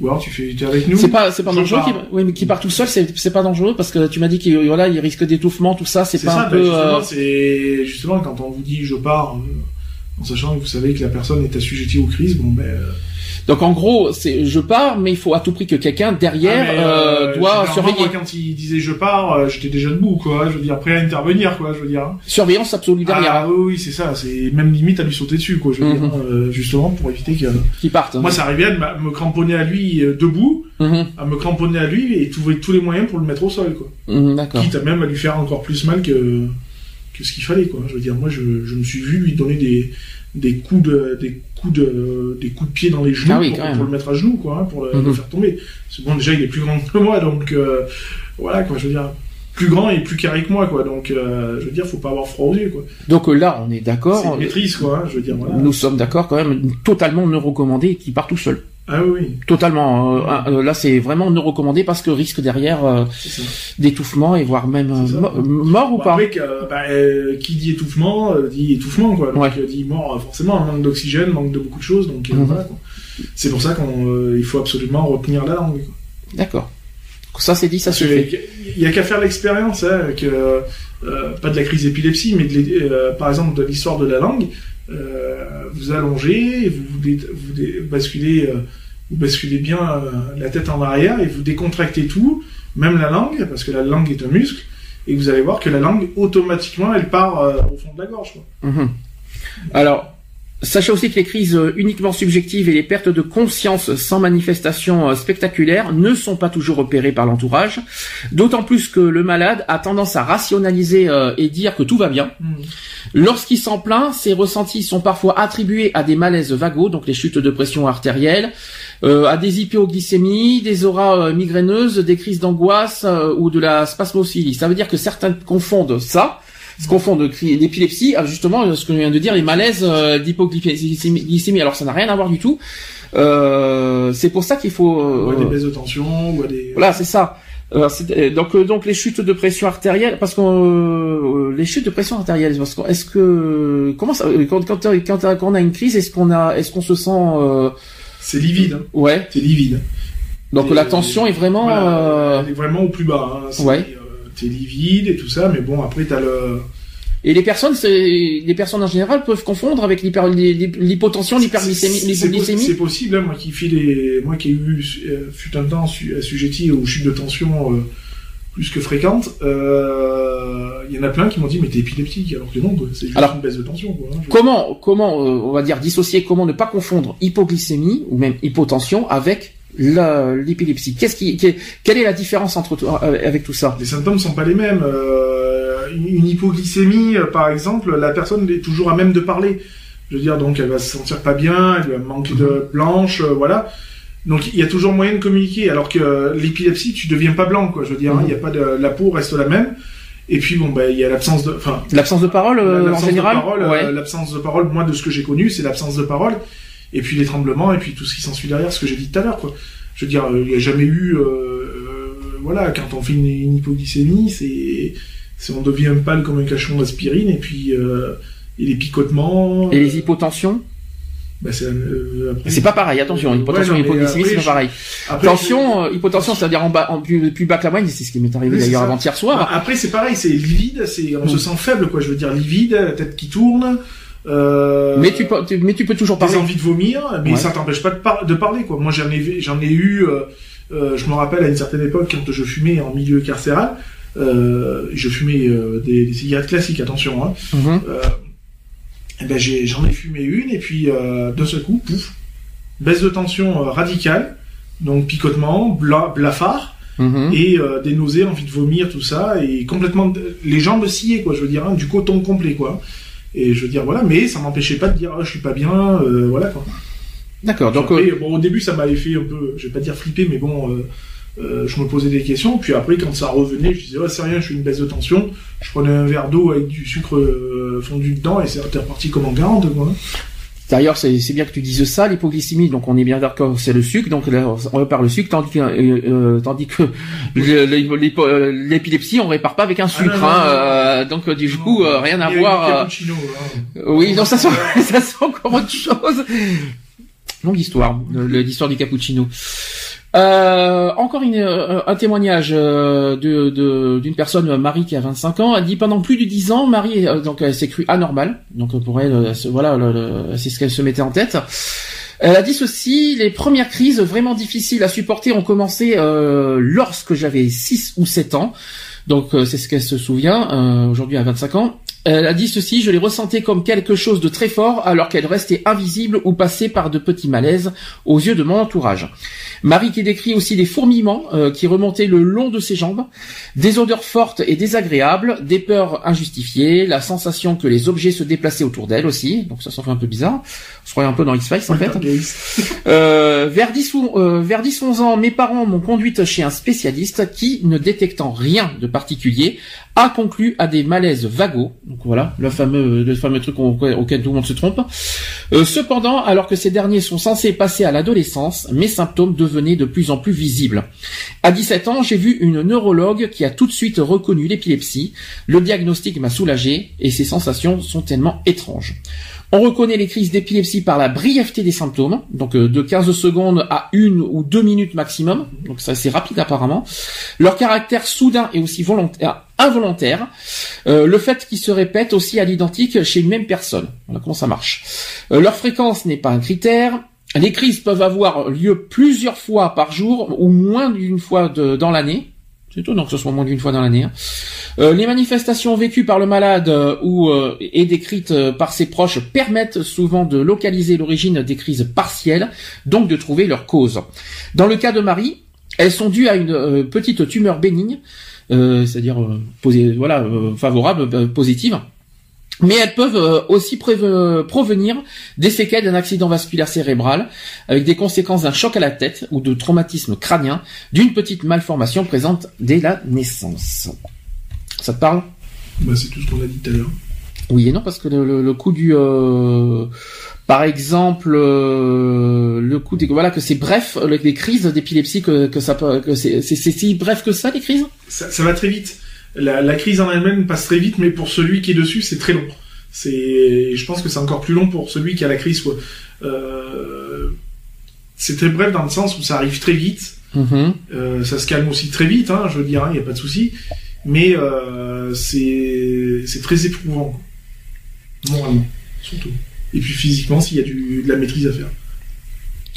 Ou alors tu fais, t'es avec nous. C'est pas, c'est pas dangereux. Qui, oui, mais qui part tout seul, c'est, pas dangereux parce que tu m'as dit qu'il voilà, il risque d'étouffement, tout ça. C'est pas ça. un bah, peu. justement, euh, c'est justement quand on vous dit je pars, euh, en sachant que vous savez que la personne est assujettie aux crises, bon ben. Donc en gros, c'est je pars, mais il faut à tout prix que quelqu'un derrière ah, euh, euh, doit surveiller. Moi, quand il disait je pars, euh, j'étais déjà debout, quoi. Je veux dire, prêt à intervenir, quoi. Je veux dire. hein. Surveillance absolue derrière, Ah oui, oui, c'est ça. C'est même limite à lui sauter dessus, quoi. Je veux Mhm. dire, euh, justement pour éviter que. qui partent. Moi, ça arrivait à me- cramponner à lui debout, Mhm, à me cramponner à lui et trouver tous les moyens pour le mettre au sol, quoi. mhm, D'accord. Quitte à même à lui faire encore plus mal que que ce qu'il fallait, quoi. Je veux dire, moi, je, je me suis vu lui donner des des coups de des coups de des coups de pied dans les genoux Ah oui, pour, le mettre à genoux, quoi, hein, pour le, Mhm. le faire tomber. C'est bon, déjà, il est plus grand que moi, donc euh, voilà, quoi. Je veux dire. Plus grand et plus carré que moi, quoi. Donc, euh, je veux dire, faut pas avoir froid aux yeux, quoi. Donc euh, là, on est d'accord. maîtrise, quoi. hein, je veux dire, voilà. Nous sommes d'accord quand même, totalement ne recommandé qu'il part tout seul. Ah oui, Totalement. euh, euh, là, c'est vraiment ne recommandé parce que risque derrière euh, d'étouffement et voire même euh, mo- mort ou pas. après, que, euh, bah, euh, qui dit étouffement, euh, dit étouffement, quoi. Donc, Ouais. euh, dit mort, euh, forcément, manque d'oxygène, manque de beaucoup de choses, donc euh, Mhm. voilà. C'est pour ça qu'il faut absolument retenir la langue. D'accord. Ça c'est dit, ça Parce se fait. Il y a qu'à faire l'expérience, hein, que, euh, pas de la crise d'épilepsie, mais de euh, par exemple de l'histoire de la langue. Euh, vous allongez, vous, vous, basculez, euh, vous basculez bien euh, la tête en arrière et vous décontractez tout, même la langue, parce que la langue est un muscle, et vous allez voir que la langue automatiquement elle part au fond de la gorge. Quoi. Mhm. Alors, sachez aussi que les crises euh, uniquement subjectives et les pertes de conscience sans manifestation euh, spectaculaire ne sont pas toujours repérées par l'entourage, d'autant plus que le malade a tendance à rationaliser euh, et dire que tout va bien. Lorsqu'il s'en plaint, ses ressentis sont parfois attribués à des malaises vagos, donc les chutes de pression artérielle, euh, à des hypoglycémies, des auras migraineuses, des crises d'angoisse euh, ou de la spasmophilie. Ça veut dire que certains confondent ça, se confondent l'épilepsie, ah, justement euh, ce que je viens de dire, les malaises euh, d'hypoglycémie. glycémie. Alors ça n'a rien à voir du tout. Euh, c'est pour ça qu'il faut... Euh, des baisses de tension, des... voilà, c'est ça. donc donc les chutes de pression artérielle parce que les chutes de pression artérielle parce que est-ce que comment ça quand quand, quand, on a une crise est-ce qu'on a est-ce qu'on se sent c'est livide hein. ouais c'est livide donc la tension est vraiment elle est vraiment au plus bas hein. ouais t'es livide et tout ça mais bon après t'as le et les personnes, les personnes en général peuvent confondre avec l'hypotension, l'hyperglycémie, l'hypoglycémie. C'est possible. Hein, moi qui fais les, moi qui ai eu euh, fut un temps assujetti aux chutes de tension euh, plus que fréquentes, euh, il y en a plein qui m'ont dit mais t'es épileptique alors que non, c'est juste une baisse de tension. Quoi, hein, comment, comment, on va dire dissocier, comment ne pas confondre hypoglycémie ou même hypotension avec l'épilepsie. Qu'est-ce qui, quelle est la différence entre avec tout ça? Les symptômes sont pas les mêmes. Euh, une hypoglycémie, euh, par exemple, la personne est toujours à même de parler. Je veux dire, donc elle va se sentir pas bien, elle va manquer de mhm. blanche, euh, voilà. Donc il y a toujours moyen de communiquer. Alors que l'épilepsie, tu deviens pas blanc, quoi. Je veux dire, hein, mhm. il y a pas de, la peau reste la même. Et puis bon, bah il y a l'absence de, enfin. L'absence de parole en général? L'absence de parole, moi de ce que j'ai connu, c'est l'absence de parole. Et puis les tremblements et puis tout ce qui s'ensuit derrière, ce que j'ai dit tout à l'heure, quoi. Je veux dire, il n'y a jamais eu, voilà, quand on fait une, une hypoglycémie, c'est si on devient pâle comme un cachon d'aspirine, et puis euh, et les picotements. Et les hypotensions? Bah c'est euh, pas pareil, attention, hypotension et hypoglycémie, c'est pas pareil. Tension, euh, hypotension, c'est-à-dire en bas, en plus, plus bas que la moyenne, c'est ce qui m'est arrivé d'ailleurs avant-hier soir. Bah, après, c'est pareil, c'est livide, c'est, on se sent faible, quoi, je veux dire, livide, la tête qui tourne, euh, mais tu peux, mais tu peux toujours parler. Des envies de vomir, mais ça t'empêche pas de, de, parler, quoi. Moi, j'en ai, j'en ai eu, euh, euh, je me rappelle à une certaine époque, quand je fumais en milieu carcéral, euh, je fumais euh, des, cigarettes classiques, attention. Hein. Mhm. euh, eh ben j'en ai, fumé une et puis d'un seul coup, pouf, baisse de tension radicale, donc picotement, bla, blafard. Mhm. et des nausées, envie de vomir, tout ça, et complètement les jambes sciées, quoi. Je veux dire, hein, du coton complet, quoi. Et je veux dire, voilà, mais ça m'empêchait pas de dire, oh, je suis pas bien, voilà, quoi. D'accord. Donc, bon, au début, ça m'avait fait un peu, je vais pas dire flipper, mais bon, euh, je me posais des questions, puis après, quand ça revenait, je disais, ouais, c'est rien, je suis une baisse de tension. Je prenais un verre d'eau avec du sucre euh, fondu dedans, et c'est reparti comme en garde, quoi. D'ailleurs, c'est bien que tu dises ça, l'hypoglycémie, donc on est bien d'accord c'est le sucre, donc là, on répare le sucre, tandis que, euh, tandis que l'épilepsie, on répare pas avec un ah, sucre, hein, donc du coup, rien à voir. Hein. Oui, non, ça sent, [LAUGHS] ça sent encore autre chose. Longue histoire, l'histoire du cappuccino. Euh, encore une, euh, un témoignage euh, d'une personne, Marie, qui a 25 ans. Elle dit pendant plus de 10 ans, Marie, donc elle s'est crue anormale. Donc pour elle, voilà, c'est ce qu'elle se mettait en tête. Elle a dit ceci, les premières crises vraiment difficiles à supporter ont commencé lorsque j'avais 6 ou 7 ans. Donc c'est ce qu'elle se souvient, aujourd'hui à 25 ans. Elle a dit ceci, je les ressentais comme quelque chose de très fort alors qu'elle restait invisible ou passait par de petits malaises aux yeux de mon entourage. Marie qui décrit aussi des fourmillements euh, qui remontaient le long de ses jambes, des odeurs fortes et désagréables, des peurs injustifiées, la sensation que les objets se déplaçaient autour d'elle aussi, donc ça s'en fait un peu bizarre. On se croyait un peu dans X-Files en fait. [LAUGHS] euh, vers 10 euh, vers 10 11 ans, mes parents m'ont conduite chez un spécialiste qui, ne détectant rien de particulier, a conclu à des malaises vagos. Donc voilà, le fameux, le fameux truc auquel tout le monde se trompe. Euh, cependant, alors que ces derniers sont censés passer à l'adolescence, mes symptômes de plus en plus visibles. À 17 ans, j'ai vu une neurologue qui a tout de suite reconnu l'épilepsie. Le diagnostic m'a soulagé et ces sensations sont tellement étranges. On reconnaît les crises d'épilepsie par la brièveté des symptômes, donc euh, de 15 secondes à une ou deux minutes maximum, donc ça c'est rapide apparemment. Leur caractère soudain et aussi volontaire, involontaire. Euh, le fait qu'ils se répètent aussi à l'identique chez une même personne. Voilà comment ça marche. Euh, leur fréquence n'est pas un critère. Les crises peuvent avoir lieu plusieurs fois par jour ou moins d'une fois dans l'année. C'est étonnant que ce soit moins d'une fois dans l'année. Hein. Euh, les manifestations vécues par le malade euh, ou euh, et décrites par ses proches permettent souvent de localiser l'origine des crises partielles, donc de trouver leur cause. Dans le cas de Marie, elles sont dues à une petite tumeur bénigne, c'est-à-dire voilà favorable, positive. Mais elles peuvent aussi provenir des séquelles d'un accident vasculaire cérébral, avec des conséquences d'un choc à la tête ou de traumatisme crânien, d'une petite malformation présente dès la naissance. Ça te parle? Bah, C'est tout ce qu'on a dit tout à l'heure. Oui et non, parce que le, coup du... Euh, Par exemple, euh, le coup des, voilà que c'est bref les crises d'épilepsie que, que ça peut que c'est c'est si bref que ça les crises? Ça, ça va très vite. La, la crise en elle-même passe très vite, mais pour celui qui est dessus, c'est très long. C'est, je pense que c'est encore plus long pour celui qui a la crise. Quoi. Euh, c'est très bref dans le sens où ça arrive très vite. Mhm. Euh, ça se calme aussi très vite, hein, je veux dire, il n'y a pas de souci. Mais euh, c'est très éprouvant, moralement, surtout. Et puis physiquement, s'il y a du, de la maîtrise à faire.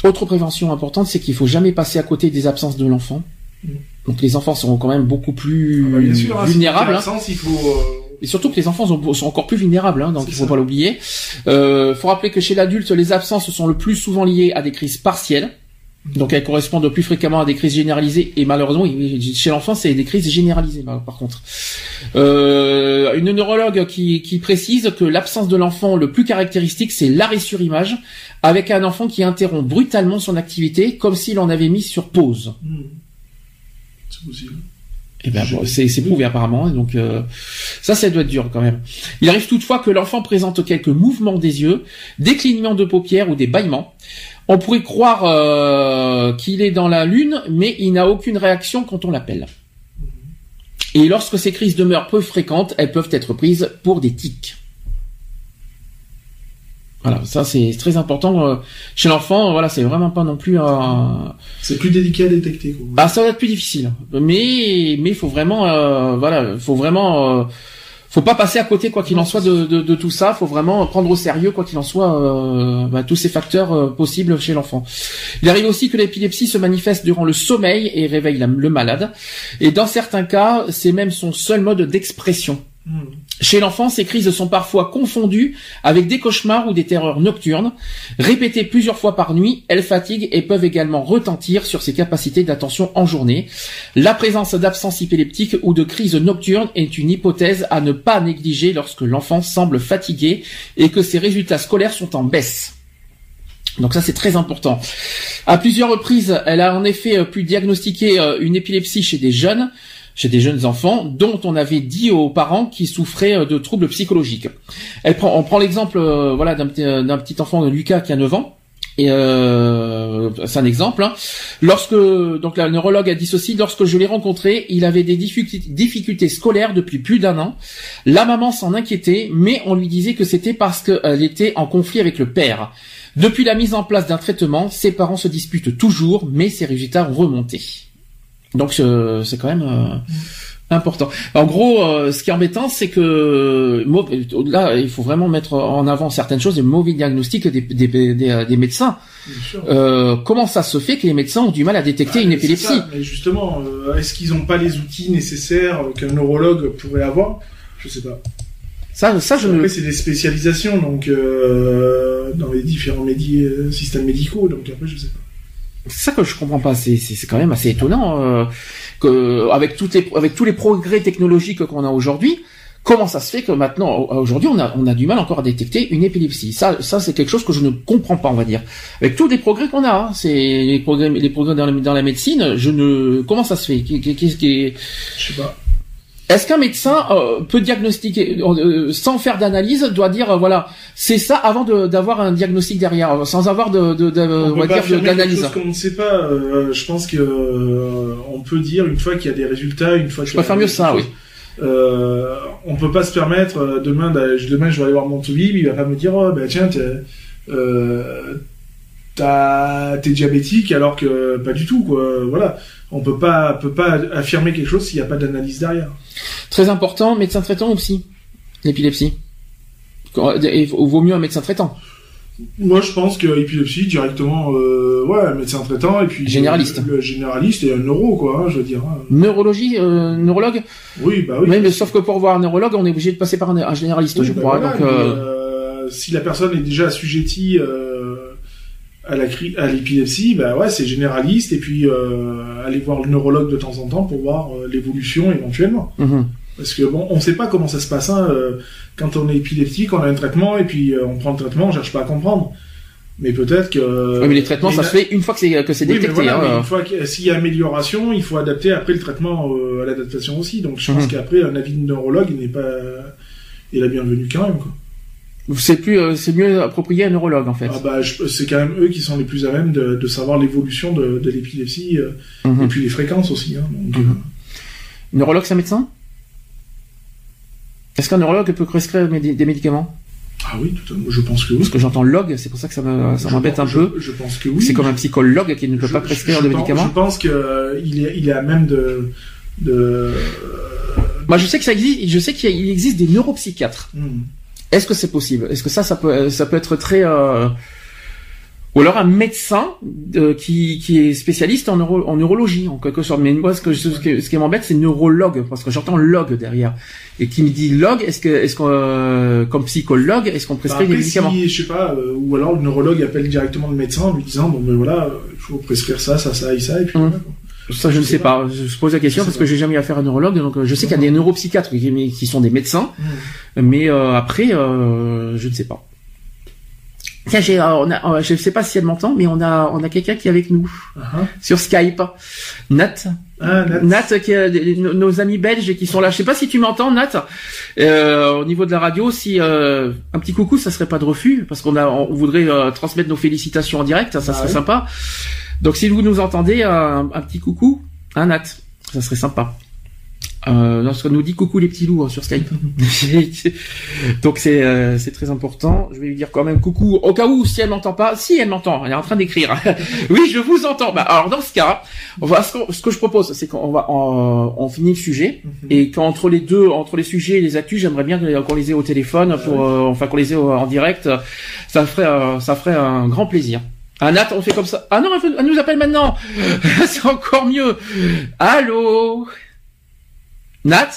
Autre prévention importante, c'est qu'il faut jamais passer à côté des absences de l'enfant. Mm. Donc les enfants seront quand même beaucoup plus Ah bah, bien sûr, hein, vulnérables. hein. il faut. euh, Et surtout que les enfants sont, sont encore plus vulnérables, hein, donc il faut ça. pas l'oublier. Euh, faut rappeler que chez l'adulte, les absences sont le plus souvent liées à des crises partielles. Donc elles correspondent plus fréquemment à des crises généralisées et malheureusement chez l'enfant c'est des crises généralisées par par contre. Euh, une neurologue qui, qui précise que l'absence de l'enfant le plus caractéristique c'est l'arrêt sur image avec un enfant qui interrompt brutalement son activité comme s'il en avait mis sur pause. hmm. C'est possible. Eh ben, bon, c'est c'est prouvé apparemment, et donc euh, ça, ça doit être dur quand même. Il arrive toutefois que l'enfant présente quelques mouvements des yeux, des clignements de paupières ou des bâillements. On pourrait croire euh, qu'il est dans la lune, mais il n'a aucune réaction quand on l'appelle. Et lorsque ces crises demeurent peu fréquentes, elles peuvent être prises pour des tics. Voilà, ça c'est très important euh, chez l'enfant. Voilà, c'est vraiment pas non plus un, C'est plus délicat à détecter. Quoi. bah ça va être plus difficile, mais mais faut vraiment euh, voilà, faut vraiment euh, faut pas passer à côté quoi qu'il en soit de, de, de tout ça, faut vraiment prendre au sérieux quoi qu'il en soit euh, bah, tous ces facteurs euh, possibles chez l'enfant. Il arrive aussi que l'épilepsie se manifeste durant le sommeil et réveille la- le malade, et dans certains cas, c'est même son seul mode d'expression. Hmm. Chez l'enfant, ces crises sont parfois confondues avec des cauchemars ou des terreurs nocturnes. Répétées plusieurs fois par nuit, elles fatiguent et peuvent également retentir sur ses capacités d'attention en journée. La présence d'absence épileptique ou de crises nocturnes est une hypothèse à ne pas négliger lorsque l'enfant semble fatigué et que ses résultats scolaires sont en baisse. Donc ça c'est très important. À plusieurs reprises, elle a en effet pu diagnostiquer euh, une épilepsie chez des jeunes, chez des jeunes enfants, dont on avait dit aux parents qu'ils souffraient euh, de troubles psychologiques. Elle prend, on prend l'exemple, euh, voilà, d'un petit, euh, d'un petit enfant de Lucas qui a 9 ans. Et c'est un exemple. hein. Lorsque donc la neurologue a dit ceci, lorsque je l'ai rencontré, il avait des difficultés scolaires depuis plus d'un an. La maman s'en inquiétait, mais on lui disait que c'était parce qu'elle était en conflit avec le père. Depuis la mise en place d'un traitement, ses parents se disputent toujours, mais ses résultats ont remonté. Donc euh, c'est quand même euh, important. En gros, euh, ce qui est embêtant, c'est que là, il faut vraiment mettre en avant certaines choses, les mauvais diagnostics des, des, des, euh, des médecins. Euh, comment ça se fait que les médecins ont du mal à détecter Ah, une épilepsie ça. Mais justement, euh, est-ce qu'ils n'ont pas les outils nécessaires qu'un neurologue pourrait avoir? Je sais pas. Ça, ça je ne. Après, c'est des spécialisations donc euh, dans les différents médi- systèmes médicaux. Donc après, je sais pas. C'est ça que je comprends pas. C'est quand même assez étonnant euh, que avec toutes les avec tous les progrès technologiques qu'on a aujourd'hui, comment ça se fait que maintenant aujourd'hui on a on a du mal encore à détecter une épilepsie? Ça ça c'est quelque chose que je ne comprends pas on va dire. Avec tous les progrès qu'on a, hein, c'est les progrès les progrès dans la, dans la médecine, je ne comment ça se fait? Qu'est- qu'est- Qu'est-ce qui Je sais pas. Est-ce qu'un médecin euh, peut diagnostiquer euh, sans faire d'analyse doit dire euh, voilà c'est ça avant d'avoir un diagnostic derrière euh, sans avoir de, de, on on peut dire d'analyse. chose qu'on ne sait pas. Euh, je pense que euh, on peut dire une fois qu'il y a des résultats, une fois. Je préfère mieux ça, chose, Euh, on peut pas se permettre euh, demain, demain je vais aller voir mon toubib, il va pas me dire oh bah tiens euh, t'es diabétique alors que pas du tout quoi. Voilà, on peut pas peut pas affirmer quelque chose s'il n'y a pas d'analyse derrière. Très important, médecin traitant ou psy L'épilepsie. Il vaut mieux un médecin traitant. Moi, je pense que épilepsie directement, euh, ouais, un médecin traitant et puis Généraliste. le, le généraliste et un neuro, quoi, hein, je veux dire. hein. Neurologie, euh, neurologue Oui, bah oui. Mais sauf que pour voir un neurologue, on est obligé de passer par un, un généraliste, Oui, je bah crois. voilà, donc, euh, euh, si la personne est déjà assujettie euh, à la cri- à l'épilepsie, bah ouais, c'est généraliste et puis euh, aller voir le neurologue de temps en temps pour voir euh, l'évolution éventuellement. mhm. Parce que bon, on sait pas comment ça se passe. Hein, euh, quand on est épileptique, on a un traitement et puis on prend le traitement, on cherche pas à comprendre. Mais peut-être que. Oui, mais les traitements, mais ça la- se fait une fois que c'est que c'est Oui, mais détecté. voilà, mais hein. une fois que- s'il y a amélioration, il faut adapter après le traitement à l'adaptation aussi. Donc je pense Mhm. qu'après un avis de neurologue n'est pas est la bienvenue quand même. Quoi. C'est plus, euh, c'est mieux approprié à un neurologue en fait. Ah bah, c'est quand même eux qui sont les plus à même de, de savoir l'évolution de, de l'épilepsie euh, Mhm. et puis les fréquences aussi. Hein, donc, Mhm. euh, Neurologue, c'est un médecin? Est-ce qu'un neurologue peut prescrire des médicaments? Ah oui, tout à- je pense que oui. Parce que j'entends log, c'est pour ça que ça me- ça Je m'embête un peu. Je, pense que oui. C'est comme un psychologue qui ne peut Je- pas prescrire je de pense- médicaments. Je pense qu'il est, il est à même de. de Moi, je sais que ça existe. Je sais qu'il existe des neuropsychiatres. hmm. Est-ce que c'est possible? Est-ce que ça, ça peut, ça peut être très euh, ou alors un médecin euh, qui, qui est spécialiste en, neuro, en neurologie en quelque sorte. Mais moi, ce que je- ce qui, ce qui m'embête, c'est neurologue parce que j'entends log derrière et qui me dit log. Est-ce que, est-ce qu'on, euh, comme psychologue, est-ce qu'on Bah, prescrit des après, médicaments? si, je sais pas, euh, ou alors le neurologue appelle directement le médecin en lui disant bon ben voilà, euh, il faut prescrire ça, ça, ça et ça et puis voilà, quoi. Ça, je ne Je sais sais pas. Je pose la question parce pas. que j'ai jamais eu affaire à un neurologue, donc euh, je sais qu'il y a des neuropsychiatres qui, qui sont des médecins, Hmm. mais euh, après, euh, je ne sais pas. Tiens, j'ai, euh, on a, euh, je ne sais pas si elle m'entend, mais on a, on a quelqu'un qui est avec nous Ah, sur Skype. Nat, ah, Nat. Nat, qui est, nos nos amis belges qui sont là. Je sais pas si tu m'entends, Nat. Euh, au niveau de la radio, si euh, un petit coucou, ça serait pas de refus, parce qu'on a, on voudrait euh, transmettre nos félicitations en direct, ça Ah serait oui. sympa. Donc si vous nous entendez, un, un petit coucou, un Nat, ça serait sympa. Euh, lorsqu'on nous dit coucou les petits loups hein, sur Skype. [LAUGHS] Donc c'est euh, c'est très important. Je vais lui dire quand même coucou au cas où si elle m'entend pas. Si elle m'entend, elle est en train d'écrire. [LAUGHS] oui, je vous entends. Bah, alors dans ce cas, on va ce, qu'on- ce que je propose, c'est qu'on va on, on finit le sujet Mhm. et qu'entre les deux, entre les sujets et les actus, j'aimerais bien qu'on les ait au téléphone pour euh, enfin qu'on les ait en direct. Ça ferait euh, ça ferait un grand plaisir. Ah Nat, on fait comme ça. Ah non, elle, nous appelle maintenant. [LAUGHS] c'est encore mieux. Allô Nat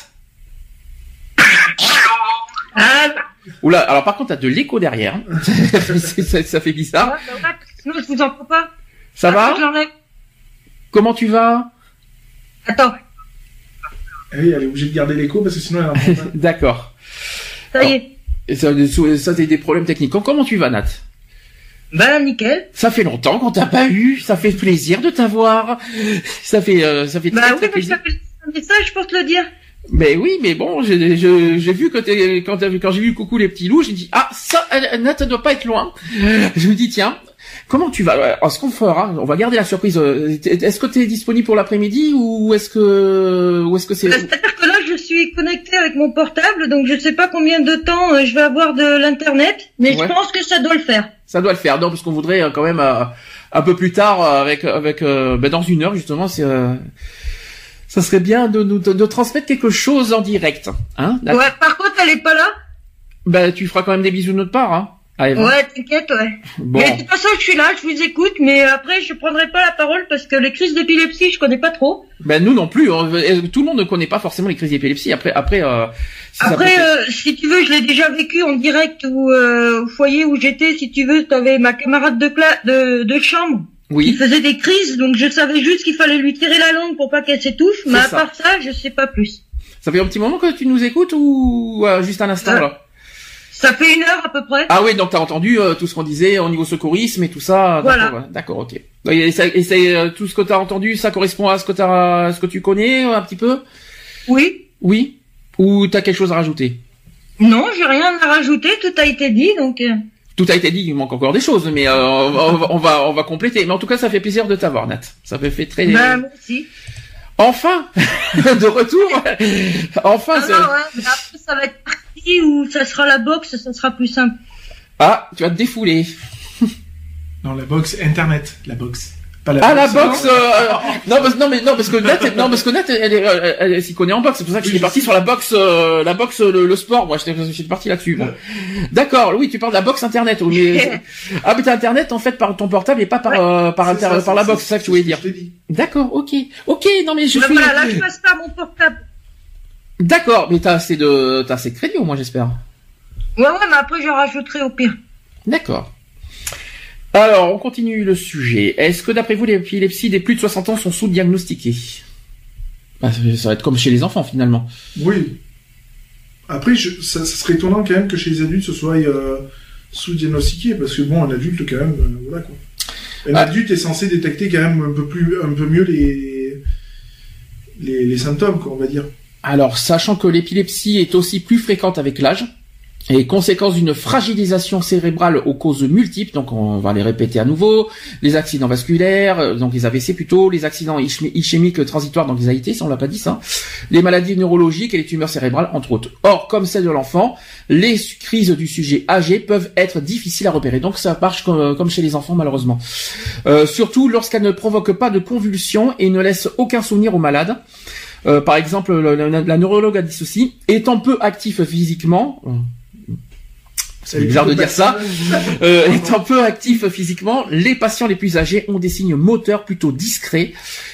Ah, Oula, alors par contre, t'as de l'écho derrière. [LAUGHS] Ça, ça fait ça bizarre. va, sinon je vous entends pas. Ça va. Comment tu vas Attends, Ah oui, elle est obligée de garder l'écho parce que sinon elle entend pas. [LAUGHS] D'accord. ça y est. Et ça, ça c'est des problèmes techniques. Comment tu vas, Nat Bah, nickel. Ça fait longtemps qu'on t'a pas eu. Ça fait plaisir de t'avoir. Ça fait, euh, ça fait très, Bah très oui, mais plaisir. un message pour te le dire. Mais oui, mais bon, j'ai vu quand, t'as vu- quand j'ai vu coucou les petits loups, j'ai dit ah ça, elle- Nat doit pas être loin. Je me dis tiens, comment tu vas? Alors, Ce qu'on fera, on va garder la surprise. euh, Est-ce que tu es disponible pour l'après-midi ou est-ce que ou est-ce que c'est Bah, C'est-à-dire que là, je suis connectée avec mon portable, donc je sais pas combien de temps euh, je vais avoir de l'internet, mais Ouais. je pense que ça doit le faire. Ça doit le faire, non, parce qu'on voudrait euh, quand même euh, un peu plus tard, avec avec ben, dans une heure justement, c'est euh, ça serait bien de nous de, de transmettre quelque chose en direct, hein Ouais, par contre, elle est pas là. Ben tu feras quand même des bisous de notre part, hein Eva. Ouais, t'inquiète, ouais. Bon, Mais de toute façon, je suis là, je vous écoute, mais après, je prendrai pas la parole parce que les crises d'épilepsie, je connais pas trop. ben nous non plus, on- euh, tout le monde ne connaît pas forcément les crises d'épilepsie. Après après euh, si ça Après, peut- euh, si tu veux, je l'ai déjà vécu en direct ou euh, au foyer où j'étais. Si tu veux, t'avais ma camarade de, cla de, de chambre qui oui, faisait des crises, donc je savais juste qu'il fallait lui tirer la langue pour pas qu'elle s'étouffe. Mais à ça. part ça, je sais pas plus. ça fait un petit moment que tu nous écoutes ou euh, juste un instant Euh, là Ça fait une heure à peu près. Ah oui, donc t'as entendu euh, tout ce qu'on disait au niveau secourisme et tout ça. Voilà. D'accord, ok. Et, ça- et euh, tout ce que t'as entendu, ça correspond à ce que t'as, à ce que tu connais euh, un petit peu? Oui. Oui. Ou t'as quelque chose à rajouter? Non, j'ai rien à rajouter. Tout a été dit, donc. Tout a été dit, il manque encore des choses, mais euh, on, va, on va- on compléter. Mais en tout cas, ça fait plaisir de t'avoir, Nat. Ça fait fait très. Moi aussi. Enfin, [LAUGHS] de retour. enfin. Ah c'est- non, après, ça va être parti ou ça sera la boxe, ça sera plus simple. Ah, tu vas te défouler. [LAUGHS] Non, la box internet, la box. Pas la Ah la box, boxe non. euh, [LAUGHS] non, parce, non mais non parce que Nat elle- non parce que Nat elle, est- elle, elle, elle s'y connaît en boxe c'est pour ça que Oui, j'étais parti sur la boxe euh, la boxe le, le sport moi j'étais j'étais parti là-dessus d'accord oui tu parles de la boxe internet oui, mais ah mais t'as internet en fait par ton portable et pas par Ouais. euh, par C'est inter, ça, par la boxe c'est ça que tu voulais dire d'accord ok ok non mais je Bah, suis voilà, là, je passe par mon portable. D'accord mais t'as assez de t'as assez de crédit au moins j'espère Ouais, ouais, mais après, je rajouterai au pire. D'accord. Alors, on continue le sujet. Est-ce que d'après vous, les épilepsies des plus de 60 ans sont sous-diagnostiquées? Bah, ça ça va être comme chez les enfants finalement. Oui. Après, je, ça, ça serait étonnant quand même que chez les adultes ce soit euh, sous-diagnostiqué, parce que bon, un adulte quand même, euh, voilà quoi. Un Ah. adulte est censé détecter quand même un peu plus, un peu mieux les, les, les symptômes, quoi, on va dire. Alors, sachant que l'épilepsie est aussi plus fréquente avec l'âge, et conséquence d'une fragilisation cérébrale aux causes multiples, donc on va les répéter à nouveau, les accidents vasculaires, euh, donc les AVC plutôt, les accidents ischémiques transitoires, donc les AIT, ça on l'a pas dit ça, les maladies neurologiques et les tumeurs cérébrales entre autres. Or, comme celle de l'enfant, les crises du sujet âgé peuvent être difficiles à repérer, donc ça marche comme, chez les enfants malheureusement. Euh, surtout lorsqu'elles ne provoquent pas de convulsions et ne laissent aucun souvenir au malade. Euh, par exemple, la, la, neurologue a dit ceci, étant peu actif physiquement, c'est bizarre de dire ça, [LAUGHS] euh, étant peu actif physiquement, les patients les plus âgés ont des signes moteurs plutôt discrets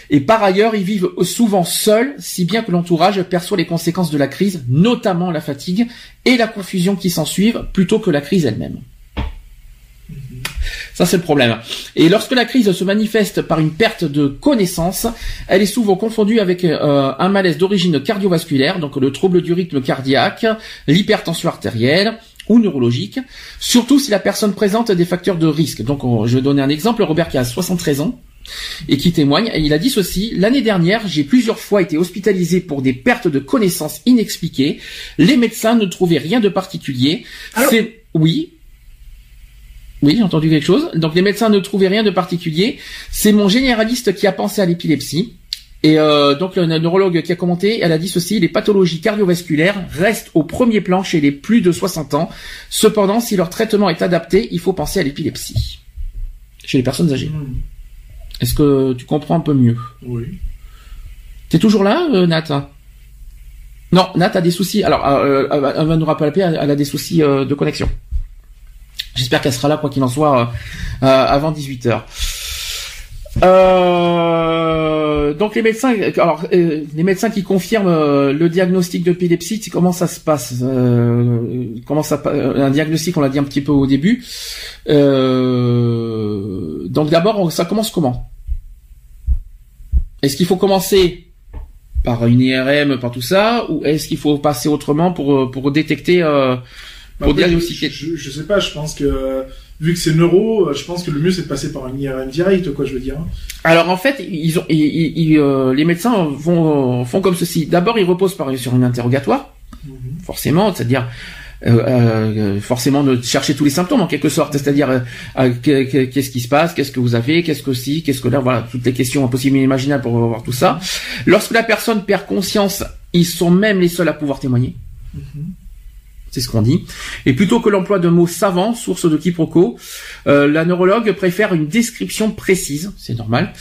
et par ailleurs ils vivent souvent seuls, si bien que l'entourage perçoit les conséquences de la crise, notamment la fatigue et la confusion qui s'ensuivent, plutôt que la crise elle-même. Ça, c'est le problème. Et lorsque la crise se manifeste par une perte de connaissance, elle est souvent confondue avec euh, un malaise d'origine cardiovasculaire, donc le trouble du rythme cardiaque, l'hypertension artérielle, ou neurologique, surtout si la personne présente des facteurs de risque. Donc je vais donner un exemple, Robert qui a 73 ans et qui témoigne, et il a dit ceci, l'année dernière, j'ai plusieurs fois été hospitalisé pour des pertes de connaissances inexpliquées, les médecins ne trouvaient rien de particulier. C'est oui, oui, j'ai entendu quelque chose. Donc les médecins ne trouvaient rien de particulier. C'est mon généraliste qui a pensé à l'épilepsie. Et euh, donc le neurologue qui a commenté, elle a dit ceci, les pathologies cardiovasculaires restent au premier plan chez les plus de 60 ans. Cependant, si leur traitement est adapté, il faut penser à l'épilepsie. Chez les personnes âgées. Hmm. Est-ce que tu comprends un peu mieux? Oui. T'es toujours là, euh, Nat? Non, Nat a des soucis. Alors, euh, euh elle va nous rappeler, elle a des soucis euh, de connexion. J'espère qu'elle sera là, quoi qu'il en soit, avant 18h. Euh, donc les médecins, alors euh, les médecins qui confirment euh, le diagnostic d'épilepsie, comment ça se passe euh, Comment ça Un diagnostic, on l'a dit un petit peu au début. donc d'abord, ça commence comment? Est-ce qu'il faut commencer par une IRM, par tout ça, ou est-ce qu'il faut passer autrement pour pour détecter, pour bah, diagnostiquer je, je, sais pas, je pense que vu que c'est neuro, euh, je pense que le mieux c'est de passer par une IRM direct, quoi, je veux dire. Alors en fait, ils ont, ils, euh, les médecins vont font comme ceci. D'abord, ils reposent par, sur une interrogatoire, mhm. forcément, c'est-à-dire euh, forcément de chercher tous les symptômes en quelque sorte, c'est-à-dire qu'est-ce qui se passe, qu'est-ce que vous avez, qu'est-ce que si, qu'est-ce que là, voilà, toutes les questions impossibles et imaginables pour voir tout ça. Lorsque la personne perd conscience, ils sont même les seuls à pouvoir témoigner. Mhm. C'est ce qu'on dit. Et plutôt que l'emploi de mots savants, source de quiproquo, euh, la neurologue préfère une description précise, c'est normal,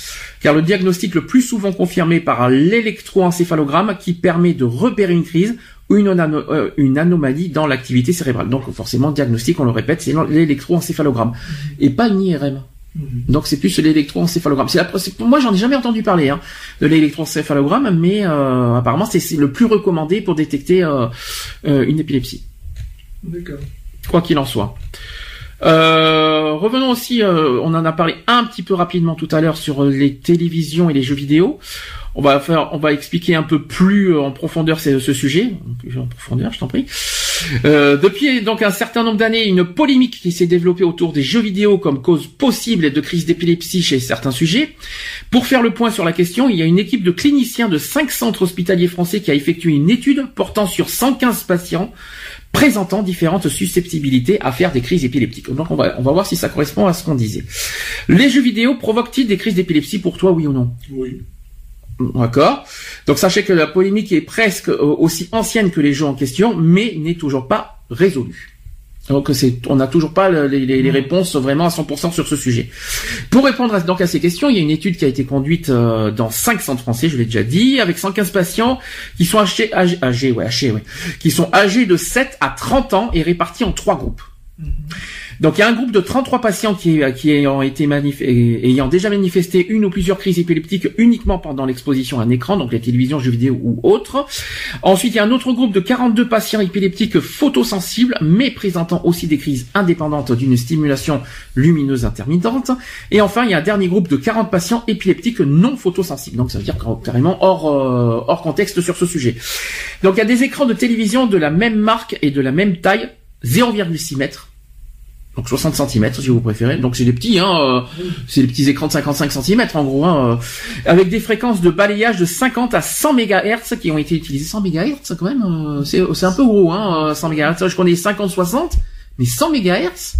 car le diagnostic le plus souvent confirmé par l'électroencéphalogramme qui permet de repérer une crise ou une, euh, une anomalie dans l'activité cérébrale. Donc forcément, diagnostic, on le répète, c'est l'électroencéphalogramme et pas une IRM. Mhm. Donc c'est plus l'électroencéphalogramme. C'est la, moi j'en ai jamais entendu parler hein, de l'électroencéphalogramme, mais euh, apparemment c'est le plus recommandé pour détecter une épilepsie. D'accord. Quoi qu'il en soit. Euh, revenons aussi, euh, on en a parlé un petit peu rapidement tout à l'heure sur euh, les télévisions et les jeux vidéo. On va faire, on va expliquer un peu plus en profondeur ce, sujet. En profondeur, je t'en prie. depuis donc un certain nombre d'années, une polémique qui s'est développée autour des jeux vidéo comme cause possible de crise d'épilepsie chez certains sujets. Pour faire le point sur la question, il y a une équipe de cliniciens de cinq centres hospitaliers français qui a effectué une étude portant sur 115 patients présentant différentes susceptibilités à faire des crises épileptiques. Donc on va, on va voir si ça correspond à ce qu'on disait. Les jeux vidéo provoquent-ils des crises d'épilepsie pour toi, oui ou non? Oui. D'accord. Donc sachez que la polémique est presque aussi ancienne que les jeux en question, mais n'est toujours pas résolue. Donc c'est, on n'a toujours pas les, mm. réponses vraiment à 100% sur ce sujet. Pour répondre à, donc à ces questions, il y a une étude qui a été conduite euh, dans 5 centres français, je l'ai déjà dit, avec 115 patients qui sont âgés, âgés, ouais, âgés, ouais, qui sont âgés de 7 à 30 ans et répartis en trois groupes. Mm-hmm. Donc il y a un groupe de 33 patients qui, qui ayant, déjà manifesté une ou plusieurs crises épileptiques uniquement pendant l'exposition à un écran, donc les télévisions, jeux vidéo ou autres. Ensuite, il y a un autre groupe de 42 patients épileptiques photosensibles, mais présentant aussi des crises indépendantes d'une stimulation lumineuse intermittente. Et enfin, il y a un dernier groupe de 40 patients épileptiques non photosensibles. Donc ça veut dire carrément hors, euh, hors contexte sur ce sujet. Donc il y a des écrans de télévision de la même marque et de la même taille, 0,6 mètres Donc 60 cm si vous préférez. Donc c'est des petits, hein, euh, c'est des petits écrans de 55 cm en gros, hein, euh, avec des fréquences de balayage de 50 à 100 MHz qui ont été utilisées. 100 MHz quand même, euh, c'est un peu gros, hein, 100 MHz. Je connais 50-60, mais 100 MHz,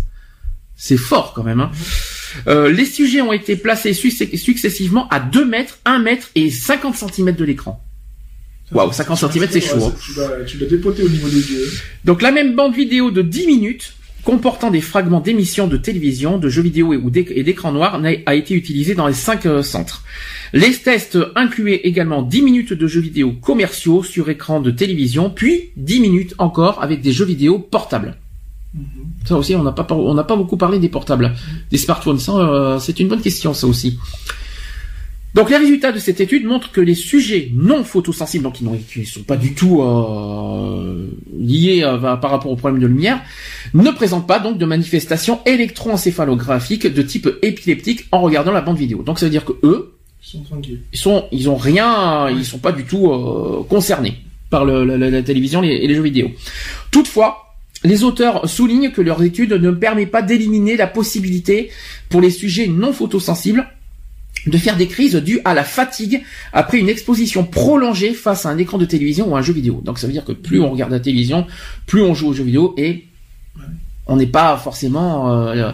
c'est fort quand même. Hein. Euh, les sujets ont été placés succ- successivement à 2 mètres, 1 mètre et 50 cm de l'écran. Waouh, 50 cm c'est chaud. hein. Tu l'as dépoté au niveau des yeux. Donc la même bande vidéo de 10 minutes comportant des fragments d'émissions de télévision, de jeux vidéo et, d'écran noir a été utilisée dans les 5 centres. Les tests incluaient également 10 minutes de jeux vidéo commerciaux sur écran de télévision, puis 10 minutes encore avec des jeux vidéo portables. Ça aussi, on n'a pas par- on n'a pas beaucoup parlé des portables, des smartphones. Ça, euh, c'est une bonne question, ça aussi. Donc les résultats de cette étude montrent que les sujets non photosensibles, donc qui ne sont pas du tout euh, liés euh, par rapport au problème de lumière, ne présentent pas donc de manifestations électroencéphalographiques de type épileptique en regardant la bande vidéo. Donc ça veut dire que eux, Ils sont tranquilles. ils sont, ils ont rien, ils sont pas du tout euh, concernés par le- la, la- télévision et les jeux vidéo. Toutefois, les auteurs soulignent que leur étude ne permet pas d'éliminer la possibilité pour les sujets non photosensibles de faire des crises dues à la fatigue après une exposition prolongée face à un écran de télévision ou un jeu vidéo. Donc ça veut dire que plus on regarde la télévision, plus on joue aux jeux vidéo et on n'est pas forcément euh,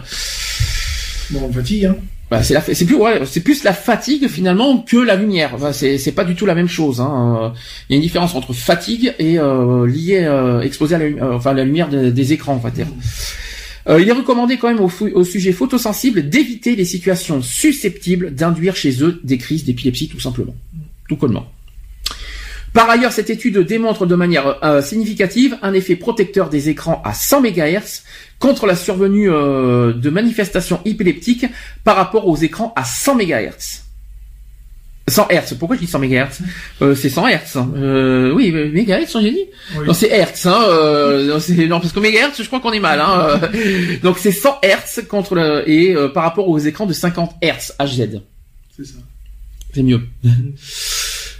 Bon, on fatigue, hein. bah, c'est la, c'est plus, ouais, c'est plus la fatigue finalement que la lumière. Enfin, c'est, c'est pas du tout la même chose. Hein. Il y a une différence entre fatigue et euh, lié, euh, exposé à la, euh, enfin, la lumière de- des écrans, on va dire. Euh, il est recommandé quand même au, fou- au sujet photosensible d'éviter les situations susceptibles d'induire chez eux des crises d'épilepsie, tout simplement, tout connement. Par ailleurs, cette étude démontre de manière euh, significative un effet protecteur des écrans à 100 MHz contre la survenue euh, de manifestations épileptiques par rapport aux écrans à 100 MHz. 100 Hz. Pourquoi je dis 100 MHz euh, C'est 100 Hz. Euh, oui, mais mégahertz, j'ai dit Oui. Non, c'est Hertz. Hein, euh, non, c'est- non, parce que mégahertz, je crois qu'on est mal. Hein, euh. donc c'est 100 Hz contre le, et euh, par rapport aux écrans de 50 Hz HZ. C'est ça. C'est mieux.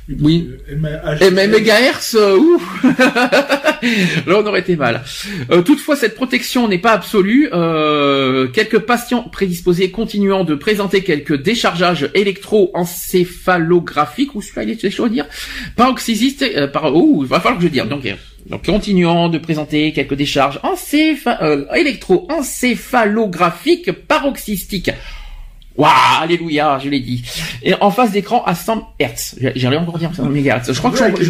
Oui. Et mais mégahertz, euh, ouh [LAUGHS] Là, on aurait été mal. Euh, toutefois, cette protection n'est pas absolue. Euh, quelques patients prédisposés continuant de présenter quelques déchargages électroencéphalographiques, ou celui-là, il est chaud à dire, paroxysistes, euh, par, oh, il va falloir que je dise. Donc, euh, donc, continuant de présenter quelques décharges encépha- euh, électroencéphalographiques paroxystiques. Waouh, alléluia, je l'ai dit. Et en face d'écran à 100 Hz. J'allais encore dire 100 MHz. Je crois que je, je-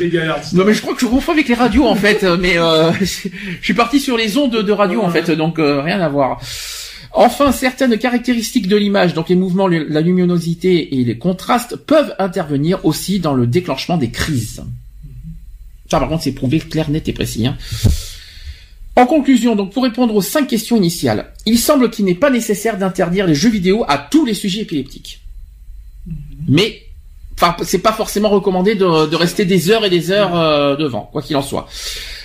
non mais je crois que je confonds avec les radios en fait, mais euh, [LAUGHS] je suis parti sur les ondes de radio en fait, donc euh, rien à voir. Enfin, certaines caractéristiques de l'image, donc les mouvements, la luminosité et les contrastes, peuvent intervenir aussi dans le déclenchement des crises. Ça, par contre, c'est prouvé clair, net et précis. hein. En conclusion, donc pour répondre aux cinq questions initiales, il semble qu'il n'est pas nécessaire d'interdire les jeux vidéo à tous les sujets épileptiques. Mais enfin, c'est pas forcément recommandé de, de rester des heures et des heures euh, devant, quoi qu'il en soit.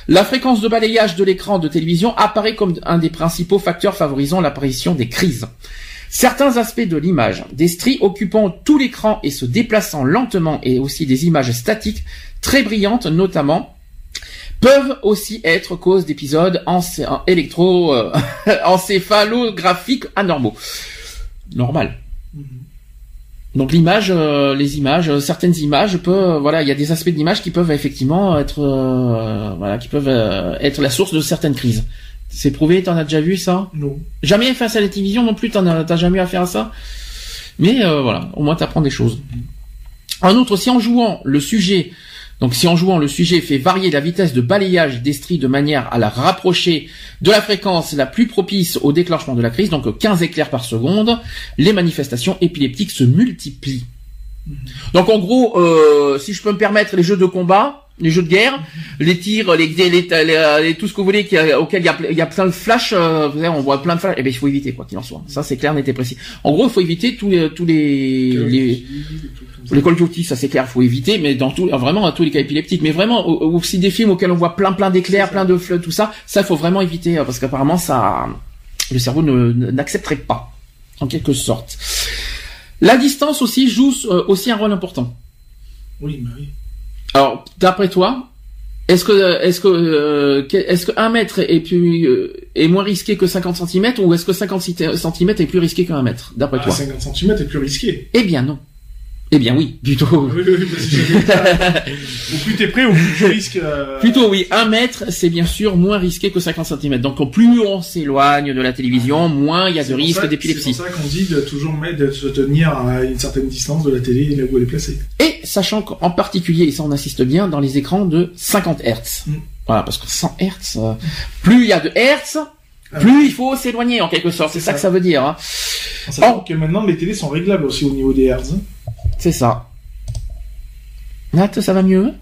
La fréquence de balayage de l'écran de télévision apparaît comme un des principaux facteurs favorisant l'apparition des crises. Certains aspects de l'image, des stries occupant tout l'écran et se déplaçant lentement et aussi des images statiques très brillantes notamment, peuvent aussi être cause d'épisodes encé- en électro euh, [LAUGHS] encéphalographiques anormaux. Normal. Donc l'image, euh, les images, euh, certaines images peuvent, voilà, il y a des aspects d'image qui peuvent effectivement être, euh, voilà, qui peuvent être la source de certaines crises. C'est prouvé, t'en as déjà vu ça? Non. Jamais face à la télévision non plus, t'en as, t'as jamais eu affaire à ça? Mais voilà, au moins t'apprends des choses. En outre, si en jouant le sujet, donc si en jouant le sujet fait varier la vitesse de balayage des stries de manière à la rapprocher de la fréquence la plus propice au déclenchement de la crise, donc 15 éclairs par seconde, les manifestations épileptiques se multiplient. Donc en gros, euh, si je peux me permettre, les jeux de combat, les jeux de guerre, les tirs, les, les, les- les- tout ce que vous voulez, qui auquel il y a, il y a plein de flashs, euh, vous savez, on voit plein de flashs, eh ben il faut éviter quoi qu'il en soit. Ça c'est clair, net et précis. En gros, il faut éviter tous les tous les, les les Call of Duty, ça c'est clair, faut éviter, mais dans tout, vraiment dans tous les cas épileptiques, mais vraiment au- aussi des films auxquels on voit plein plein d'éclairs, plein de fleurs, tout ça, ça faut vraiment éviter euh, parce qu'apparemment ça, le cerveau n'accepterait pas, en quelque sorte. La distance aussi joue euh, aussi un rôle important. Oui, mais oui. Alors, d'après toi, Est-ce que est-ce que euh, est-ce que 1 mètre est plus euh, est moins risqué que 50 cm ou est-ce que 50 cm est plus risqué que 1 mètre d'après Ah, toi 50 cm est plus risqué. Eh bien non. Eh bien oui, plutôt. Oui, oui, parce que au plus t'es prêt, au plus tu risques. euh, Plutôt oui, 1 mètre, c'est bien sûr moins risqué que 50 cm. Donc plus on s'éloigne de la télévision, moins il y a de c'est pour risque ça- d'épilepsie. C'est pour ça qu'on dit de toujours mettre, de se tenir à une certaine distance de la télé là où elle est placée. Sachant qu'en particulier, et ça on insiste bien, dans les écrans de 50 Hz. Mm. Voilà, parce que 100 Hz, euh, plus il y a de Hz, Ah plus il faut s'éloigner en quelque sorte. C'est ça, ça. que ça veut dire. Hein. Sachant que maintenant les télés sont réglables aussi au niveau des hertz. hein. C'est ça. Nat, ça va mieux?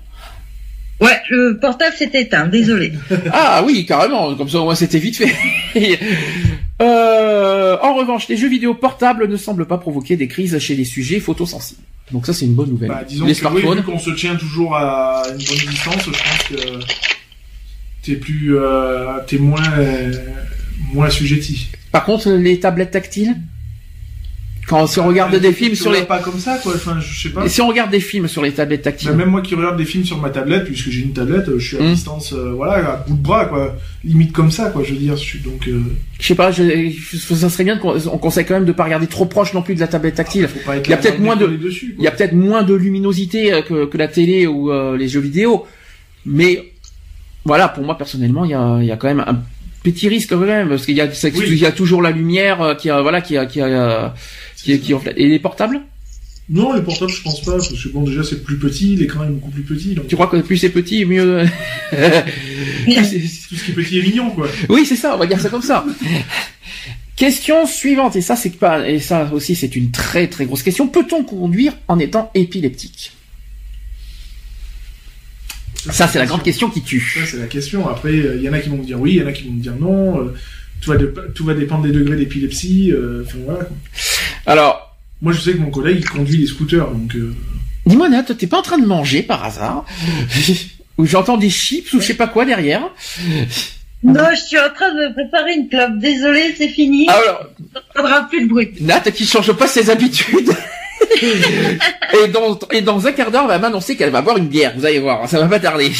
Ouais, le portable s'est éteint, désolé. [LAUGHS] Ah oui, carrément, comme ça au moins c'était vite fait. [LAUGHS] Euh, en revanche, les jeux vidéo portables ne semblent pas provoquer des crises chez les sujets photosensibles. Donc ça c'est une bonne nouvelle. Bah, disons les que oui, smartphones, vu qu'on se tient toujours à une bonne distance, je pense que t'es plus, euh, t'es moins, euh, moins assujetti. par contre les tablettes tactiles, quand si on regarde des films sur les, pas comme ça, quoi. Enfin, je sais pas. si on regarde des films sur les tablettes tactiles, même moi qui regarde des films sur ma tablette, puisque j'ai une tablette, euh, je suis à Hmm. distance, euh, voilà, à bout de bras, quoi. Limite comme ça, quoi. Je veux dire, je suis donc. Euh, je sais pas, je, ça serait bien qu'on on conseille quand même de pas regarder trop proche non plus de la tablette tactile. faut pas être Il y a peut-être moins de- dessus. Il y a peut-être moins de luminosité euh, que, que la télé ou euh, les jeux vidéo, mais voilà, pour moi personnellement, il y a, il y a quand même un petit risque quand même parce qu'il y a, c'est- Oui. il y a toujours la lumière qui a, voilà, qui a, qui a, qui, qui reflète. Et les portables Non, les portables, je pense pas, parce que bon, déjà, c'est plus petit, l'écran est beaucoup plus petit, donc Tu crois que plus c'est petit, mieux. Plus [LAUGHS] c'est- tout ce qui est petit est mignon, quoi. oui, c'est ça, on va dire ça comme ça. Question suivante, et ça c'est pas, et ça aussi c'est une très très grosse question. Peut-on conduire en étant épileptique? Ça c'est la grande question qui tue. Ça, c'est la question. Après, il y en a qui vont me dire oui, il y en a qui vont me dire non. euh, tout, va tout va dépendre des degrés d'épilepsie. euh, Enfin, voilà. quoi. Alors, Moi, je sais que mon collègue, il conduit les scooters, donc... euh, dis-moi Nat, t'es pas en train de manger par hasard [LAUGHS] Ou j'entends des chips ou je sais pas quoi derrière [LAUGHS] Non, je suis en train de préparer une clope. Désolé, c'est fini. Alors, Il n'y aura plus de bruit. Nat qui change pas ses habitudes. [LAUGHS] et, dans, et dans un quart d'heure, elle va m'annoncer qu'elle va boire une bière. Vous allez voir, ça va pas tarder.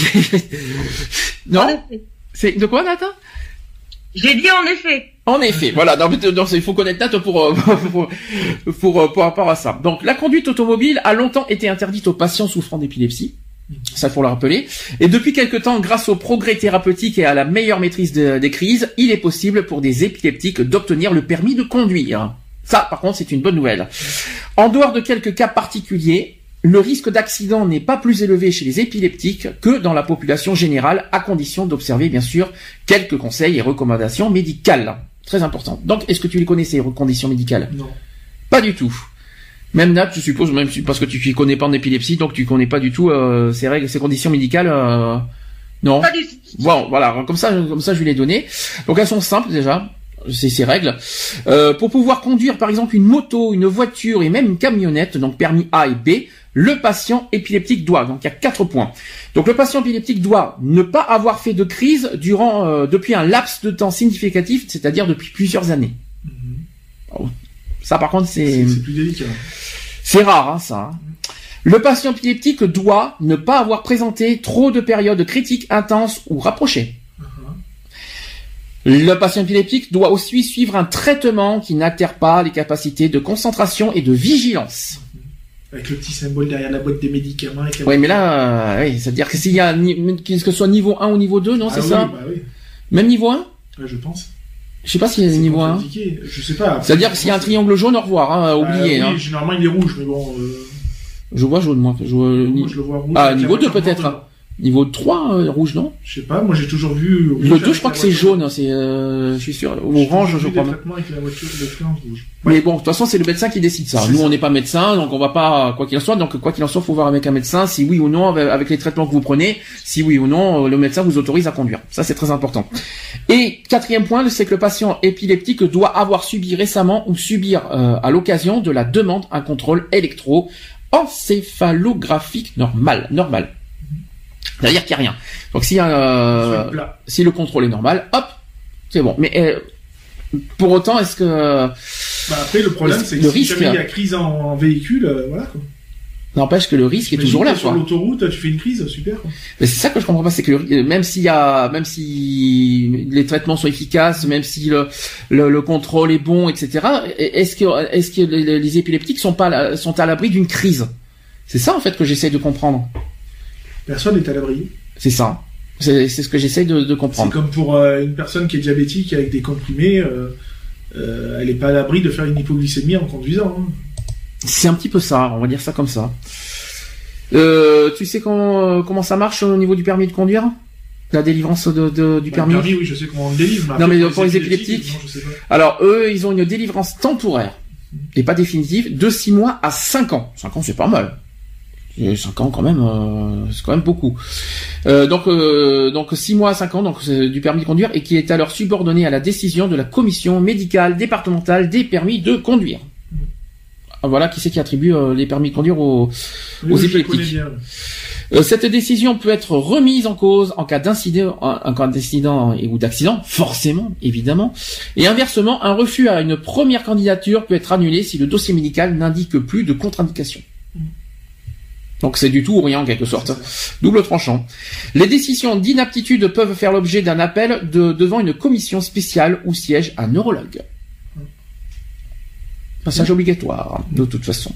Non. C'est de quoi, Nat? J'ai dit en effet. En effet, voilà. Il faut connaître Nat pour, euh, [LAUGHS] pour, pour, euh, pour rapport à ça. Donc, la conduite automobile a longtemps été interdite aux patients souffrant d'épilepsie. Ça, faut le rappeler. Et depuis quelque temps, grâce au progrès thérapeutique et à la meilleure maîtrise de- des crises, il est possible pour des épileptiques d'obtenir le permis de conduire. Ça, par contre, c'est une bonne nouvelle. En dehors de quelques cas particuliers, le risque d'accident n'est pas plus élevé chez les épileptiques que dans la population générale, à condition d'observer, bien sûr, quelques conseils et recommandations médicales. Très important. Donc, est-ce que tu les connais, ces conditions médicales? Non. Pas du tout. Même Nat, je suppose, même parce que tu ne connais pas en épilepsie, donc tu connais pas du tout euh, ces règles, ces conditions médicales. euh, Non. Pas du tout. Bon, voilà, comme ça, comme ça, je vais les donner. Donc elles sont simples déjà, c'est ces règles. Euh, pour pouvoir conduire, par exemple, une moto, une voiture et même une camionnette, donc permis A et B, le patient épileptique doit. Donc il y a quatre points. Donc le patient épileptique doit ne pas avoir fait de crise durant euh, depuis un laps de temps significatif, c'est-à-dire depuis plusieurs années. Mhm. Ça, par contre, c'est plus délicat. c'est rare, hein, ça. hein. Le patient épileptique doit ne pas avoir présenté trop de périodes critiques intenses ou rapprochées. Le patient épileptique doit aussi suivre un traitement qui n'altère pas les capacités de concentration et de vigilance. Avec le petit symbole derrière la boîte des médicaments. Avec la Oui, mais là, euh, oui, c'est-à-dire que s'il y a que ce soit niveau 1 ou niveau 2, non, Ah c'est oui, ça bah oui. Même niveau 1 Ouais, je pense. Je sais pas s'il y a C'est niveau pour 1. indiquer. Je sais pas. C'est-à-dire que s'il y a un triangle jaune, au revoir, hein, oubliez. Euh, hein. généralement il est rouge, mais bon. Euh, Je vois jaune, moi. Je vois, moi, je le vois rouge. Ah, niveau deux, voiture peut-être. Niveau 3, euh, rouge, non? Je sais pas, moi j'ai toujours vu. rouge Le 2, avec je crois que c'est jaune, hein, c'est, euh, je suis sûr. Orange, je crois. avec la voiture rouge. Mais bon, de toute façon, c'est le médecin qui décide ça. Nous, ça. on n'est pas médecin, donc on va pas, quoi qu'il en soit. Donc, quoi qu'il en soit, faut voir avec un médecin si oui ou non, avec avec les traitements que vous prenez, si oui ou non, euh, le médecin vous autorise à conduire. Ça, c'est très important. Et quatrième point, c'est que le patient épileptique doit avoir subi récemment ou subir euh, à l'occasion de la demande un contrôle électro encéphalographique normal, normal. C'est-à-dire qu'il n'y a rien. Donc, si, euh, le si le contrôle est normal, hop, c'est bon. Mais euh, pour autant, est-ce que Bah, après, le problème, Le- c'est le que si risque, jamais il y a crise en, en véhicule, euh, voilà quoi. N'empêche que le risque est toujours là, Sur l'autoroute, tu fais une crise, super. quoi. Mais c'est ça que je comprends pas, c'est que le- même s'il y a, même si les traitements sont efficaces, même si le, le, le contrôle est bon, etc. Est-ce que, est-ce que les, les épileptiques sont pas, sont à l'abri d'une crise? C'est ça en fait que j'essaye de comprendre. Personne n'est à l'abri. C'est ça. C'est ce que j'essaye de, de C'est comprendre. comme pour euh, une personne qui est diabétique avec des comprimés, euh, euh, elle n'est pas à l'abri de faire une hypoglycémie en conduisant. hein. C'est un petit peu ça, on va dire ça comme ça. Tu sais comment, comment ça marche au niveau du permis de conduire? La délivrance de, de- du Bah, permis? permis, oui, je sais comment on le délivre. Non, mais pour les épileptiques, non, je sais pas. Alors eux, ils ont une délivrance temporaire et pas définitive de 6 mois à 5 ans. 5 ans, c'est pas mal. Et 5 ans quand même, euh, c'est quand même beaucoup. Euh, donc euh, donc 6 mois à 5 ans donc c'est du permis de conduire et qui est alors subordonné à la décision de la commission médicale départementale des permis de conduire. Ah, Voilà qui c'est qui attribue euh, les permis de conduire aux, Oui, épileptiques. Euh, cette décision peut être remise en cause en cas d'incident, en cas d'incident ou d'accident, forcément, évidemment. Et inversement, un refus à une première candidature peut être annulé si le dossier médical n'indique plus de contre-indication. Donc c'est du tout ou rien en quelque sorte. Double tranchant. Les décisions d'inaptitude peuvent faire l'objet d'un appel de, devant une commission spéciale où siège un neurologue. Passage obligatoire, de toute façon.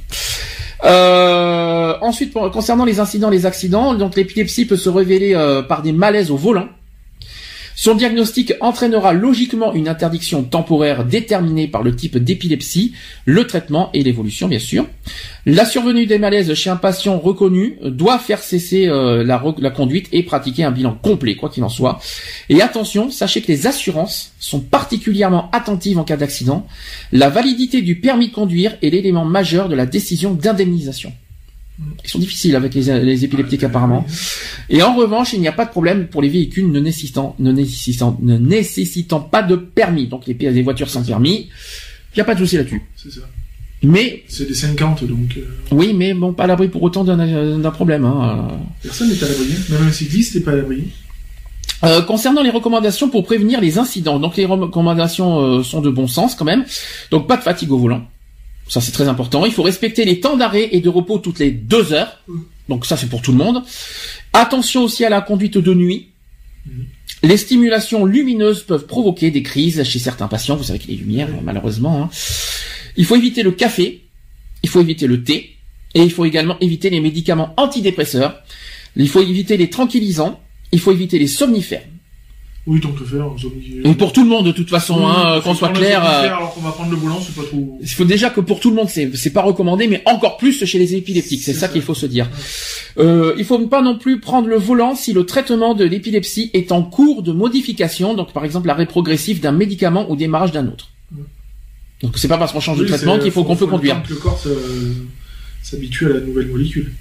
Euh, ensuite, concernant les incidents, les accidents, donc l'épilepsie peut se révéler euh, par des malaises au volant. Son diagnostic entraînera logiquement une interdiction temporaire déterminée par le type d'épilepsie, le traitement et l'évolution bien sûr. La survenue des malaises chez un patient reconnu doit faire cesser euh, la, la conduite et pratiquer un bilan complet, quoi qu'il en soit. Et attention, sachez que les assurances sont particulièrement attentives en cas d'accident. La validité du permis de conduire est l'élément majeur de la décision d'indemnisation. Ils sont difficiles avec les, les épileptiques apparemment. Et en revanche, il n'y a pas de problème pour les véhicules ne nécessitant, ne nécessitant, ne nécessitant pas de permis. Donc les, les voitures sans permis, il n'y a pas de souci là-dessus. C'est ça. Mais C'est des 50, donc euh, oui, mais bon, pas à l'abri pour autant d'un problème. Hein. personne n'est à l'abri. Même un cycliste n'est pas à l'abri. Euh, concernant les recommandations pour prévenir les incidents, donc les recommandations euh, sont de bon sens quand même. Donc pas de fatigue au volant, ça c'est très important. Il faut respecter les temps d'arrêt et de repos toutes les deux heures. Donc ça c'est pour tout le monde. Attention aussi à la conduite de nuit. Les stimulations lumineuses peuvent provoquer des crises chez certains patients. Vous savez qu'il y a les lumières malheureusement. hein. Il faut éviter le café, il faut éviter le thé et il faut également éviter les médicaments antidépresseurs. Il faut éviter les tranquillisants. Il faut éviter les somnifères. Oui, tant que faire. en zombie- Et pour tout le monde de toute façon, Oui, hein, qu'on soit clair. euh, Alors qu'on va prendre le volant, c'est pas trop. il faut déjà que pour tout le monde, c'est c'est pas recommandé, mais encore plus chez les épileptiques. C'est C'est ça ça. qu'il faut se dire. Euh, il faut pas non plus prendre le volant si le traitement de l'épilepsie est en cours de modification. Donc par exemple l'arrêt progressif d'un médicament ou démarrage d'un autre. Donc c'est pas parce qu'on change de Oui, traitement c'est- qu'il faut qu'on peut conduire. que le corps s'habitue à la nouvelle molécule.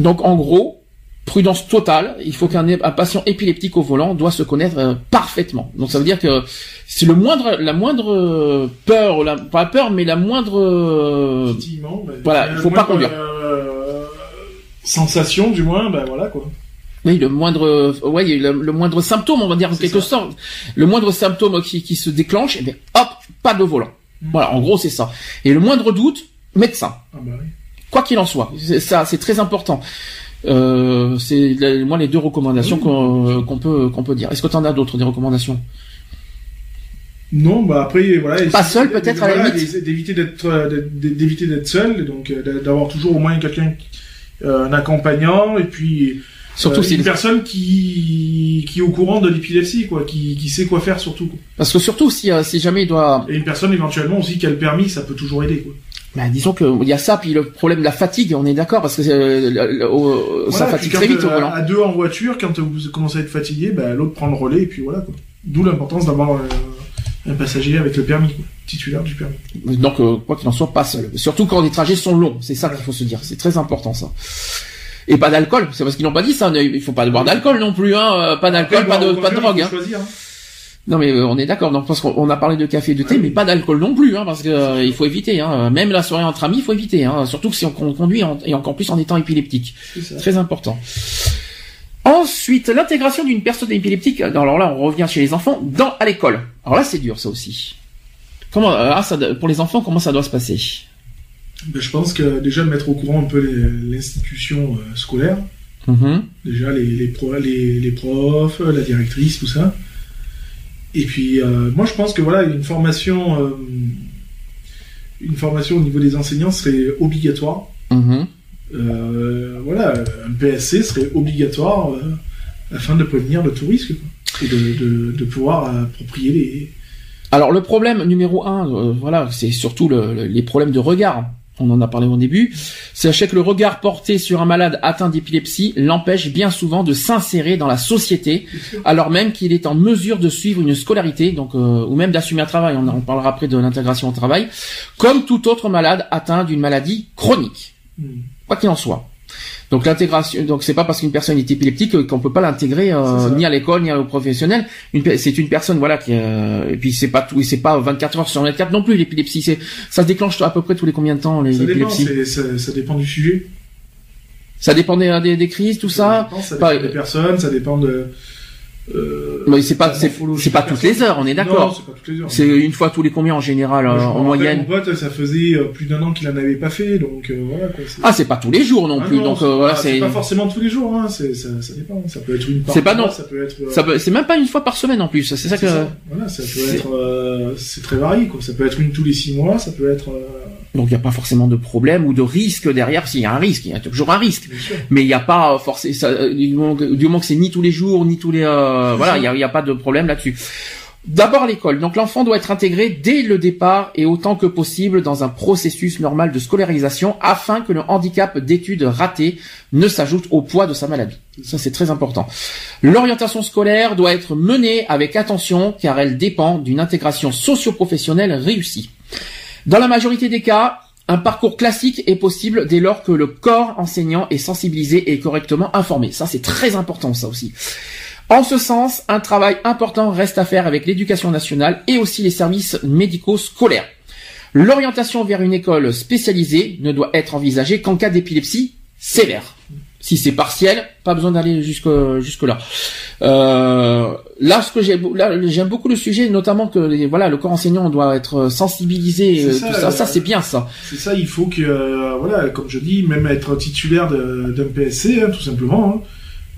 Donc en gros, prudence totale. Il faut qu'un un patient épileptique au volant doit se connaître euh, parfaitement. Donc ça veut dire que si le moindre, la moindre euh, peur, la, pas peur, mais la moindre euh, bah, voilà, il faut pas conduire. euh, sensation, du moins, ben voilà quoi. Oui, le moindre, ouais, le, le moindre symptôme, on va dire en quelque ça. sorte, le moindre symptôme qui, qui se déclenche, eh bien, hop, pas de volant. Mm. Voilà, en gros, c'est ça. Et le moindre doute, médecin. Ah bah oui. Quoi qu'il en soit, ça, c'est très important. Euh, c'est moi les deux recommandations Oui. qu'on peut qu'on peut dire. Est-ce que tu en as d'autres des recommandations? Non, bah après voilà. Pas seul, peut-être, à la voilà, limite? d'ess- D'éviter d'être euh, d'éviter d'être seul, donc euh, d'avoir toujours au moins quelqu'un, euh, un accompagnant, et puis Surtout euh, si une personne qui qui est au courant de l'épilepsie, quoi, qui qui sait quoi faire surtout. quoi. parce que surtout si euh, si jamais il doit, Et une personne éventuellement aussi qui a le permis, ça peut toujours aider. Quoi. Bah, disons que il y a ça puis le problème de la fatigue, on est d'accord parce que euh, ça Voilà, fatigue très vite au volant. À deux en voiture, quand vous commencez à être fatigué, bah, l'autre prend le relais et puis voilà. quoi. D'où l'importance d'avoir euh, un passager avec le permis, quoi, titulaire du permis. Donc, euh, quoi qu'il en soit, pas seul. Surtout quand les trajets sont longs. C'est ça qu'il faut se dire. C'est très important, ça. Et pas d'alcool. C'est parce qu'ils n'ont pas dit ça. ne- Il faut pas boire d'alcool non plus, hein. euh, Pas d'alcool, Après, pas de, pas de drogue, hein. choisir, hein. Non, mais euh, on est d'accord. Donc, parce qu'on on a parlé de café et de thé, mais pas d'alcool non plus, hein, parce que euh, il faut éviter, hein. Même la soirée entre amis, il faut éviter, hein. Surtout que si on con- conduit en- et encore plus en étant épileptique. Très important. Ensuite, l'intégration d'une personne épileptique. Alors là, on revient chez les enfants dans à l'école. Alors là, c'est dur, ça aussi. Comment, euh, ah, ça, pour les enfants, comment ça doit se passer? Ben, Je pense que déjà mettre au courant un peu l'institution euh, scolaire, Mhm. déjà les, les, pro- les, les profs, la directrice, tout ça. Et puis, euh, moi je pense que voilà, une formation, euh, une formation au niveau des enseignants serait obligatoire. Mhm. Euh, voilà, un PSC serait obligatoire afin de prévenir le tout risque quoi. et de, de, de pouvoir approprier les. Alors le problème numéro un, voilà, c'est surtout le- le- les problèmes de regard. On en a parlé au début. Sachez que le regard porté sur un malade atteint d'épilepsie l'empêche bien souvent de s'insérer dans la société, alors même qu'il est en mesure de suivre une scolarité, donc euh, ou même d'assumer un travail. On, en parlera après de l'intégration au travail, comme tout autre malade atteint d'une maladie chronique. Hmm. quoi qu'il en soit. Donc l'intégration, donc c'est pas parce qu'une personne est épileptique qu'on peut pas l'intégrer euh, ni à l'école ni au professionnel. C'est une personne voilà qui euh, et puis c'est pas tout, c'est pas 24 heures sur 24 non plus l'épilepsie. C'est ça se déclenche à peu près tous les combien de temps les Ça dépend, ça, ça dépend du sujet. Ça dépend des, des, des crises tout ça. dépend, ça Pas- dépend des personnes, ça dépend de. euh, Mais c'est pas c'est pas toutes les heures, on est d'accord. c'est pas toutes les heures. C'est une fois tous les combien en général Moi, euh, je en moyenne. Mon pote, ça faisait euh, plus d'un an qu'il en avait pas fait, donc euh, voilà quoi. Ah c'est pas tous les jours non Ah plus non, donc c'est voilà pas- c'est pas forcément tous les jours, hein. c'est ça, ça dépend. Ça peut être une par C'est pas mois, non. Ça peut être. ça peut- c'est même pas une fois par semaine en plus. C'est ça que ça. Voilà, ça peut c'est- être. euh, c'est très varié quoi. Ça peut être une tous les six mois, ça peut être. euh, donc il y a pas forcément de problème ou de risque derrière. S'il y a un risque, il y a toujours un risque. mais il n'y a pas forcément du moment que, du moment que c'est ni tous les jours ni tous les euh, voilà il y a, il y a pas de problème là-dessus D'abord l'école. Donc l'enfant doit être intégré dès le départ et autant que possible dans un processus normal de scolarisation afin que le handicap d'études raté ne s'ajoute au poids de sa maladie. Ça c'est très important. L'orientation scolaire doit être menée avec attention car elle dépend d'une intégration socio-professionnelle réussie. Dans la majorité des cas, un parcours classique est possible dès lors que le corps enseignant est sensibilisé et correctement informé. Ça, c'est très important, ça aussi. En ce sens, un travail important reste à faire avec l'éducation nationale et aussi les services médicaux scolaires. L'orientation vers une école spécialisée ne doit être envisagée qu'en cas d'épilepsie sévère. Si c'est partiel, pas besoin d'aller jusque jusque là. Euh, là, ce que j'aime beaucoup le sujet, notamment que voilà, le corps enseignant doit être sensibilisé. Euh, ça, tout ça, euh, ça c'est bien ça. C'est ça, il faut que, euh, voilà, comme je dis, même être titulaire d'un PSC, hein, tout simplement, hein,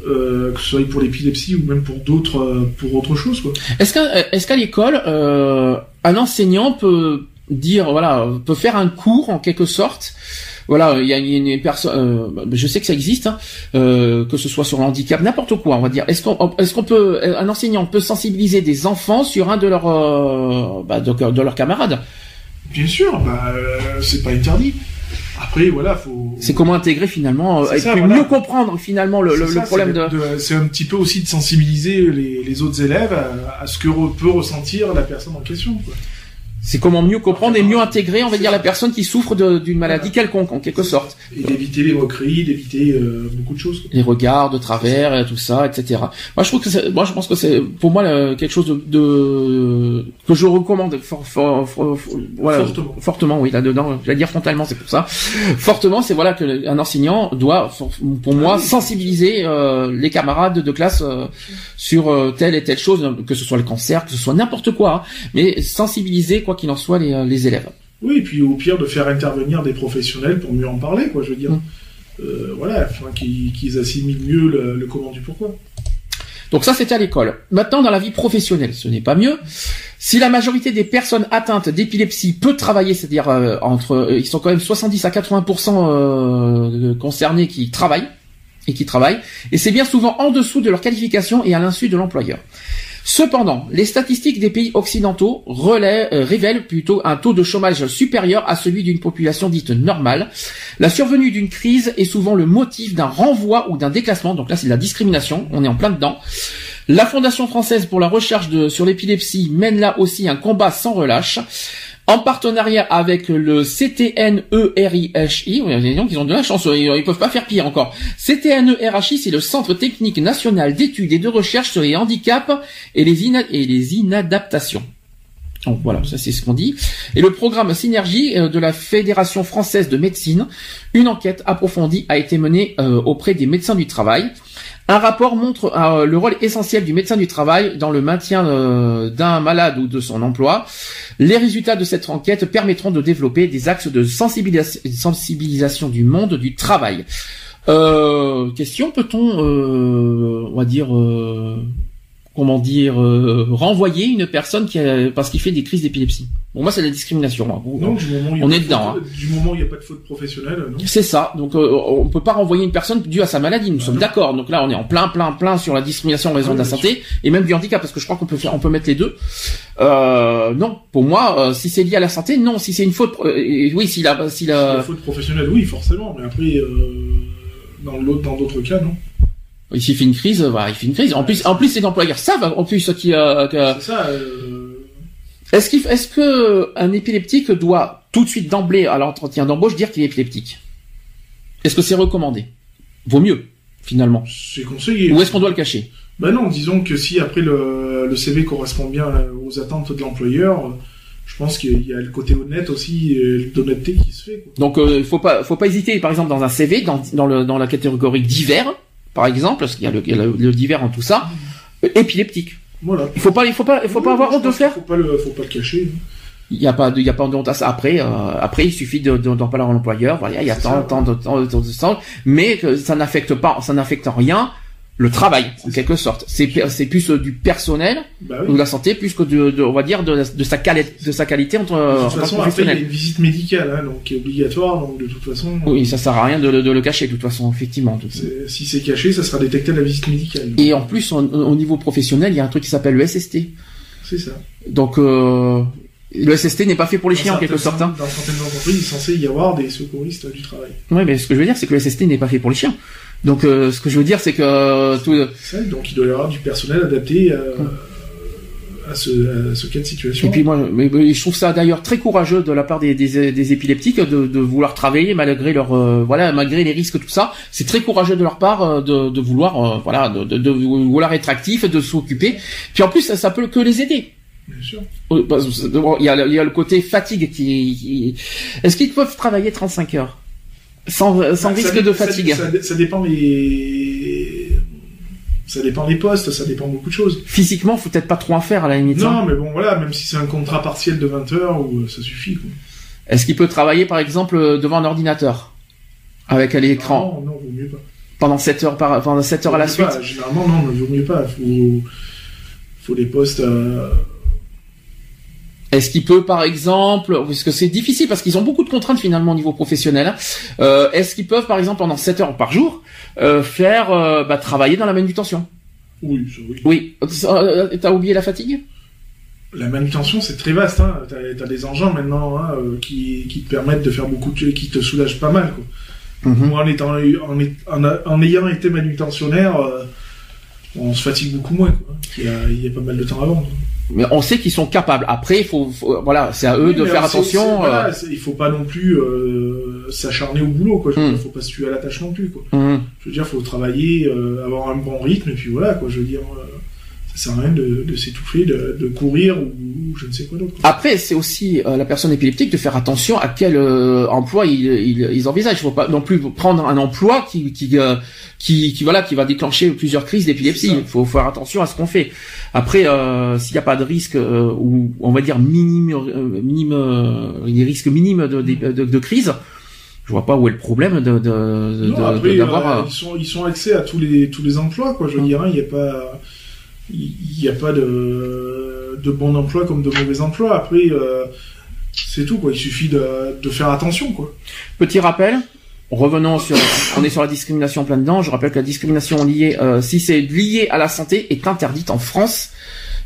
euh, que ce soit pour l'épilepsie ou même pour d'autres, euh, pour autre chose, quoi. Est-ce qu'à est-ce qu'à l'école, euh, un enseignant peut dire voilà, peut faire un cours en quelque sorte? Voilà, il y a une, personne, euh, je sais que ça existe, hein, euh, que ce soit sur le handicap, n'importe quoi, on va dire. Est-ce qu'on, est-ce qu'on peut, un enseignant peut sensibiliser des enfants sur un de leurs, euh, bah, de, de leurs camarades? Bien sûr, bah, euh, c'est pas interdit. Après, voilà, faut. C'est comment intégrer finalement, euh, et ça, puis voilà. mieux comprendre finalement le, le- le problème de. de- C'est un petit peu aussi de sensibiliser les, les autres élèves à, à ce que re- peut ressentir la personne en question. Quoi. C'est comment mieux comprendre et mieux intégrer, on va dire, la personne qui souffre d'une maladie quelconque, en quelque sorte. Et d'éviter les moqueries, d'éviter euh, beaucoup de choses. Quoi. les regards de travers tout ça etc moi je trouve que moi je pense que c'est pour moi quelque chose de, de- que je recommande for- for- for- voilà, Fortement. fortement oui là dedans j'allais dire frontalement c'est pour ça fortement c'est voilà que un enseignant doit pour moi sensibiliser euh, les camarades de classe euh, sur euh, telle et telle chose que ce soit le cancer que ce soit n'importe quoi hein, mais sensibiliser quoi qu'il en soit les, euh, les élèves Oui, et puis au pire de faire intervenir des professionnels pour mieux en parler, quoi. Je veux dire, Mm. Euh, voilà, enfin, qu'ils assimilent mieux le, le comment du pourquoi. Donc ça, c'était à l'école. Maintenant, dans la vie professionnelle, ce n'est pas mieux. Si la majorité des personnes atteintes d'épilepsie peut travailler, c'est-à-dire euh, entre, euh, ils sont quand même 70 à 80% euh, concernés qui travaillent et qui travaillent, et c'est bien souvent en dessous de leur qualification et à l'insu de l'employeur. Cependant, les statistiques des pays occidentaux euh, révèlent plutôt un taux de chômage supérieur à celui d'une population dite normale. La survenue d'une crise est souvent le motif d'un renvoi ou d'un déclassement, donc là c'est de la discrimination, on est en plein dedans. La Fondation française pour la recherche sur l'épilepsie mène là aussi un combat sans relâche. En partenariat avec le CTNERIHI, ils ont de la chance, ils, ils peuvent pas faire pire encore. CTNERHI, c'est le Centre technique national d'études et de recherche sur les handicaps et les inadaptations. Donc voilà, ça c'est ce qu'on dit. Et le programme Synergie euh, de la Fédération française de médecine, une enquête approfondie a été menée euh, auprès des médecins du travail. Un rapport montre euh, le rôle essentiel du médecin du travail dans le maintien d'un malade ou de son emploi. Les résultats de cette enquête permettront de développer des axes de sensibilis- sensibilisation du monde du travail. Question, peut-on, on va dire, comment dire, euh, renvoyer une personne qui a- parce qu'il fait des crises d'épilepsie Bon, moi, c'est la discrimination. moi. Vous- Non, du moment où il y a On est de dedans, faute- Du moment où il n'y a pas de faute professionnelle, non? C'est ça. Donc, euh, on peut pas renvoyer une personne due à sa maladie. Nous sommes non. d'accord. Donc là, on est en plein, plein, plein sur la discrimination en raison de la bien santé et même du handicap, parce que je crois qu'on peut faire, on peut mettre les deux. Euh, non, pour moi, euh, si c'est lié à la santé, non. Si c'est une faute, euh, oui, s'il a, s'il Si a, la faute professionnelle, oui, forcément, mais après, euh, dans l'autre, dans d'autres cas, non. S'il fait une crise, voilà, il fait une crise. En plus, en plus, les employeurs savent. En plus, qui, euh, que- C'est ça. Euh... est-ce qu'il, est-ce que un épileptique doit tout de suite d'emblée à l'entretien d'embauche dire qu'il est épileptique? Est-ce que c'est recommandé? Vaut mieux, finalement. C'est conseillé. Ou est-ce qu'on doit le cacher? Ben non, disons que si après le, le CV correspond bien aux attentes de l'employeur, je pense qu'il y a le côté honnête aussi, et d'honnêteté qui se fait. Quoi. Donc euh, il faut pas faut pas hésiter par exemple dans un CV dans dans le dans la catégorie divers par exemple parce qu'il y a le, il y a le, le divers en tout ça épileptique. Voilà. Il faut pas il faut pas il faut pas avoir honte de le faire. Faut pas le, faut pas le cacher. Il y a pas de il y a pas de honte à ça après euh, après il suffit de de- d'en parler à l'employeur voilà il y a tant ça. tant de temps de temps de temps mais que ça n'affecte pas ça n'affecte en rien le travail en quelque sorte. C'est c'est plus euh, du personnel Bah ou oui. de la santé plus que de, de on va dire de, sa qualité de sa qualité entre De toute façon, après, il y a une visite médicale, hein, donc qui est obligatoire, donc de toute façon, Oui, ça sert à rien de, le- de le cacher de toute façon effectivement. tout- si c'est caché, ça sera détecté à la visite médicale. Et en plus, en- au niveau professionnel, il y a un truc qui s'appelle le SST. C'est ça. Donc, euh, le SST n'est pas fait pour les chiens en quelque sorte. Hein. Dans certaines entreprises, il est censé y avoir des secouristes du travail. Ouais, mais ce que je veux dire, c'est que le SST n'est pas fait pour les chiens. Donc, euh, ce que je veux dire, c'est que euh, tout, C'est ça, donc il doit y avoir du personnel adapté euh, à, ce, à ce cas de situation. Et puis moi, mais- mais je trouve ça d'ailleurs très courageux de la part des, des, des épileptiques de, de vouloir travailler malgré leur euh, voilà malgré les risques tout ça. C'est très courageux de leur part euh, de, de vouloir euh, voilà de, de, vouloir être actif, de s'occuper. Puis en plus, ça, ça peut que les aider. Bien sûr. Euh, bon, Il y, a, le- il y a le côté fatigue qui. qui- Est-ce qu'ils peuvent travailler 35 heures? Sans, sans Ça risque de fatigue Ça, ça dépend les. Ça dépend des postes, ça dépend beaucoup de choses. Physiquement, faut peut-être pas trop en faire à la limite. hein. Non, mais bon, voilà, même si c'est un contrat partiel de 20 heures, ou euh, ça suffit. Quoi. Est-ce qu'il peut travailler par exemple euh, devant un ordinateur avec l'écran Non, non, vaut mieux pas. pendant 7 heures par pendant 7 heures à la suite pas. Généralement, non, mais vaut mieux pas. Faut, faut des postes. euh, Est-ce qu'il peut, par exemple, parce que c'est difficile parce qu'ils ont beaucoup de contraintes finalement au niveau professionnel. hein, euh, Est-ce qu'ils peuvent, par exemple, pendant 7 heures par jour, euh, faire euh, bah, travailler dans la manutention? Oui, oui. Oui. T'as oublié la fatigue? La manutention, c'est très vaste. Hein. T'as, t'as des engins maintenant hein, qui, qui te permettent de faire beaucoup de qui te soulagent pas mal. Quoi. Mhm. Moi, en, étant, en, ayant été manutentionnaire, on se fatigue beaucoup moins. Quoi. Il, y a, il y a pas mal de temps avant. Mais on sait qu'ils sont capables. Après, il faut, faut- voilà, c'est à eux Oui, de faire attention. voilà, euh, il faut pas non plus euh, s'acharner au boulot. Quoi. Je veux Mm. dire, faut pas se tuer à la tâche non plus. Quoi. mhm. Je veux dire, faut travailler, euh, avoir un bon rythme, et puis voilà. Quoi. Je veux dire, euh, ça sert à rien de, de s'étouffer, de, de courir ou, ou je ne sais quoi d'autre. Après, c'est aussi euh, la personne épileptique de faire attention à quel euh, emploi ils, ils, ils envisagent. Il faut pas non plus prendre un emploi qui qui, euh, qui qui voilà qui va déclencher plusieurs crises d'épilepsie. Il faut faire attention à ce qu'on fait. Après, euh, s'il n'y a pas de risque euh, ou on va dire minime euh, minime euh, des risques minimes de, de, de, de crise, je vois pas où est le problème de de- de- d'avoir. euh, euh, ils sont ils sont accès à tous les tous les emplois quoi. Je veux Mm. dire, hein, il n'y a pas il y a pas de de bons emplois comme de mauvais emplois. Après, euh, c'est tout quoi. Il suffit de, de faire attention quoi. Petit rappel. Revenons sur, on est sur la discrimination en plein dedans. Je rappelle que la discrimination liée, euh, si c'est lié à la santé, est interdite en France,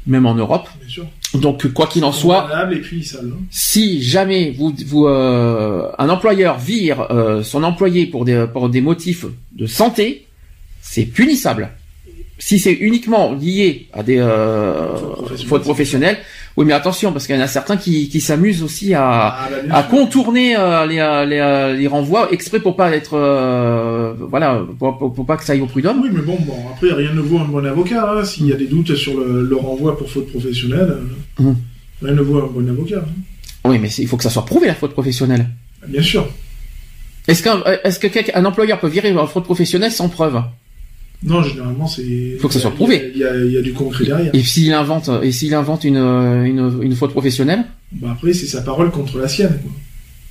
même en Europe. Bien sûr. Donc quoi qu'il en soit, Condamnable et puis sale. hein. si jamais vous, vous euh, un employeur vire son employé pour des pour des motifs de santé, c'est punissable. Si c'est uniquement lié à des euh, Fautes professionnelles. oui mais attention parce qu'il y en a certains qui, qui s'amusent aussi à, Ah, à contourner euh, les, euh, les, les renvois exprès pour pas être euh, voilà pour, pour, pour pas que ça aille au prud'homme. Oui, mais bon, bon, après, rien ne vaut un bon avocat. Hein. S'il y a des doutes sur le, le renvoi pour faute professionnelle, Mhm. Rien ne vaut un bon avocat. hein. Oui, mais il faut que ça soit prouvé la faute professionnelle. Bien sûr. Est-ce qu'un est-ce que quelqu'un- un employeur peut virer une faute professionnelle sans preuve? Non, généralement, c'est. Faut que ça soit il y a- prouvé. Il y a, il y a du concret derrière. Et s'il invente et s'il invente une, une une faute professionnelle, Bah après, c'est sa parole contre la sienne, quoi.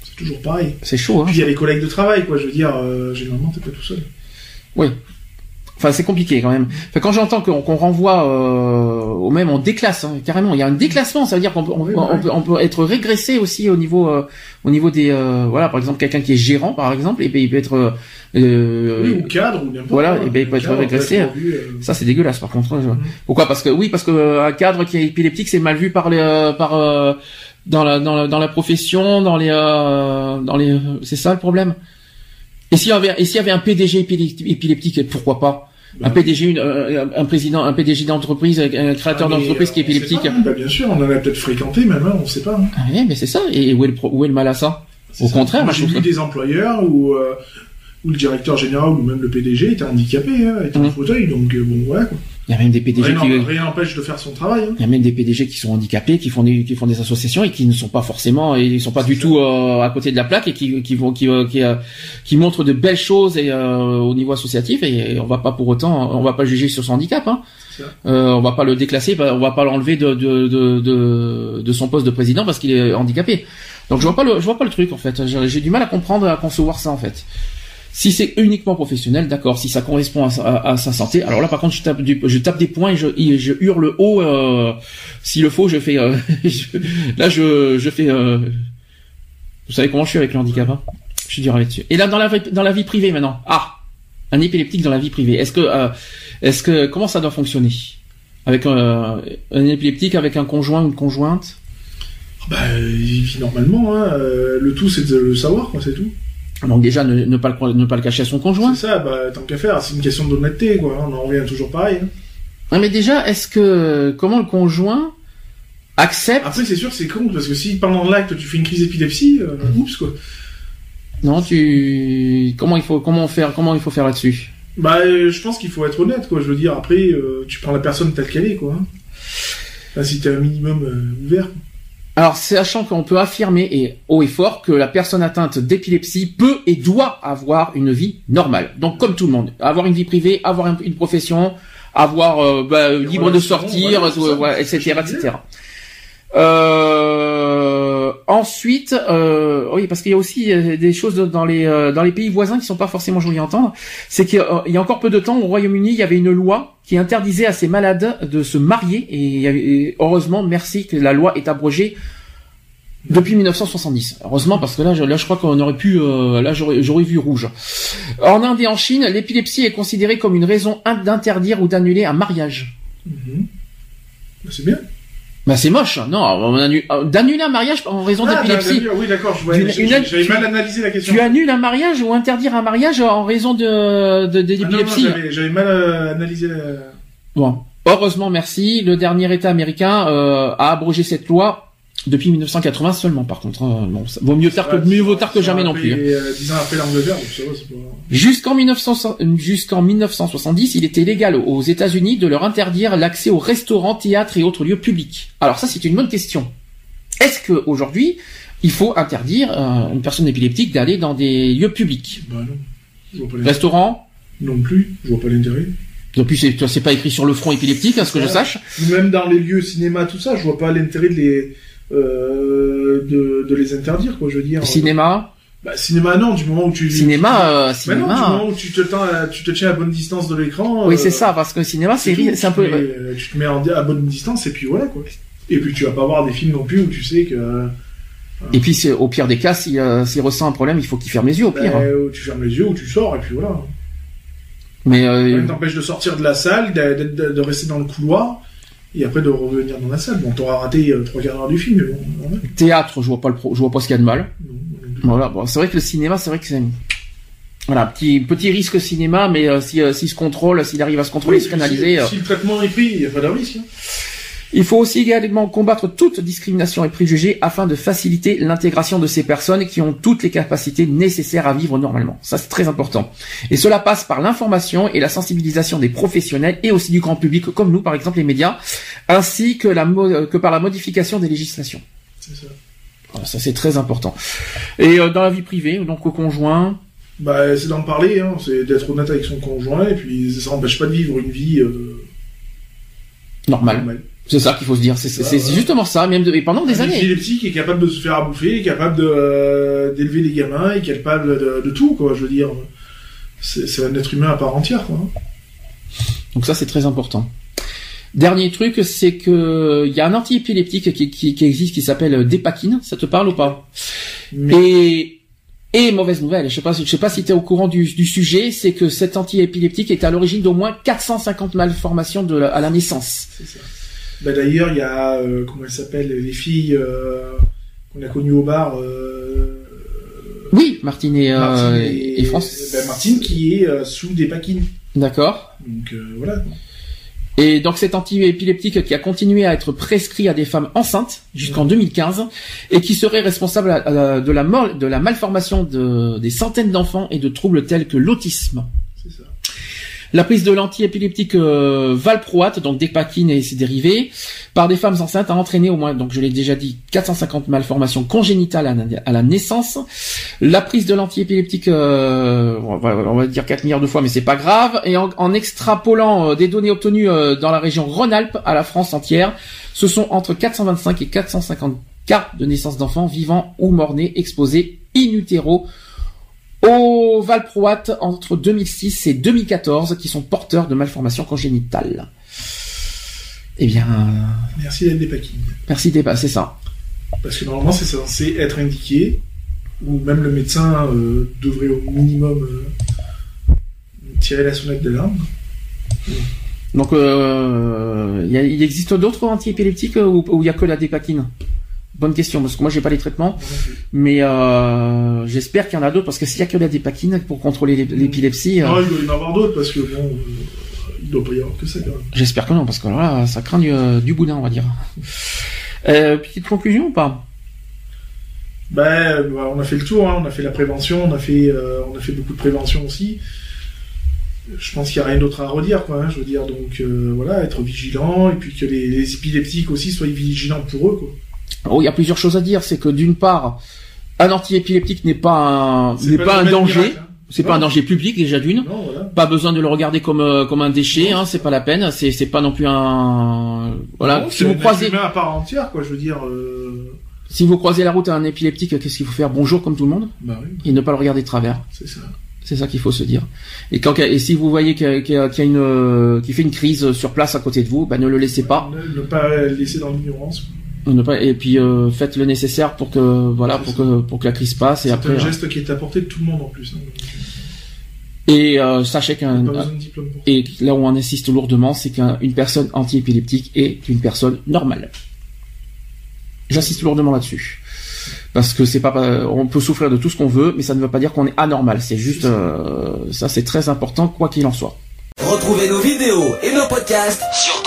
C'est toujours pareil. c'est chaud. Hein Puis il y a les collègues de travail, quoi. Je veux dire, euh, généralement, t'es pas tout seul. Oui. Enfin, c'est compliqué quand même. Enfin, quand j'entends qu'on qu'on renvoie euh, au même, on déclasse hein, carrément. Il y a un déclassement, ça veut dire qu'on peut, on, Oui, peut, on peut être régressé aussi au niveau, euh, au niveau des, euh, voilà, par exemple, quelqu'un qui est gérant, par exemple, et ben, il peut être, euh, euh, oui, ou cadre, ou voilà, et ben, il peut être Cadre, régressé. euh, ça c'est dégueulasse par contre. hein. Pourquoi? Parce que oui, parce que un cadre qui est épileptique, c'est mal vu par les, euh, par euh, dans la dans la dans la profession, dans les euh, dans les, c'est ça le problème? Et s'il y avait et s'il y avait un PDG épileptique, pourquoi pas? Un PDG, une- un président, un PDG d'entreprise, un créateur Ah, d'entreprise qui est épileptique. pas. Bah, bien sûr, on en a peut-être fréquenté, même, hein, on sait pas. hein. Ah oui, mais c'est ça. Et où est le, où est le mal à ça? Au ça. contraire, Moi, j'ai vu des employeurs où, euh, où le directeur général ou même le PDG était handicapé, hein, était en Mhm. fauteuil, donc euh, bon, voilà, quoi. Il y a même des PDG Rien qui, n'en- rien n'empêche de faire son travail. Hein. il y a même des PDG qui sont handicapés, qui font des, qui font des associations et qui ne sont pas forcément, et ils sont pas du ça. tout euh, à côté de la plaque et qui, qui vont, qui, euh, qui, euh, qui montrent de belles choses et euh, au niveau associatif et on va pas pour autant, on va pas juger sur son handicap. Hein. On va pas le déclasser, bah, on va pas l'enlever de, de, de, de, de son poste de président parce qu'il est handicapé. Donc je vois pas le, je vois pas le truc en fait. J'ai j'ai du mal à comprendre, à concevoir ça en fait. Si c'est uniquement professionnel, d'accord. Si ça correspond à, sa- santé, alors là par contre je tape, des points et je, hurle haut. Euh, S'il le faut, je fais. euh, [LAUGHS] là je, je fais. euh, vous savez comment je suis avec le handicap, hein Je suis dur là-dessus. Et là dans la dans la vie privée maintenant. Ah, un épileptique dans la vie privée. Est-ce que, euh, est-ce que comment ça doit fonctionner? Avec un épileptique avec un conjoint ou une conjointe? Bah, il vit normalement, hein. le tout c'est de le savoir, quoi, c'est tout. Donc déjà ne, ne pas le ne pas le cacher à son conjoint. C'est ça, bah, tant qu'à faire, c'est une question d'honnêteté, quoi. On en revient toujours pareil. hein. Ouais, mais déjà, est-ce que comment le conjoint accepte Après, c'est sûr c'est con, parce que si pendant l'acte tu fais une crise d'épilepsie, euh, oups, quoi. Non, tu comment il faut comment faire comment il faut faire là-dessus? Bah, euh, je pense qu'il faut être honnête, quoi. Je veux dire, après, euh, tu prends la personne telle qu'elle est, quoi. hein. Enfin, si t'es un minimum euh, ouvert. Alors, sachant qu'on peut affirmer et haut et fort que la personne atteinte d'épilepsie peut et doit avoir une vie normale. Donc, comme tout le monde, avoir une vie privée, avoir un- une profession, avoir euh, bah, libre de sortir, voilà, euh, etc., etc. Euh, ensuite, euh, oui, parce qu'il y a aussi euh, des choses dans les euh, dans les pays voisins qui sont pas forcément jolies à entendre. C'est qu'il y a encore peu de temps, au Royaume-Uni, il y avait une loi qui interdisait à ces malades de se marier. Et, heureusement, merci que la loi est abrogée depuis 1970. Heureusement, parce que là, je, là, je crois qu'on aurait pu, là, j'aurais, vu rouge. En Inde et en Chine, l'épilepsie est considérée comme une raison in- d'interdire ou d'annuler un mariage. Mhm. Bah, c'est bien. Bah, c'est moche. Non, on annule- euh, d'annuler un mariage en raison Ah, d'épilepsie. oui, d'accord, J'avais mal analysé la question. Tu annules un mariage ou interdire un mariage en raison de, de, de Ah, non, non, l'épilepsie. j'avais- J'avais mal euh, analysé la... Bon, heureusement, merci. Le dernier État américain euh, a abrogé cette loi depuis 1980 seulement. Par contre, hein. bon, ça vaut mieux tard que Ouais, mieux vaut tard que jamais non plus. hein. euh, après l'Angleterre. Jusqu'en 1900 jusqu'en 1970, il était légal aux États-Unis de leur interdire l'accès aux restaurants, théâtres et autres lieux publics. Alors ça, c'est une bonne question. Est-ce que aujourd'hui, il faut interdire euh, une personne épileptique d'aller dans des lieux publics, Bah non. Je vois pas l'intérêt. restaurants? Non plus, je vois pas l'intérêt. En plus, c'est pas écrit sur le front épileptique, à ce que je sache. Même dans les lieux cinéma, tout ça, je vois pas l'intérêt de les... Euh, de, de les interdire, quoi, je veux dire. Cinéma, Bah, cinéma, non, du moment où tu... cinéma, euh, Bah non, cinéma. du moment où tu te, tu tiens à bonne distance de l'écran... Oui, euh, c'est ça, parce que cinéma, c'est un peu. mets- euh, Tu te mets à bonne distance et puis voilà, quoi. Et puis tu vas pas voir des films non plus où tu sais que... Et puis, au pire des cas, s'il euh, s'il ressent un problème, il faut qu'il ferme les yeux, au pire. bah, tu fermes les yeux, où tu sors, et puis voilà. Mais euh, t'empêche de sortir de la salle, de, de- de- de rester dans le couloir, et après de revenir dans la salle. Bon, t'auras raté euh, trois quarts d'heure du film, mais bon, normal. théâtre, je vois pas le, pro- je vois pas ce qu'il y a de mal. Non, non. Voilà, bon, c'est vrai que le cinéma, c'est vrai que c'est voilà petit petit risque cinéma, mais euh, si euh, s'il se contrôle, s'il arrive à se contrôler, Oui, se canaliser. si, si le traitement est pris, il n'y a pas de risque. hein. Il faut aussi également combattre toute discrimination et préjugés afin de faciliter l'intégration de ces personnes qui ont toutes les capacités nécessaires à vivre normalement. Ça, c'est très important. Et cela passe par l'information et la sensibilisation des professionnels et aussi du grand public, comme nous, par exemple les médias, ainsi que, la que par la modification des législations. C'est ça. ça, c'est très important. Et euh, dans la vie privée, donc au conjoint, bah, c'est d'en parler, hein. c'est d'être honnête avec son conjoint, et puis ça n'empêche pas de vivre une vie euh, normale. C'est ça qu'il faut se dire. C'est justement ça, même de, et pendant des années. Il est est capable de se faire à bouffer, capable euh, d'élever les gamins, est capable de, tout, quoi. Je veux dire, c'est un être humain à part entière, quoi. Donc ça, c'est très important. Dernier truc, c'est que il y a un antiépileptique qui, qui, qui existe qui s'appelle Dépakine. Ça te parle ou pas? Et et mauvaise nouvelle, je sais pas, je sais pas si tu es au courant du, sujet, c'est que cet antiépileptique est à l'origine d'au moins 450 malformations de à la naissance. C'est ça. Bah d'ailleurs, il y a euh, comment elles s'appellent les filles euh, qu'on a connues au bar. Euh, oui, Martine et, Martine et, France. Ben, Martine qui est sous des paquines. D'accord. Donc voilà. Et donc cet antiépileptique qui a continué à être prescrit à des femmes enceintes jusqu'en 2015 et qui serait responsable de la, de la malformation de, des centaines d'enfants et de troubles tels que l'autisme. La prise de l'antiépileptique euh, valproate, donc dépakine et ses dérivés, par des femmes enceintes a entraîné au moins, donc je l'ai déjà dit, 450 malformations congénitales à, la naissance. La prise de l'antiépileptique, euh, on, va, dire 4 milliards de fois, mais c'est pas grave. Et en, extrapolant euh, des données obtenues dans la région Rhône-Alpes à la France entière, ce sont entre 425 et 450 cas de naissance d'enfants vivants ou morts-nés exposés in utero au valproate entre 2006 et 2014 qui sont porteurs de malformations congénitales. Eh bien. Merci d'être des Merci des c'est ça. Parce que normalement c'est censé être indiqué, ou même le médecin euh, devrait au minimum euh, tirer la sonnette d'alarme. Donc euh, il existe d'autres antiépileptiques où il n'y a que la dépakine? Bonne question, parce que moi j'ai pas les traitements, mais euh, j'espère qu'il y en a d'autres, parce que s'il y a que la dépakine pour contrôler l'épilepsie... Euh, il doit y en avoir d'autres, parce que bon, euh, il doit pas y avoir que ça J'espère que non, parce que là, ça craint du, du boudin, on va dire. petite conclusion ou pas? Ben, bah, on a fait le tour, hein. on a fait la prévention, on a fait, on a fait beaucoup de prévention aussi. Je pense qu'il n'y a rien d'autre à redire, quoi. Hein. je veux dire, donc voilà, être vigilant, et puis que les, les épileptiques aussi soient vigilants pour eux, quoi. Oh, il y a plusieurs choses à dire. C'est que d'une part, un antiépileptique n'est pas un, n'est pas, un danger. Hein. C'est pas un danger public déjà d'une. Pas besoin de le regarder comme euh, comme un déchet, hein, c'est pas la peine. C'est c'est pas non plus un voilà. si vous croisez à part entière quoi, je veux dire. Euh, si vous croisez la route à un épileptique, qu'est-ce qu'il faut faire? Bonjour comme tout le monde. Bah oui. Et ne pas le regarder de travers. C'est ça. C'est ça qu'il faut se dire. Et quand et si vous voyez qu'il y, a, une euh, qui fait une crise sur place à côté de vous, bah ne le laissez pas. Ne, pas laisser dans l'ignorance et puis euh, faites le nécessaire pour que voilà pour que pour que la crise passe et après. C'est un geste qui est apporté de tout le monde en plus. Hein. Et euh, sachez qu'un et là où on insiste lourdement, c'est qu'une personne anti-épileptique est une personne normale. J'insiste lourdement là-dessus parce que c'est pas on peut souffrir de tout ce qu'on veut, mais ça ne veut pas dire qu'on est anormal. C'est juste euh, ça, c'est très important quoi qu'il en soit. Retrouvez nos vidéos et nos podcasts sur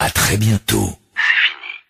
À très bientôt.